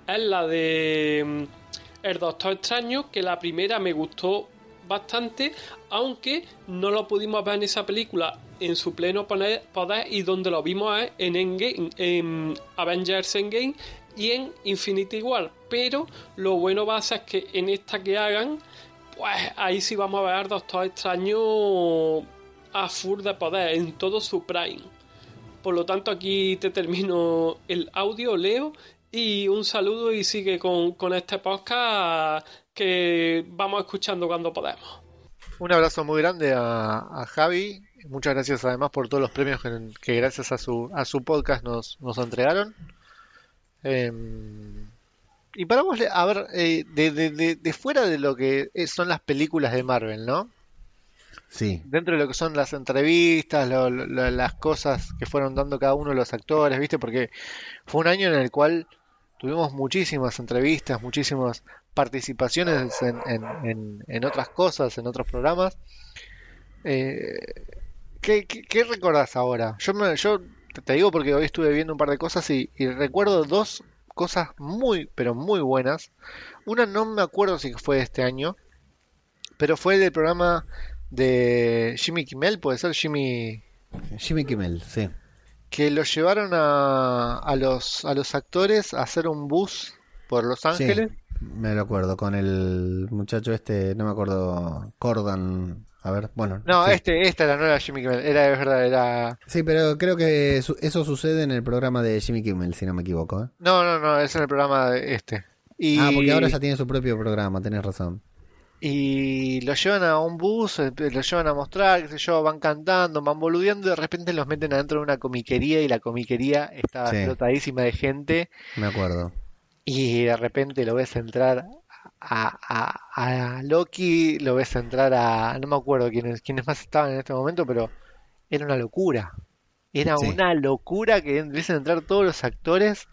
es la de mm, El Doctor Extraño, que la primera me gustó bastante, aunque no lo pudimos ver en esa película en su pleno poder y donde lo vimos en, Endgame, en Avengers Endgame y en Infinity War. Pero lo bueno va a ser que en esta que hagan, pues ahí sí vamos a ver Doctor Extraño a full de poder, en todo su prime. Por lo tanto, aquí te termino el audio, Leo, y un saludo y sigue con, con este podcast que vamos escuchando cuando podemos. Un abrazo muy grande a, Javi. Muchas gracias además por todos los premios que, gracias a su, a su podcast nos, nos entregaron. Em, y para vos, a ver, eh, de, de, de, fuera de lo que son las películas de Marvel, ¿no? Sí. Dentro de lo que son las entrevistas, las cosas que fueron dando cada uno de los actores, ¿viste? Porque fue un año en el cual tuvimos muchísimas entrevistas, muchísimas participaciones en, en, en, otras cosas, en otros programas. Eh, ¿qué, qué, recordás ahora? Yo, me, yo te digo porque hoy estuve viendo un par de cosas y, recuerdo dos cosas muy, pero muy buenas. Una no me acuerdo si fue este año, pero fue del programa de Jimmy Kimmel, puede ser Jimmy... Jimmy Kimmel, sí. Que lo llevaron a, a, los, a los actores a hacer un bus por Los Ángeles. me lo acuerdo, con el muchacho este, no me acuerdo, Cordan, a ver, bueno. No, este, esta era, no era Jimmy Kimmel, era, es verdad, era... Sí, pero creo que eso sucede en el programa de Jimmy Kimmel, si no me equivoco. ¿eh? No, no, no, es en el programa de este. Y... Ah, porque ahora ya tiene su propio programa, tenés razón. Y lo llevan a un bus, eh, lo llevan a mostrar, qué sé yo, van cantando, van boludeando y de repente los meten adentro de una comiquería y la comiquería está explotadísima de gente. Me acuerdo. Y de repente lo ves entrar a, a, Loki, lo ves entrar a. No me acuerdo quiénes, quiénes más estaban en este momento, pero era una locura. Era una locura que empiecen a entrar todos los actores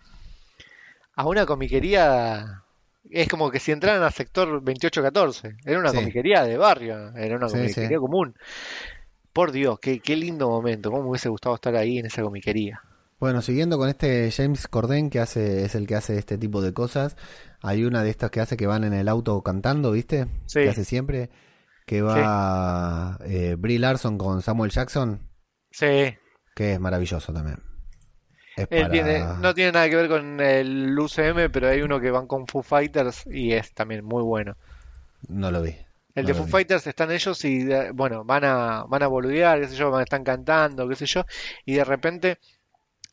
a una comiquería. Es como que si entraran al sector 2814. Era una comiquería de barrio, era una comiquería común. Por Dios, qué, qué lindo momento. ¿Cómo me hubiese gustado estar ahí en esa comiquería? Bueno, siguiendo con este James Corden que hace es el que hace este tipo de cosas. Hay una de estas que hace que van en el auto cantando, ¿viste? Sí. Que hace siempre que va eh, Brie Larson con Samuel Jackson. Sí. Que es maravilloso también. No tiene nada que ver con el UCM, pero hay uno que van con Foo Fighters y es también muy bueno. No lo vi. El de Foo Fighters están ellos y bueno, van a van a boludear, qué sé yo, van, están cantando, qué sé yo, y de repente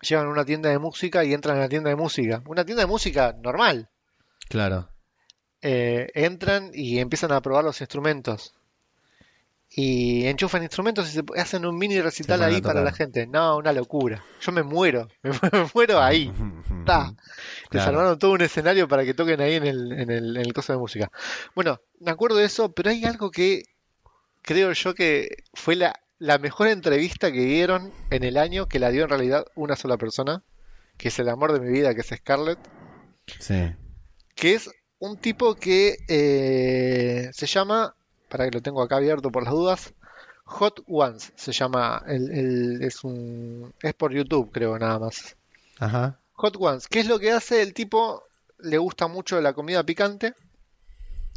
llegan a una tienda de música y entran a la tienda de música. Una tienda de música normal. Claro. Eh, entran y empiezan a probar los instrumentos. Y enchufan instrumentos y se hacen un mini recital ahí para la gente. No, una locura. Yo me muero. [LAUGHS] Me, muero ahí. Está. Te salvaron todo un escenario para que toquen ahí en el, en el, en el coso de música. Bueno, me acuerdo de eso, pero hay algo que creo yo que fue la la mejor entrevista que dieron en el año, que la dio en realidad una sola persona, que es el amor de mi vida, que es Scarlett. Sí. Que es un tipo que eh, se llama, para que lo tengo acá abierto por las dudas, Hot Ones se llama, el, es un es por YouTube creo nada más. Ajá. Hot Ones, ¿qué es lo que hace? El tipo le gusta mucho la comida picante,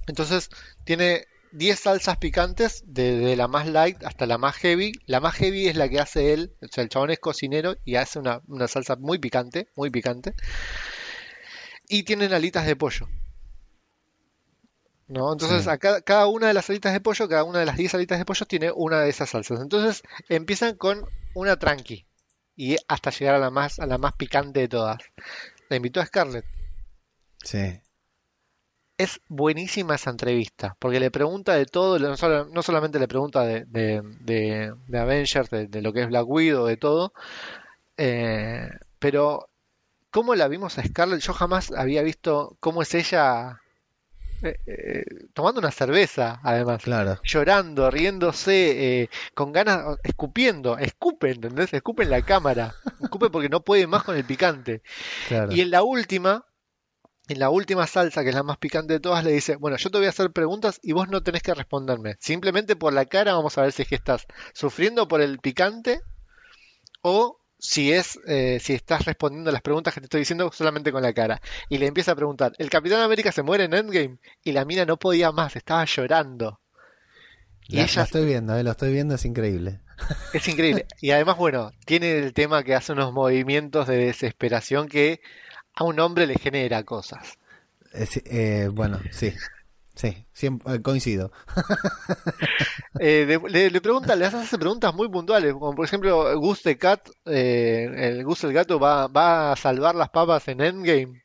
entonces tiene 10 salsas picantes, de, la más light hasta la más heavy. La más heavy es la que hace él, o sea, el chabón es cocinero y hace una, salsa muy picante, muy picante. y tienen alitas de pollo. ¿No? Entonces, Sí. a cada, cada una de las alitas de pollo, cada una de las 10 alitas de pollo tiene una de esas salsas. Entonces, empiezan con una tranqui y hasta llegar a la más, a la más picante de todas. La invitó a Scarlett. Sí. Es buenísima esa entrevista, porque le pregunta de todo, no, solo- no solamente le pregunta de, de, de- de Avengers, de, de lo que es Black Widow, de todo, eh, pero cómo la vimos a Scarlett, yo jamás había visto cómo es ella eh, eh, tomando una cerveza, además, Claro. llorando, riéndose, eh, con ganas, escupiendo, escupe, ¿entendés? Escupe en la cámara, escupe porque no puede más con el picante. Claro. Y en la última, en la última salsa, que es la más picante de todas, le dice, bueno, yo te voy a hacer preguntas y vos no tenés que responderme. Simplemente por la cara vamos a ver si es que estás sufriendo por el picante o si es eh, si estás respondiendo las preguntas que te estoy diciendo solamente con la cara. Y le empieza a preguntar, ¿el Capitán América se muere en Endgame? Y la mina no podía más, estaba llorando. Y La- ella lo estoy viendo, eh, lo estoy viendo, es increíble. es increíble. Y además, bueno, tiene el tema que hace unos movimientos de desesperación que a un hombre le genera cosas. Es- eh, bueno, sí. Sí, siempre, eh, coincido. [LAUGHS] Eh, le, le pregunta, le hace preguntas muy puntuales, como por ejemplo, Gus the Cat, eh, el Gus el gato va, va a salvar las papas en Endgame.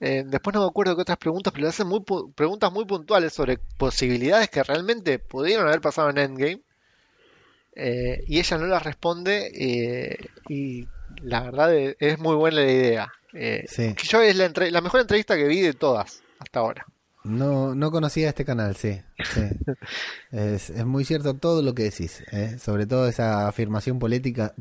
Eh, después no me acuerdo qué otras preguntas, pero le hacen muy pu- preguntas muy puntuales sobre posibilidades que realmente pudieron haber pasado en Endgame. Eh, y ella no las responde y la verdad es, es muy buena la idea. Eh, Sí. yo es la, entre- la mejor entrevista que vi de todas hasta ahora. No, no conocía este canal, sí. sí. [LAUGHS] Es, es muy cierto todo lo que decís, eh, sobre todo esa afirmación política,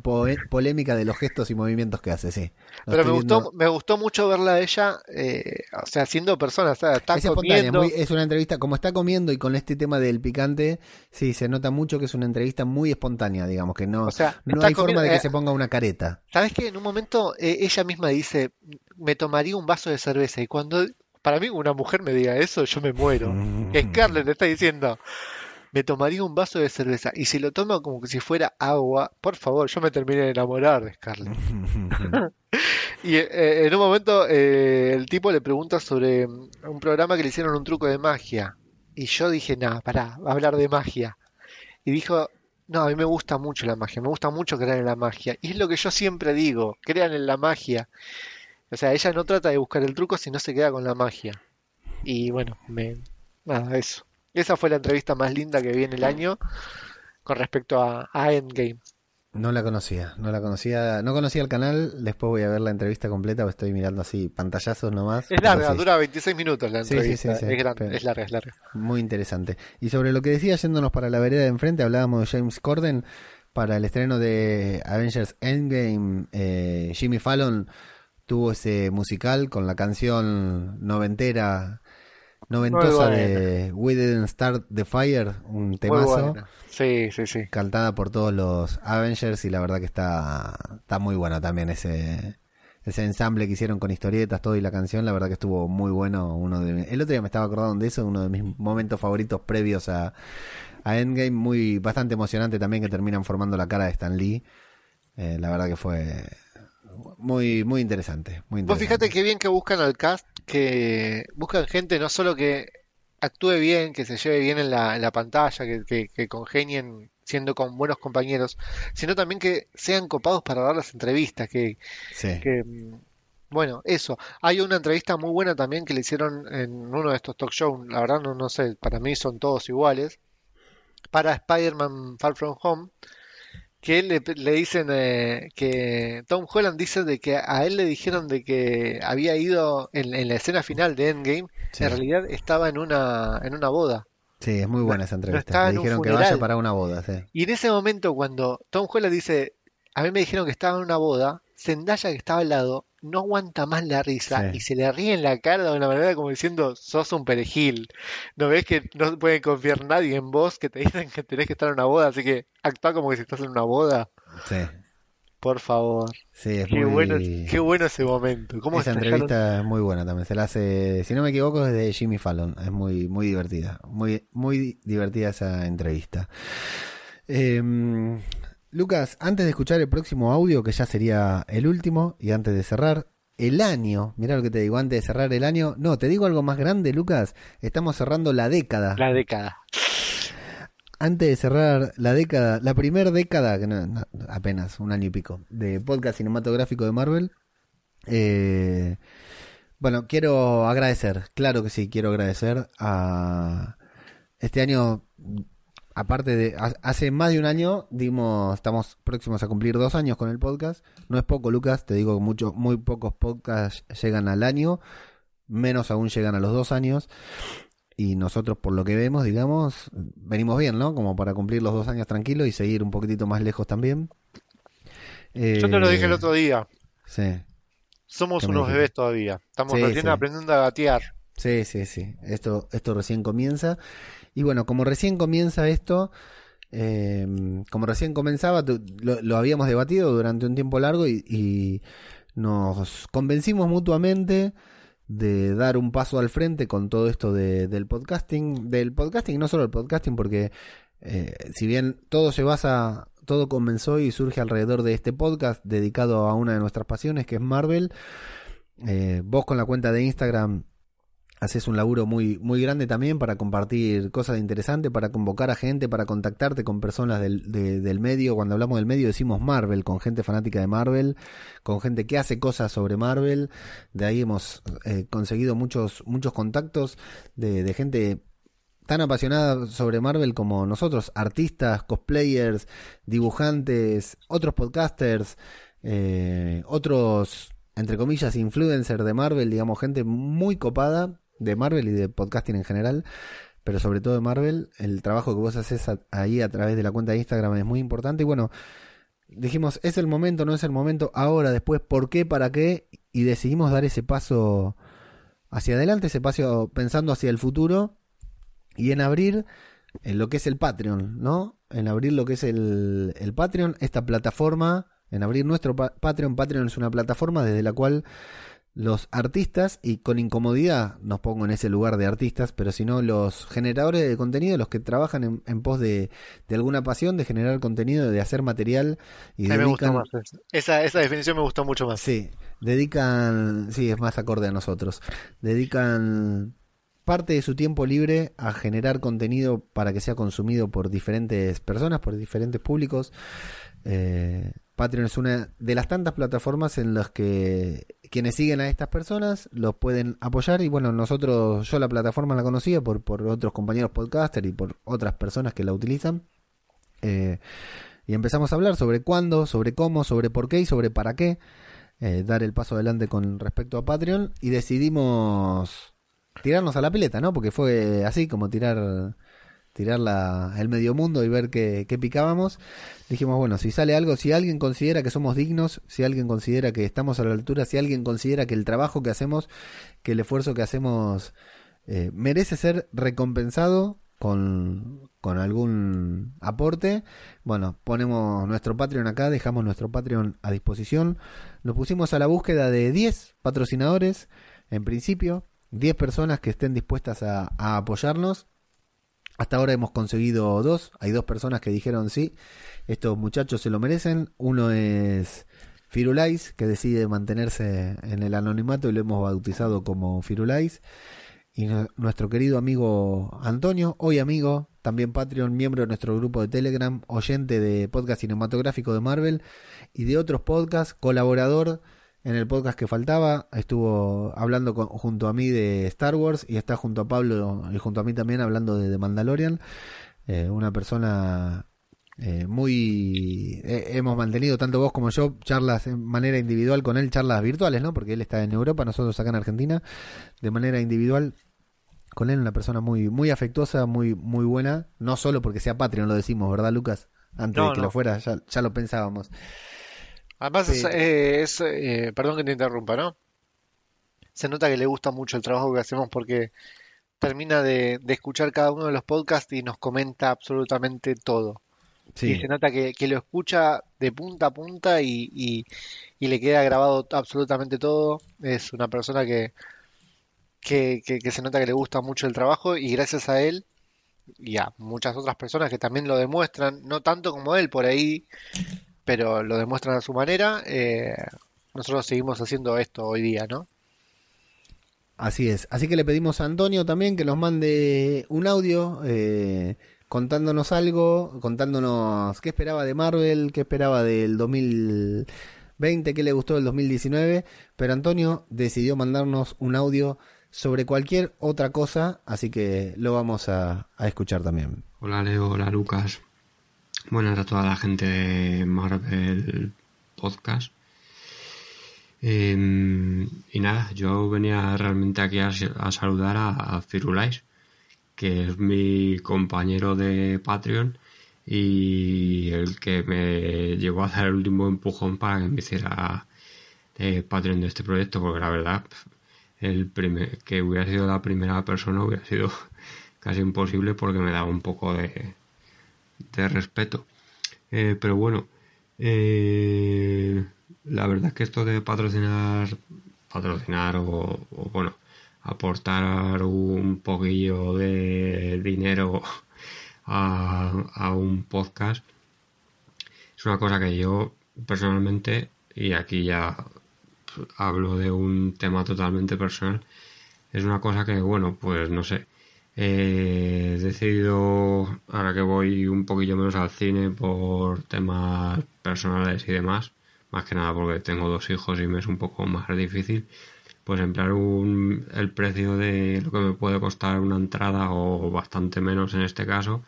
polémica de los gestos y movimientos que hace, sí. Lo Pero me gustó, viendo. me gustó mucho verla a ella, eh, o sea, siendo persona, o sea, está Es espontánea, es, comiendo. muy- es una entrevista, como está comiendo y con este tema del picante, sí, se nota mucho que es una entrevista muy espontánea, digamos, que no, O sea, no hay forma de que eh, se ponga una careta. ¿Sabes qué? En un momento eh, ella misma dice, me tomaría un vaso de cerveza. Y cuando para mí una mujer me diga eso, yo me muero. Scarlett le está diciendo, me tomaría un vaso de cerveza. Y si lo toma como que si fuera agua, por favor, yo me terminé de enamorar de Scarlett. [LAUGHS] [LAUGHS] Y eh, en un momento eh, el tipo le pregunta sobre mm, un programa que le hicieron un truco de magia. Y yo dije, nada, pará, va a hablar de magia. Y dijo, no, a mí me gusta mucho la magia, me gusta mucho creer en la magia. Y es lo que yo siempre digo, crean en la magia. O sea, ella no trata de buscar el truco, sino se queda con la magia. Y bueno, me... nada, eso. Esa fue la entrevista más linda que vi en el año con respecto a, a Endgame. No la conocía, no la conocía, no conocía el canal, después voy a ver la entrevista completa, porque estoy mirando así pantallazos nomás. Es larga, sí, dura 26 minutos la Sí, sí, entrevista. sí, sí, es grande, es larga, es larga. Muy interesante. Y sobre lo que decía, yéndonos para la vereda de enfrente, hablábamos de James Corden para el estreno de Avengers Endgame. eh, Jimmy Fallon tuvo ese musical con la canción noventera, noventosa de We Didn't Start the Fire, un temazo. buena. Sí, sí, sí. cantada por todos los Avengers y la verdad que está, está muy bueno también ese, ese ensamble que hicieron con historietas, todo y la canción, la verdad que estuvo muy bueno. Uno de, el otro día me estaba acordando de eso, uno de mis momentos favoritos previos a, a Endgame, muy bastante emocionante también que terminan formando la cara de Stan Lee. Eh, la verdad que fue muy, muy interesante. Muy Vos interesante. fíjate qué bien que buscan al cast, que buscan gente no solo que actúe bien, que se lleve bien en la, en la pantalla, que, que, que congenien siendo con buenos compañeros, sino también que sean copados para dar las entrevistas, que, Sí. que, mm, bueno, eso. Hay una entrevista muy buena también que le hicieron en uno de estos talk shows, la verdad no, no sé, para mí son todos iguales, para Spider-Man Far From Home, que le, le dicen eh, que Tom Holland dice de que a él le dijeron de que había ido en, en la escena final de Endgame, Sí. en realidad estaba en una, en una boda. Sí, es muy buena esa entrevista. Le dijeron que vaya para una boda, sí. Y en ese momento, cuando Tom Holland dice, a mí me dijeron que estaba en una boda, Zendaya que estaba al lado no aguanta más la risa Sí. y se le ríe en la cara de una manera como diciendo, sos un perejil. ¿No ves que no puede confiar nadie en vos que te dicen que tenés que estar en una boda? Así que actúa como que si estás en una boda. Sí, Por favor. sí, es Qué muy... bueno, qué bueno ese momento. ¿Cómo Esa entrevista es muy buena también. Se la hace, si no me equivoco, es de Jimmy Fallon. Es muy, muy divertida. Muy, muy divertida esa entrevista. Eh, Lucas, antes de escuchar el próximo audio, que ya sería el último, y antes de cerrar, el año. Mirá lo que te digo antes de cerrar el año. No, te digo algo más grande, Lucas. Estamos cerrando la década. La década. Antes de cerrar la década, la primera década, que no, no, apenas un año y pico, de podcast cinematográfico de Marvel. Eh, bueno, quiero agradecer, claro que sí, quiero agradecer a este año, aparte de, ha- hace más de un año, dimos, estamos próximos a cumplir dos años con el podcast. No es poco, Lucas, te digo que muchos, muy pocos podcasts llegan al año, menos aún llegan a los dos años. Y nosotros, por lo que vemos, digamos, venimos bien, ¿no? Como para cumplir los dos años tranquilos y seguir un poquitito más lejos también. Yo te lo dije el Eh, otro día. Sí. Somos ¿Qué me unos bebés todavía. Estamos Sí, recién sí. aprendiendo a gatear. Sí, sí, sí. Esto, esto recién comienza. Y bueno, como recién comienza esto, eh, como recién comenzaba, lo, lo habíamos debatido durante un tiempo largo y, y nos convencimos mutuamente de dar un paso al frente con todo esto de- del podcasting. Del podcasting, no solo el podcasting, porque eh, si bien todo se basa, todo comenzó y surge alrededor de este podcast dedicado a una de nuestras pasiones, que es Marvel. Eh, vos con la cuenta de Instagram haces un laburo muy, muy grande también para compartir cosas interesantes, para convocar a gente, para contactarte con personas del, de- del medio. Cuando hablamos del medio decimos Marvel, con gente fanática de Marvel, con gente que hace cosas sobre Marvel. De ahí hemos eh, conseguido muchos, muchos contactos de, de gente tan apasionada sobre Marvel como nosotros, artistas, cosplayers, dibujantes, otros podcasters, eh, otros, entre comillas, influencers de Marvel, digamos, gente muy copada de Marvel y de podcasting en general, pero sobre todo de Marvel. El trabajo que vos haces a- ahí a través de la cuenta de Instagram es muy importante y bueno, dijimos, es el momento, no es el momento, ahora, después, ¿por qué, para qué? Y decidimos dar ese paso hacia adelante, ese paso pensando hacia el futuro y en abrir en lo que es el Patreon, ¿no? En abrir lo que es el, el Patreon, esta plataforma, en abrir nuestro pa- Patreon. Patreon es una plataforma desde la cual los artistas, y con incomodidad nos pongo en ese lugar de artistas, pero si no, los generadores de contenido, los que trabajan en, en pos de, de alguna pasión, de generar contenido, de hacer material y me gustó dedican... más esa. Esa, esa definición me gustó mucho más. Sí, dedican, sí, es más acorde a nosotros. Dedican parte de su tiempo libre a generar contenido para que sea consumido por diferentes personas, por diferentes públicos. Eh, Patreon es una de las tantas plataformas en las que quienes siguen a estas personas los pueden apoyar y bueno, nosotros, yo la plataforma la conocía por, por otros compañeros podcasters y por otras personas que la utilizan. Eh, y empezamos a hablar sobre cuándo, sobre cómo, sobre por qué y sobre para qué eh, dar el paso adelante con respecto a Patreon y decidimos tirarnos a la pileta, ¿no? Porque fue así como tirar tirar la, el medio mundo y ver qué, qué picábamos. Dijimos, bueno, si sale algo, si alguien considera que somos dignos, si alguien considera que estamos a la altura, si alguien considera que el trabajo que hacemos, que el esfuerzo que hacemos eh, merece ser recompensado con, con algún aporte, bueno, ponemos nuestro Patreon acá, dejamos nuestro Patreon a disposición. Nos pusimos a la búsqueda de 10 patrocinadores, en principio, 10 personas que estén dispuestas a apoyarnos. Hasta ahora hemos conseguido dos. Hay dos personas que dijeron sí, estos muchachos se lo merecen. Uno es Firulais, que decide mantenerse en el anonimato y lo hemos bautizado como Firulais. Y nuestro querido amigo Antonio, hoy amigo, también Patreon, miembro de nuestro grupo de Telegram, oyente de podcast cinematográfico de Marvel y de otros podcasts, colaborador en el podcast que faltaba, estuvo hablando con- junto a mí de Star Wars y está junto a Pablo y junto a mí también hablando de The Mandalorian. Eh, una persona eh, muy... eh, hemos mantenido, tanto vos como yo, charlas de manera individual con él, charlas virtuales, ¿no? Porque él está en Europa, nosotros acá en Argentina, de manera individual. Con él una persona muy muy afectuosa, muy muy buena, no solo porque sea Patreon, lo decimos, ¿verdad, Lucas? Antes No, de que no. lo fuera, ya, ya lo pensábamos. Además, es, eh, es, eh, perdón que te interrumpa, ¿no? Se nota que le gusta mucho el trabajo que hacemos porque termina de, de escuchar cada uno de los podcasts y nos comenta absolutamente todo. Sí. Y se nota que, que lo escucha de punta a punta y, y- y le queda grabado absolutamente todo. Es una persona que, que, que- que se nota que le gusta mucho el trabajo y gracias a él y a muchas otras personas que también lo demuestran, no tanto como él por ahí, pero lo demuestran a su manera, eh, nosotros seguimos haciendo esto hoy día, ¿no? Así es. Así que le pedimos a Antonio también que nos mande un audio eh, contándonos algo, contándonos qué esperaba de Marvel, qué esperaba del 2020, qué le gustó del 2019. Pero Antonio decidió mandarnos un audio sobre cualquier otra cosa, así que lo vamos a, a escuchar también. Hola Leo, hola Lucas. Buenas a toda la gente de Marvel Podcast. Em, y nada, yo venía realmente aquí a, saludar a, a, Firulais, que es mi compañero de Patreon y el que me llevó a hacer el último empujón para que me hiciera de Patreon de este proyecto, porque la verdad, el primer, que hubiera sido la primera persona hubiera sido [LAUGHS] casi imposible porque me daba un poco de, de respeto. Eh, pero bueno, eh, la verdad es que esto de patrocinar, patrocinar o, bueno, aportar un poquillo de dinero a, un podcast es una cosa que yo personalmente, y aquí ya hablo de un tema totalmente personal, es una cosa que, bueno, pues no sé, he decidido, ahora que voy un poquillo menos al cine por temas personales y demás, más que nada porque tengo dos hijos y me es un poco más difícil, pues emplear un, el precio de lo que me puede costar una entrada o bastante menos en este caso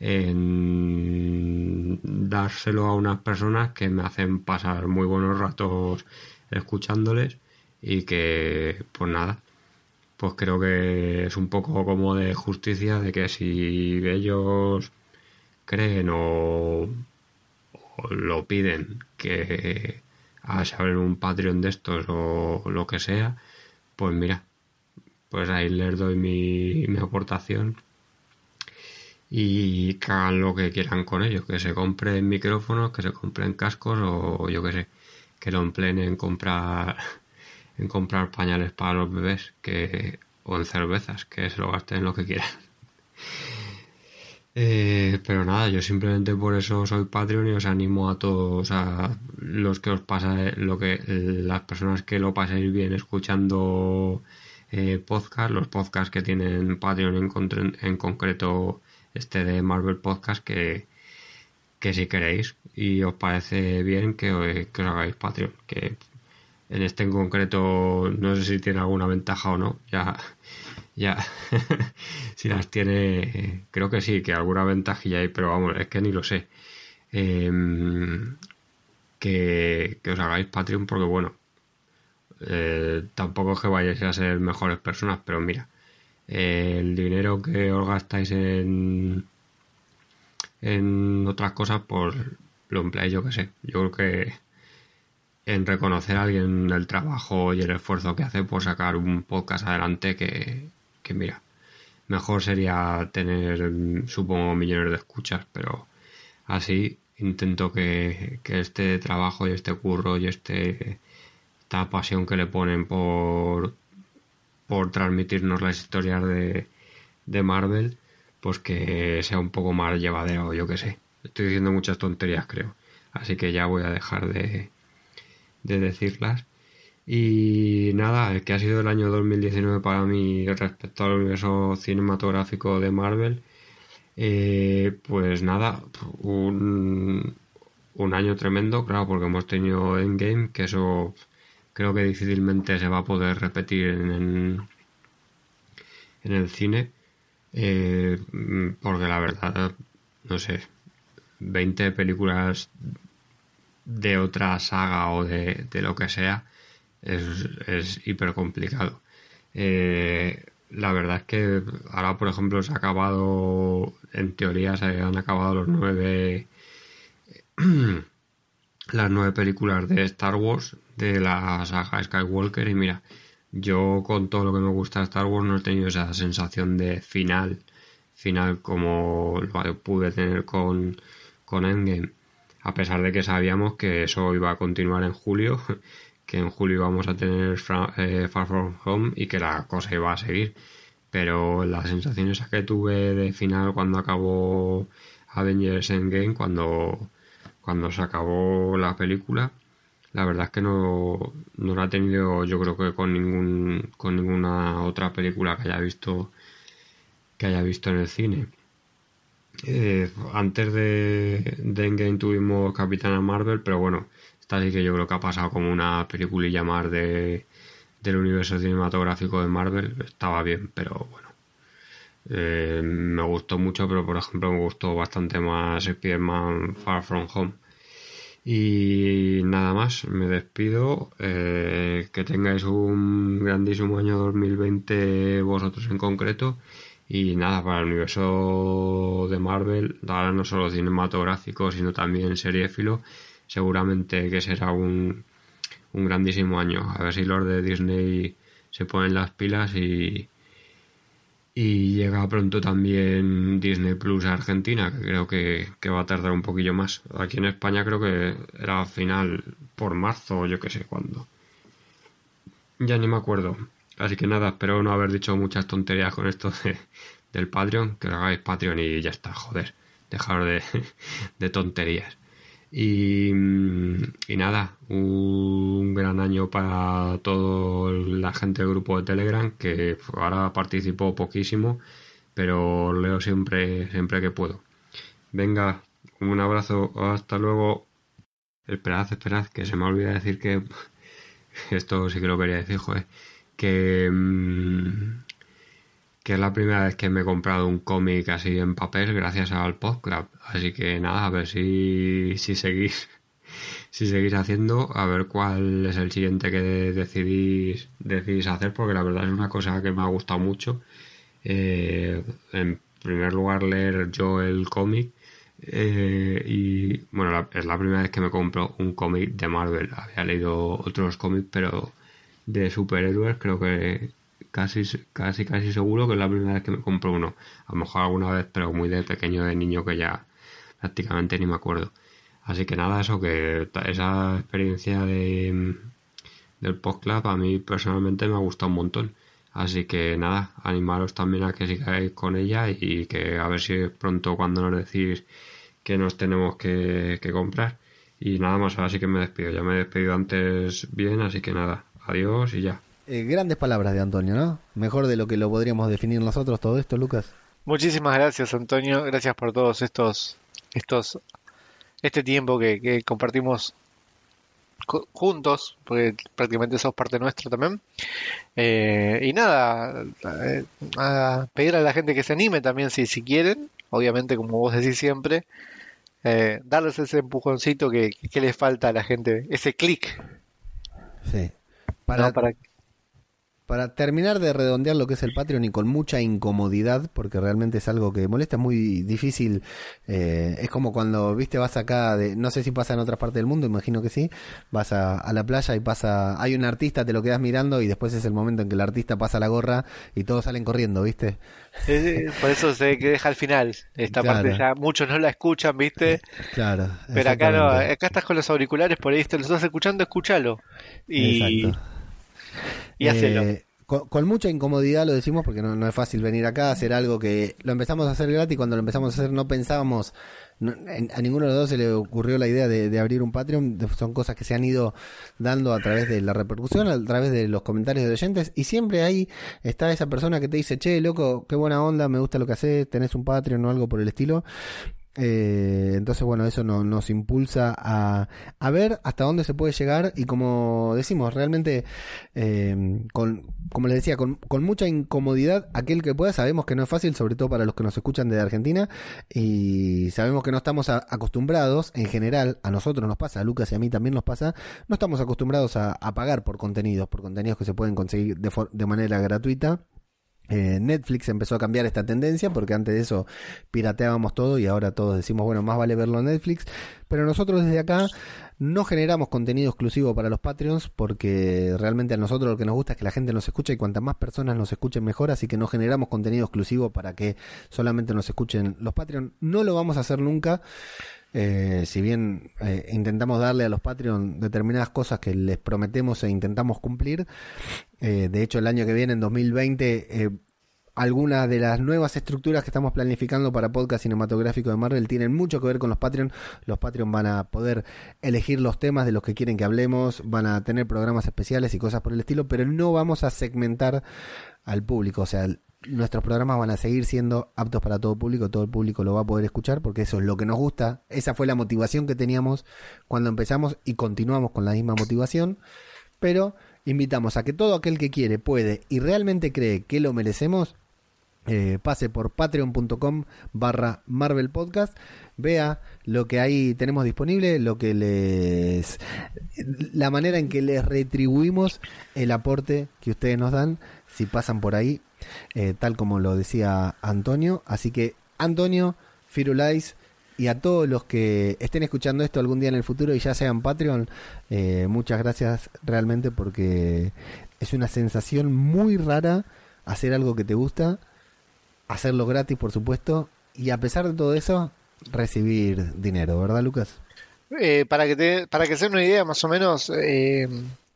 en dárselo a unas personas que me hacen pasar muy buenos ratos escuchándoles y que pues nada pues creo que es un poco como de justicia de que si ellos creen o lo piden que a saber un Patreon de estos o lo que sea, pues mira, pues ahí les doy mi, mi aportación y que hagan lo que quieran con ellos, que se compren micrófonos, que se compren cascos o yo que sé, que lo empleen en comprar en comprar pañales para los bebés que o en cervezas, que se lo gasten en lo que quieran. [LAUGHS] Eh, pero nada, yo simplemente por eso soy Patreon y os animo a todos, a los que os pasa, lo que las personas que lo paséis bien escuchando eh, podcast, los podcasts que tienen Patreon en, en, concreto este de Marvel Podcast, que, que si queréis y os parece bien que, que os hagáis Patreon, que en este en concreto no sé si tiene alguna ventaja o no, ya ya, [LAUGHS] si las tiene, creo que sí, que alguna ventajilla hay, pero vamos, es que ni lo sé. Em, que, os hagáis Patreon porque bueno, eh, tampoco es que vayáis a ser mejores personas, pero mira, el dinero que os gastáis en, en otras cosas, pues lo empleáis yo que sé. Yo creo que en reconocer a alguien el trabajo y el esfuerzo que hace por sacar un podcast adelante que, que mira, mejor sería tener, supongo, millones de escuchas, pero así intento que, este trabajo y este curro y este esta pasión que le ponen por por transmitirnos las historias de, de Marvel pues que sea un poco más llevadero yo que sé. Estoy diciendo muchas tonterías creo. Así que ya voy a dejar de, de decirlas. Y nada, el que ha sido el año 2019 para mí respecto al universo cinematográfico de Marvel, eh, pues nada, un, un año tremendo, claro, porque hemos tenido Endgame, que eso creo que difícilmente se va a poder repetir en, en el cine, eh, porque la verdad, no sé, 20 películas de otra saga o de, de lo que sea, es, es hiper complicado. Eh, la verdad es que ahora, por ejemplo, se ha acabado, en teoría se han acabado los nueve, [CLEARS THROAT] las nueve películas de Star Wars, de la saga Skywalker, y mira, yo con todo lo que me gusta de Star Wars no he tenido esa sensación de final, final como lo pude tener con, con Endgame, a pesar de que sabíamos que eso iba a continuar en julio [LAUGHS] que en julio vamos a tener eh, Far From Home y que la cosa iba a seguir. Pero la sensación esa que tuve de final cuando acabó Avengers Endgame, cuando, cuando se acabó la película, la verdad es que no, no lo ha tenido yo creo que con ningún con ninguna otra película que haya visto que haya visto en el cine eh, antes de, de Endgame tuvimos Capitana Marvel pero bueno esta sí que yo creo que ha pasado como una peliculilla más de del universo cinematográfico de Marvel estaba bien pero bueno eh, me gustó mucho pero por ejemplo me gustó bastante más Spider-Man Far From Home y nada más, me despido. Eh, que tengáis un grandísimo año 2020 vosotros en concreto. Y nada, para el universo de Marvel, ahora no solo cinematográfico, sino también seriéfilo, seguramente que será un, un grandísimo año. A ver si los de Disney se ponen las pilas y, y llega pronto también Disney Plus a Argentina, que creo que, va a tardar un poquillo más. Aquí en España creo que era final por marzo o yo que sé cuándo. Ya ni me acuerdo. Así que nada, espero no haber dicho muchas tonterías con esto del Patreon. Que hagáis Patreon y ya está, joder. Dejar de, [LAUGHS] de tonterías. Y, y, nada, un gran año para toda la gente del grupo de Telegram, que ahora participo poquísimo, pero leo siempre, siempre que puedo. Venga, un abrazo, hasta luego. Esperad, esperad, que se me olvida decir que [LAUGHS] esto sí que lo quería decir, joder, que mm, que es la primera vez que me he comprado un cómic así en papel gracias al Club. Así que nada, a ver si, si seguís [LAUGHS] si seguís haciendo, a ver cuál es el siguiente que decidís, decidís hacer, porque la verdad es una cosa que me ha gustado mucho. Eh, en primer lugar, leer yo el cómic. Eh, y bueno, es la primera vez que me compro un cómic de Marvel. Había leído otros cómics, pero de superhéroes creo que, casi, casi, casi seguro que es la primera vez que me compro uno. A lo mejor alguna vez, pero muy de pequeño, de niño, que ya prácticamente ni me acuerdo. Así que nada, eso, que esa experiencia de, del postclub a mí personalmente me ha gustado un montón. Así que nada, animaros también a que sigáis con ella y que a ver si pronto cuando nos decís que nos tenemos que, que comprar. Y nada más, ahora sí que me despido. Ya me he despedido antes bien, así que nada, adiós y ya. Eh, grandes palabras de Antonio, ¿no? Mejor de lo que lo podríamos definir nosotros todo esto, Lucas. Muchísimas gracias, Antonio. Gracias por todos estos, estos, este tiempo que, compartimos juntos, porque prácticamente sos parte nuestra también. Eh, y nada, eh, a pedir a la gente que se anime también si, si quieren, obviamente como vos decís siempre, darles ese empujoncito que, que, les falta a la gente, ese clic. Sí. Para, para terminar de redondear lo que es el Patreon y con mucha incomodidad, porque realmente es algo que molesta, es muy difícil. Eh, es como cuando, viste, vas acá, de, no sé si pasa en otras partes del mundo, imagino que sí, vas a, la playa y pasa, hay un artista, te lo quedas mirando y después es el momento en que el artista pasa la gorra y todos salen corriendo, viste. por eso se que deja al final. Esta parte ya muchos no la escuchan, viste. [LAUGHS] Claro. Pero acá no, acá estás con los auriculares, por ahí te los estás escuchando, escúchalo. Y. Exacto y eh, con, mucha incomodidad lo decimos porque no, es fácil venir acá a hacer algo que lo empezamos a hacer gratis. Cuando lo empezamos a hacer no pensábamos, a ninguno de los dos se le ocurrió la idea de, abrir un Patreon. Son cosas que se han ido dando a través de la repercusión, a través de los comentarios de oyentes. Y siempre ahí está esa persona que te dice, che, loco, qué buena onda, me gusta lo que haces, tenés un Patreon o algo por el estilo. Eh, entonces, bueno, eso nos impulsa a, a, ver hasta dónde se puede llegar y como decimos, realmente, eh, con, como les decía, con, con, mucha incomodidad, aquel que pueda, sabemos que no es fácil, sobre todo para los que nos escuchan desde Argentina y sabemos que no estamos acostumbrados, en general, a nosotros nos pasa, a Lucas y a mí también nos pasa, no estamos acostumbrados a, pagar por contenidos, por contenidos que se pueden conseguir de, de manera gratuita. Eh, Netflix empezó a cambiar esta tendencia porque antes de eso pirateábamos todo y ahora todos decimos, bueno, más vale verlo en Netflix. Pero nosotros desde acá no generamos contenido exclusivo para los Patreons porque realmente a nosotros lo que nos gusta es que la gente nos escuche y cuantas más personas nos escuchen mejor, así que no generamos contenido exclusivo para que solamente nos escuchen los Patreons. No lo vamos a hacer nunca. Eh, si bien eh, intentamos darle a los Patreon determinadas cosas que les prometemos e intentamos cumplir, eh, de hecho el año que viene, en 2020, algunas de las nuevas estructuras que estamos planificando para podcast cinematográfico de Marvel tienen mucho que ver con los Patreon. Los Patreon van a poder elegir los temas de los que quieren que hablemos, van a tener programas especiales y cosas por el estilo, pero no vamos a segmentar al público. O sea, nuestros programas van a seguir siendo aptos para todo público, todo el público lo va a poder escuchar porque eso es lo que nos gusta. Esa fue la motivación que teníamos cuando empezamos y continuamos con la misma motivación. Pero invitamos a que todo aquel que quiere, puede y realmente cree que lo merecemos, eh, pase por patreon.com barra Marvel Podcast, vea lo que ahí tenemos disponible, lo que les la manera en que les retribuimos el aporte que ustedes nos dan si pasan por ahí, eh, tal como lo decía Antonio. Así que Antonio, Firulais y a todos los que estén escuchando esto algún día en el futuro y ya sean Patreon, eh, muchas gracias realmente porque es una sensación muy rara hacer algo que te gusta hacerlo gratis, por supuesto, y a pesar de todo eso, recibir dinero, ¿verdad, Lucas? Eh, para que te, para que se den una idea, más o menos,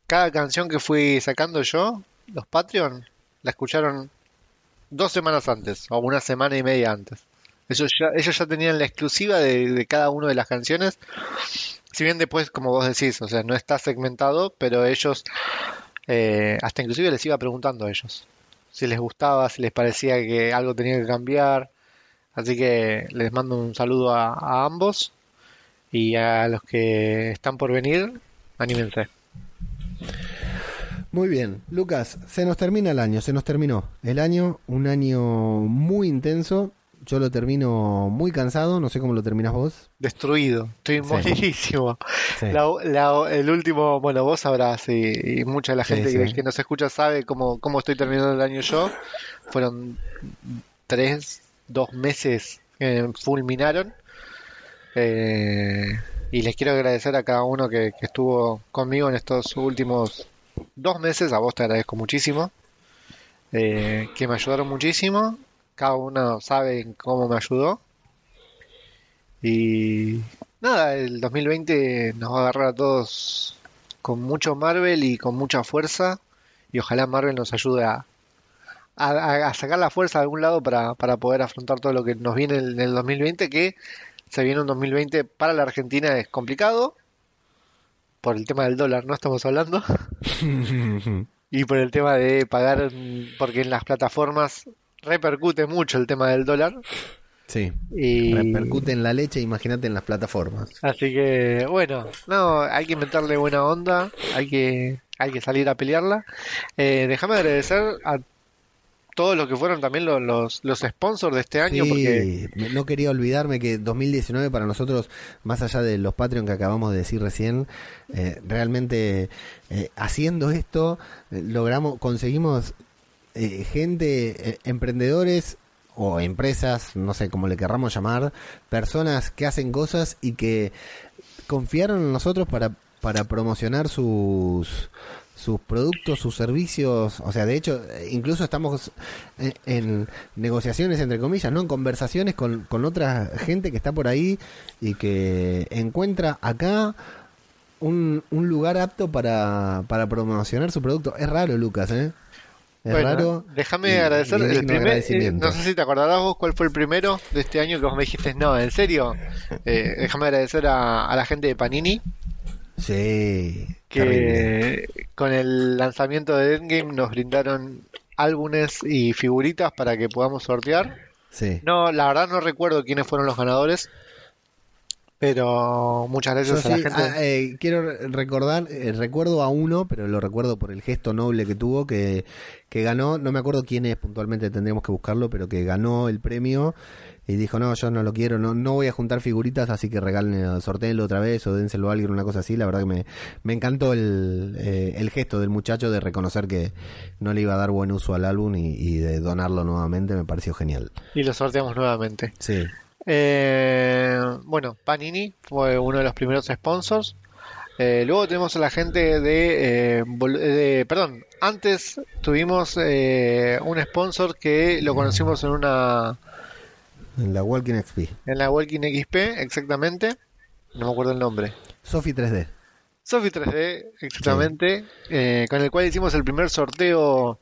cada canción que fui sacando yo, los Patreon, la escucharon dos semanas antes, o una semana y media antes. Ellos ya, ellos ya tenían la exclusiva de, cada una de las canciones. Si bien después, como vos decís, o sea, no está segmentado, pero ellos, eh, hasta inclusive les iba preguntando a ellos si les gustaba, si les parecía que algo tenía que cambiar. Así que les mando un saludo a, a ambos y a los que están por venir, anímense. Muy bien, Lucas, se nos termina el año, se nos terminó el año, un año muy intenso. Yo lo termino muy cansado, no sé cómo lo terminas vos. Destruido, estoy Sí. molidísimo. Sí. La- la- el último, bueno, vos sabrás y, y mucha de la Sí, gente sí. que, que nos escucha sabe cómo, cómo estoy terminando el año yo. Fueron tres, dos meses que fulminaron. Eh, y les quiero agradecer a cada uno que, que estuvo conmigo en estos últimos dos meses. A vos te agradezco muchísimo. eh, que me ayudaron muchísimo. Cada uno sabe cómo me ayudó. Y nada, el 2020 nos va a agarrar a todos con mucho Marvel y con mucha fuerza. Y ojalá Marvel nos ayude a, a- a sacar la fuerza de algún lado para, para poder afrontar todo lo que nos viene en el 2020, que se viene un 2020 para la Argentina es complicado. Por el tema del dólar, no estamos hablando. [LAUGHS] Y por el tema de pagar, porque en las plataformas repercute mucho el tema del dólar. sí, Y repercute en la leche, imagínate en las plataformas. Así que, bueno, no, hay que inventarle buena onda, hay que, hay que salir a pelearla. Eh, déjame agradecer a todos los que fueron también los, los, los sponsors de este año, Sí, porque no quería olvidarme que 2019 para nosotros, más allá de los Patreon que acabamos de decir recién, eh, realmente eh, haciendo esto eh, logramos, conseguimos eh, gente, emprendedores o empresas, no sé cómo le querramos llamar, personas que hacen cosas y que confiaron en nosotros para, para promocionar sus sus productos, sus servicios, o sea, de hecho, incluso estamos en, en negociaciones, entre comillas, ¿no? En conversaciones con, con otra gente que está por ahí y que encuentra acá un, un lugar apto para, para promocionar su producto. Es raro, Lucas, ¿eh? Es bueno, raro. déjame agradecer y el primer, eh, no sé si te acordarás vos cuál fue el primero de este año que vos me dijiste, no, en serio, Eh, déjame agradecer a, a la gente de Panini, Sí, que con el lanzamiento de Endgame nos brindaron álbumes y figuritas para que podamos sortear. Sí. No, la verdad no recuerdo quiénes fueron los ganadores, pero muchas Yo gracias a la gente. ah, eh, quiero recordar, eh, recuerdo a uno, pero lo recuerdo por el gesto noble que tuvo, que, que ganó, no me acuerdo quién es puntualmente, tendríamos que buscarlo, pero que ganó el premio y dijo, no, yo no lo quiero, no, no voy a juntar figuritas, así que regalen, sorteenlo otra vez o dénselo a alguien, una cosa así. La verdad que me, me encantó el, eh, el gesto del muchacho de reconocer que no le iba a dar buen uso al álbum y, y de donarlo nuevamente, me pareció genial. Y lo sorteamos nuevamente. Sí. Eh, bueno, Panini fue uno de los primeros sponsors. Eh, luego tenemos a la gente de, eh, vol- de- perdón, antes tuvimos eh, un sponsor que lo conocimos en una En la Walking XP. en la Walking XP, exactamente. No me acuerdo el nombre. Sofi 3D. Sofi 3D, exactamente, eh, con el cual hicimos el primer sorteo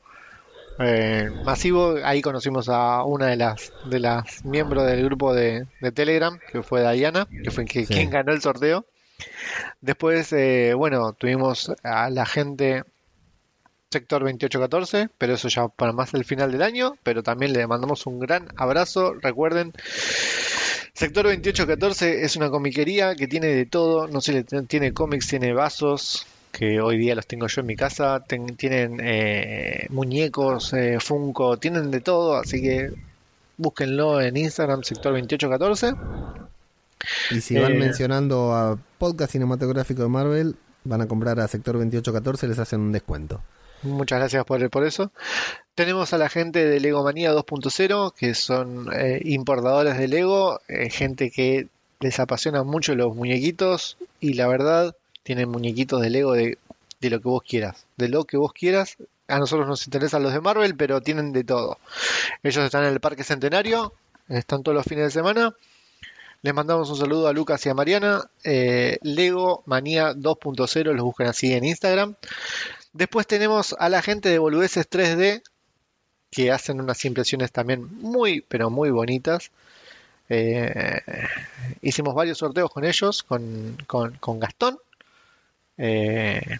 eh, masivo. Ahí conocimos a una de las de las miembros del grupo de, de Telegram, que fue Diana, que fue que- Sí. quien ganó el sorteo. Después, eh, bueno, tuvimos a la gente sector 2814, pero eso ya para más el final del año, pero también le mandamos un gran abrazo. Recuerden, sector 2814 es una comiquería que tiene de todo, no sé, tiene cómics, tiene vasos, que hoy día los tengo yo en mi casa, ten- tienen eh, muñecos, eh, Funko, tienen de todo, así que búsquenlo en Instagram, sector 2814. Y si van Eh, mencionando a Podcast Cinematográfico de Marvel, van a comprar a Sector 2814, les hacen un descuento. Muchas gracias por, eso. Tenemos a la gente de Lego Manía 2.0, que son eh, importadores de Lego, eh, gente que les apasiona mucho los muñequitos y la verdad tienen muñequitos de Lego de, de lo que vos quieras, de lo que vos quieras. A nosotros nos interesan los de Marvel, pero tienen de todo. Ellos están en el Parque Centenario, están todos los fines de semana. Les mandamos un saludo a Lucas y a Mariana. Eh, Lego Manía 2.0, los buscan así en Instagram. Después tenemos a la gente de Boludeces 3D, que hacen unas impresiones también muy, pero muy bonitas. Eh, hicimos varios sorteos con ellos, con, con- con Gastón. Eh,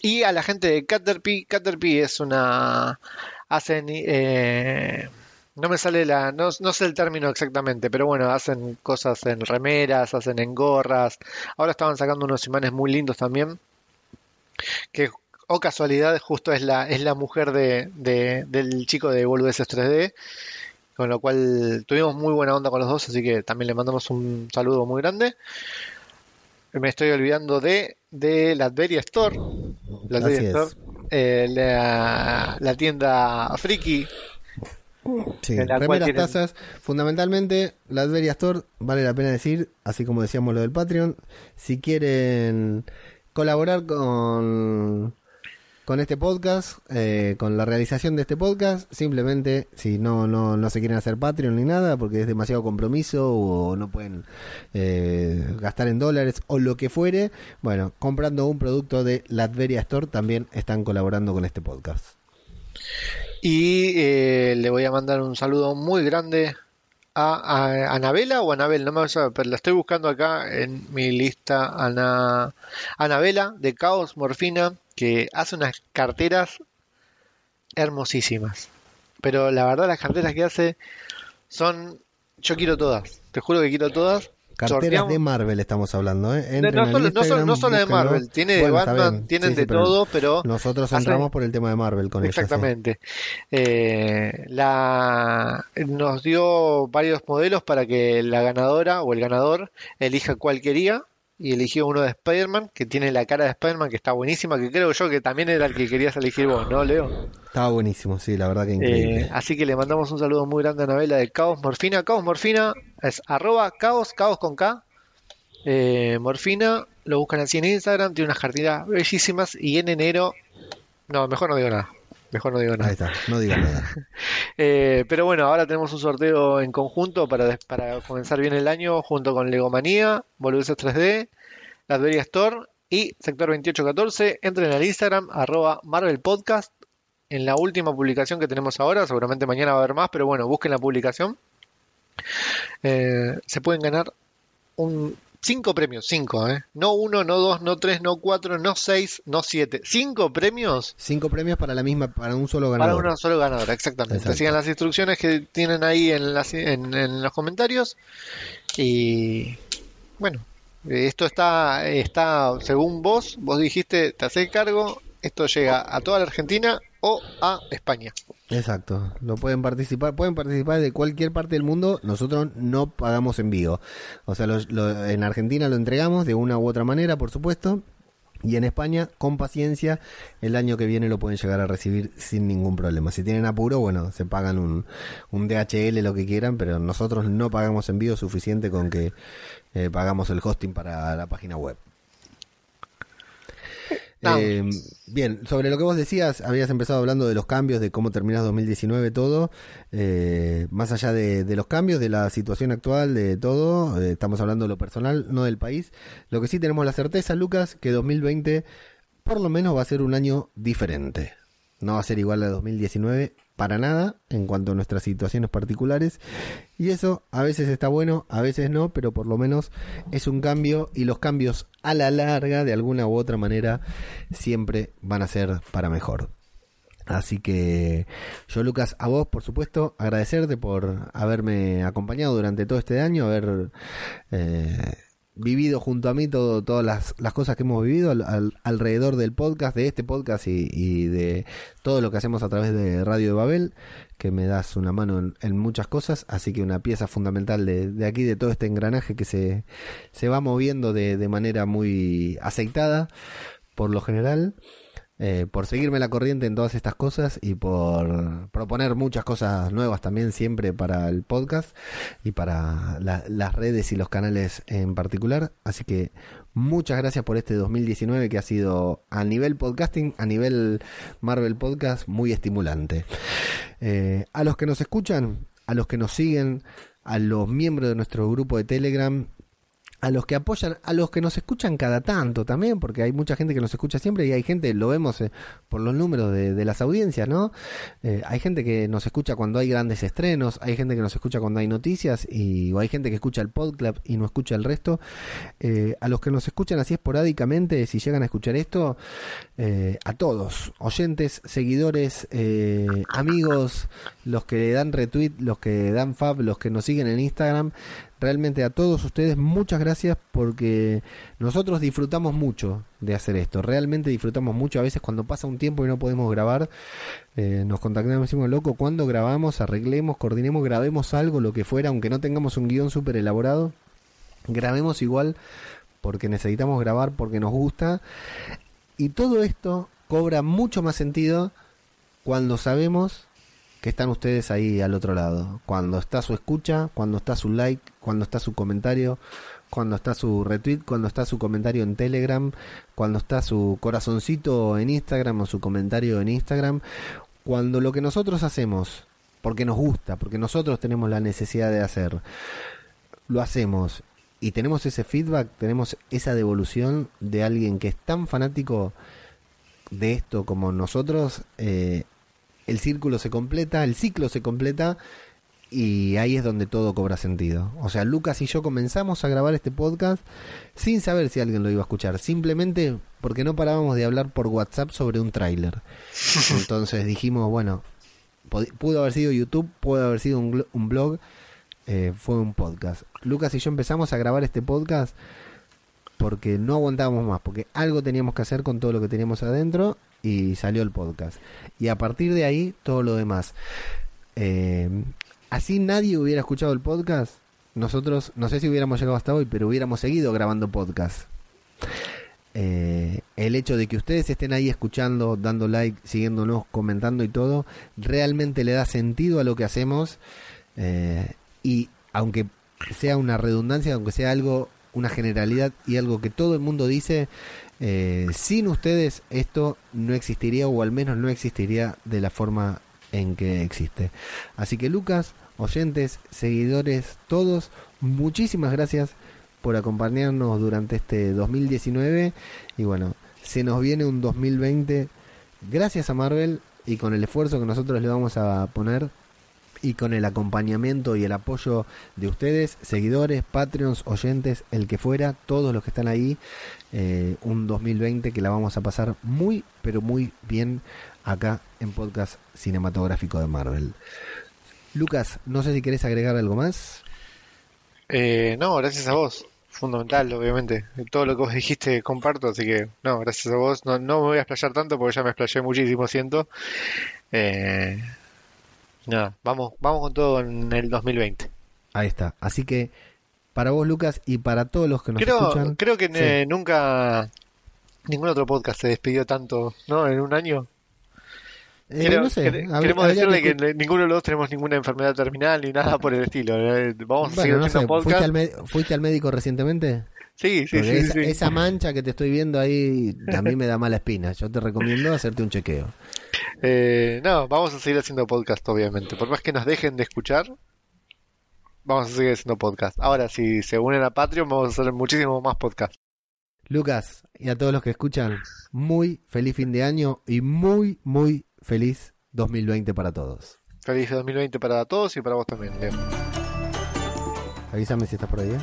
y a la gente de Caterpie. Caterpie es una... Hacen... eh, no me sale la... No, no sé el término exactamente, pero bueno, hacen cosas en remeras, hacen en gorras. Ahora estaban sacando unos imanes muy lindos también. Que, o casualidad, justo es la, es la mujer de, de- del chico de Boludeces 3D. Con lo cual tuvimos muy buena onda con los dos, así que también le mandamos un saludo muy grande. Me estoy olvidando de, de la Adveria Store. La Adveria. Store. eh, la, la tienda Friki. Sí, remeras, tienen- tazas. Fundamentalmente, la Adveria Store, vale la pena decir, así como decíamos lo del Patreon, si quieren colaborar con, con este podcast, eh, con la realización de este podcast, simplemente, si no, no, no se quieren hacer Patreon ni nada, porque es demasiado compromiso o no pueden eh, gastar en dólares o lo que fuere, bueno, comprando un producto de la Adveria Store también están colaborando con este podcast. Y eh, le voy a mandar un saludo muy grande a, Anabela o Anabel, no me vas a pero la estoy buscando acá en mi lista. Ana, Anabela de Caos Morfina, que hace unas carteras hermosísimas. Pero la verdad, las carteras que hace son. Yo quiero todas, te juro que quiero todas. Carteras Sorteamos- de Marvel estamos hablando, ¿eh? no, Entren no al solo, no solo- no solo de. Marvel, tiene de Bueno, Batman, tienen Sí, sí, de pero todo, pero Nosotros entramos por el tema de Marvel con ellos. sí. Exactamente. Eh, la, nos dio varios modelos para que la ganadora o el ganador elija cuál quería y eligió uno de Spider-Man que tiene la cara de Spider-Man que está buenísima, que creo yo que también era el que querías elegir vos, ¿no, Leo? Estaba buenísimo, sí, la verdad que increíble. Eh, así que le mandamos un saludo muy grande a Anabela de Caos Morfina. Caos Morfina es arroba caos, caos con K. Eh, Morfina, lo buscan así en Instagram, tiene unas cartitas bellísimas y en enero... No, mejor no digo nada. Mejor no digo nada. Ahí está, no digan nada. [LAUGHS] Eh, pero bueno, ahora tenemos un sorteo en conjunto para, para comenzar bien el año junto con Legomanía, Boludeces 3D, la Adveria Store y Sector 2814. Entren al Instagram, arroba Marvel Podcast. En la última publicación que tenemos ahora, seguramente mañana va a haber más, pero bueno, busquen la publicación. Eh, se pueden ganar un cinco premios, cinco, ¿eh? No uno, no dos, no tres, no cuatro, no seis, no siete. Cinco premios Cinco premios para la misma, para un solo para ganador. una solo ganadora, exactamente. Exacto. Sigan las instrucciones que tienen ahí en, las- en, en los comentarios. Y bueno, esto está, está, según vos, vos dijiste, te haces cargo, esto llega a toda la Argentina o a España. Exacto, lo pueden participar, pueden participar de cualquier parte del mundo. Nosotros no pagamos envío, o sea, lo- en Argentina lo entregamos de una u otra manera, por supuesto, y en España, con paciencia, el año que viene lo pueden llegar a recibir sin ningún problema. Si tienen apuro, bueno, se pagan un, un DHL, lo que quieran, pero nosotros no pagamos envío suficiente con que eh, pagamos el hosting para la página web. Eh, bien, sobre lo que vos decías, habías empezado hablando de los cambios, de cómo terminás 2019, todo. Eh, más allá de, de los cambios, de la situación actual, de todo, eh, estamos hablando de lo personal, no del país. Lo que sí tenemos la certeza, Lucas, que 2020 por lo menos va a ser un año diferente. No va a ser igual a 2019 para nada en cuanto a nuestras situaciones particulares. Y eso a veces está bueno, a veces no, pero por lo menos es un cambio y los cambios a la larga, de alguna u otra manera, siempre van a ser para mejor. Así que yo, Lucas, a vos, por supuesto, agradecerte por haberme acompañado durante todo este año, haber eh, vivido junto a mí todo, todas las, las, cosas que hemos vivido alrededor del podcast, de este podcast y, de todo lo que hacemos a través de Radio de Babel, que me das una mano en, muchas cosas, así que una pieza fundamental de, de, aquí, de todo este engranaje que se, se va moviendo de, de manera muy aceitada, por lo general. Eh, por seguirme la corriente en todas estas cosas y por proponer muchas cosas nuevas también siempre para el podcast y para las redes y los canales en particular. Así que muchas gracias por este 2019 que ha sido a nivel podcasting, a nivel Marvel Podcast, muy estimulante. Eh, a los que nos escuchan, a los que nos siguen, a los miembros de nuestro grupo de Telegram, a los que apoyan, a los que nos escuchan cada tanto también, porque hay mucha gente que nos escucha siempre y hay gente, lo vemos eh, por los números de, las audiencias, ¿no? Eh, hay gente que nos escucha cuando hay grandes estrenos, hay gente que nos escucha cuando hay noticias y o hay gente que escucha el podcast y no escucha el resto. Eh, a los que nos escuchan así esporádicamente, si llegan a escuchar esto, a todos, oyentes, seguidores, amigos, los que dan retweet, los que dan fab, los que nos siguen en Instagram, realmente a todos ustedes muchas gracias porque nosotros disfrutamos mucho de hacer esto, realmente disfrutamos mucho, a veces cuando pasa un tiempo y no podemos grabar, eh, nos contactamos y decimos, loco, cuando grabamos, arreglemos, coordinemos, grabemos algo, lo que fuera, aunque no tengamos un guion súper elaborado, grabemos igual porque necesitamos grabar, porque nos gusta, y todo esto cobra mucho más sentido cuando sabemos que están ustedes ahí al otro lado. Cuando está su escucha, cuando está su like, cuando está su comentario, cuando está su retweet, cuando está su comentario en Telegram, cuando está su corazoncito en Instagram o su comentario en Instagram, cuando lo que nosotros hacemos, porque nos gusta, porque nosotros tenemos la necesidad de hacer, lo hacemos y tenemos ese feedback, tenemos esa devolución de alguien que es tan fanático de esto como nosotros, eh, el círculo se completa, el ciclo se completa y ahí es donde todo cobra sentido. O sea, Lucas y yo comenzamos a grabar este podcast sin saber si alguien lo iba a escuchar, simplemente porque no parábamos de hablar por WhatsApp sobre un tráiler. [LAUGHS] Entonces dijimos, bueno, pudo haber sido YouTube, pudo haber sido un, blog, eh, fue un podcast. Lucas y yo empezamos a grabar este podcast porque no aguantábamos más, porque algo teníamos que hacer con todo lo que teníamos adentro y salió el podcast. Y a partir de ahí, todo lo demás. Eh, así nadie hubiera escuchado el podcast. Nosotros, no sé si hubiéramos llegado hasta hoy, pero hubiéramos seguido grabando podcast. Eh, el hecho de que ustedes estén ahí escuchando, dando like, siguiéndonos, comentando y todo, realmente le da sentido a lo que hacemos. Eh, y aunque sea una redundancia, aunque sea algo, una generalidad y algo que todo el mundo dice, eh, sin ustedes esto no existiría o al menos no existiría de la forma en que existe. Así que Lucas, oyentes, seguidores, todos, muchísimas gracias por acompañarnos durante este 2019 y bueno, se nos viene un 2020 gracias a Marvel y con el esfuerzo que nosotros le vamos a poner y con el acompañamiento y el apoyo de ustedes, seguidores, patreons, oyentes, el que fuera, todos los que están ahí, eh, un 2020 que la vamos a pasar muy, pero muy bien acá en Podcast Cinematográfico de Marvel. Lucas, no sé si querés agregar algo más. Eh, no, gracias a vos. Fundamental, obviamente. Todo lo que vos dijiste comparto, así que no, gracias a vos. No, no me voy a explayar tanto porque ya me explayé muchísimo, siento. Eh, Nada, vamos, vamos con todo en el 2020. Ahí está. Así que para vos, Lucas, y para todos los que nos creo, escuchan. Creo que nunca ningún otro podcast se despidió tanto, ¿no? En un año. Eh, no sé. queremos decirle que... ninguno de los dos tenemos ninguna enfermedad terminal ni nada por el estilo. Eh, vamos a seguir podcast. ¿Fuiste al, médico recientemente? Sí, sí, sí, esa, mancha que te estoy viendo ahí a mí me da mala espina. Yo te recomiendo hacerte un chequeo. Eh, no, vamos a seguir haciendo podcast, obviamente. Por más que nos dejen de escuchar, vamos a seguir haciendo podcast. Ahora, si se unen a Patreon, vamos a hacer muchísimo más podcast. Lucas, y a todos los que escuchan, muy feliz fin de año y muy, muy feliz 2020 para todos. Feliz 2020 para todos y para vos también, Leo. Avísame si estás por ahí. ¿eh?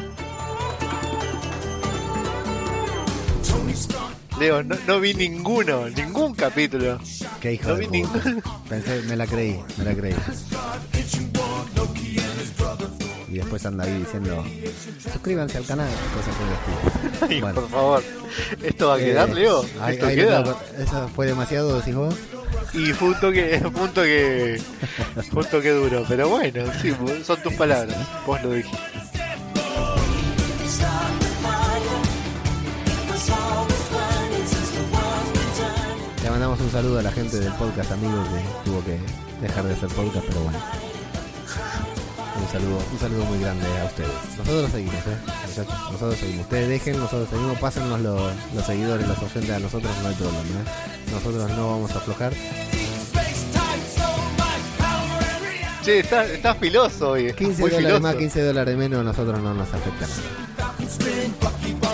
Leo, no, no vi ninguno, ningún capítulo. Qué hijo No de vi puta. Pensé, me la creí, me la creí. Y después anda ahí diciendo, suscríbanse al canal, cosas por el estilo. [LAUGHS] Ay, Bueno. por favor. ¿Esto va a quedar, Eh, Leo? ¿Esto queda? ¿Eso fue demasiado, decís vos? Y punto que, punto que, punto que duro. Pero bueno, sí, son tus palabras. Vos lo dijiste. Mandamos un saludo a la gente del podcast, amigo, que tuvo que dejar de hacer podcast, pero bueno. Un saludo, un saludo muy grande a ustedes. Nosotros seguimos, ¿eh? muchachos, Nosotros seguimos. Ustedes dejen, nosotros seguimos. Pásennos los, los seguidores, los oyentes a nosotros, no hay problema. ¿eh? Nosotros no vamos a aflojar. Che, está, está filoso hoy. 15 muy dólares filoso. más, 15 dólares menos, a nosotros no nos afecta nada.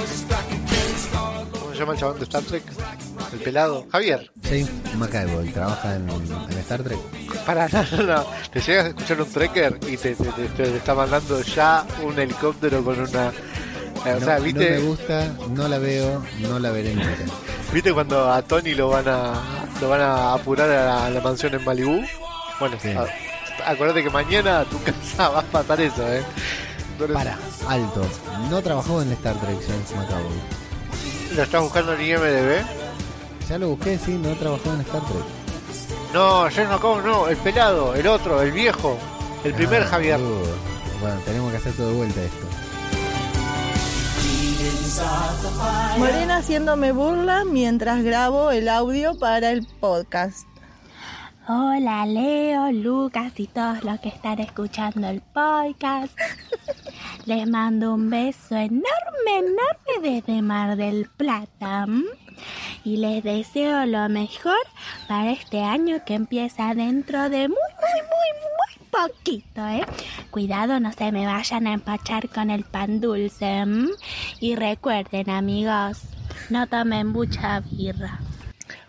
¿Cómo se llama el chabón de Star Trek? El pelado. Javier. James McAvoy trabaja en, en Star Trek. Para, [LAUGHS] no, no, no. Te llegas a escuchar un trekker y te, te, te- te está mandando ya un helicóptero con una. eh, o No, sea, no ¿viste, me gusta, no la veo, no la veré nunca. ¿viste cuando a Tony lo van a lo van a apurar a la, a la mansión en Malibú? Bueno, Sí. a- acuérdate que mañana a tu [LAUGHS] casa va a pasar eso, ¿eh? Para, alto. No trabajó en Star Trek James McAvoy. ¿Lo estás buscando en IMDB? Ya lo busqué, sí, no trabajó en Star Trek. No, James McAvoy no, el pelado, el otro, el viejo, el primer Ah, Javier. boludo. Bueno, tenemos que hacer todo de vuelta esto. Morena haciéndome burla mientras grabo el audio para el podcast. Hola Leo, Lucas y todos los que están escuchando el podcast. Les mando un beso enorme, enorme desde Mar del Plata. Y les deseo lo mejor para este año que empieza dentro de muy, muy, muy, muy poquito, ¿eh? Cuidado, no se me vayan a empachar con el pan dulce. Y recuerden, amigos, no tomen mucha birra.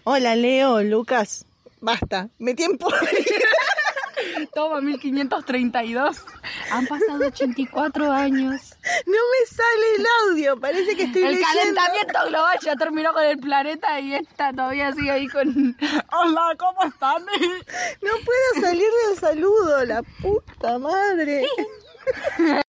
Hola Leo, Lucas. Basta, me tiempo. [LAUGHS] Toma 1532. Han pasado 84 años. No me sale el audio, parece que estoy El leyendo. calentamiento global ya terminó con el planeta y esta todavía sigue ahí con. Hola, ¿cómo están? No puedo salir del saludo, la puta madre. [LAUGHS]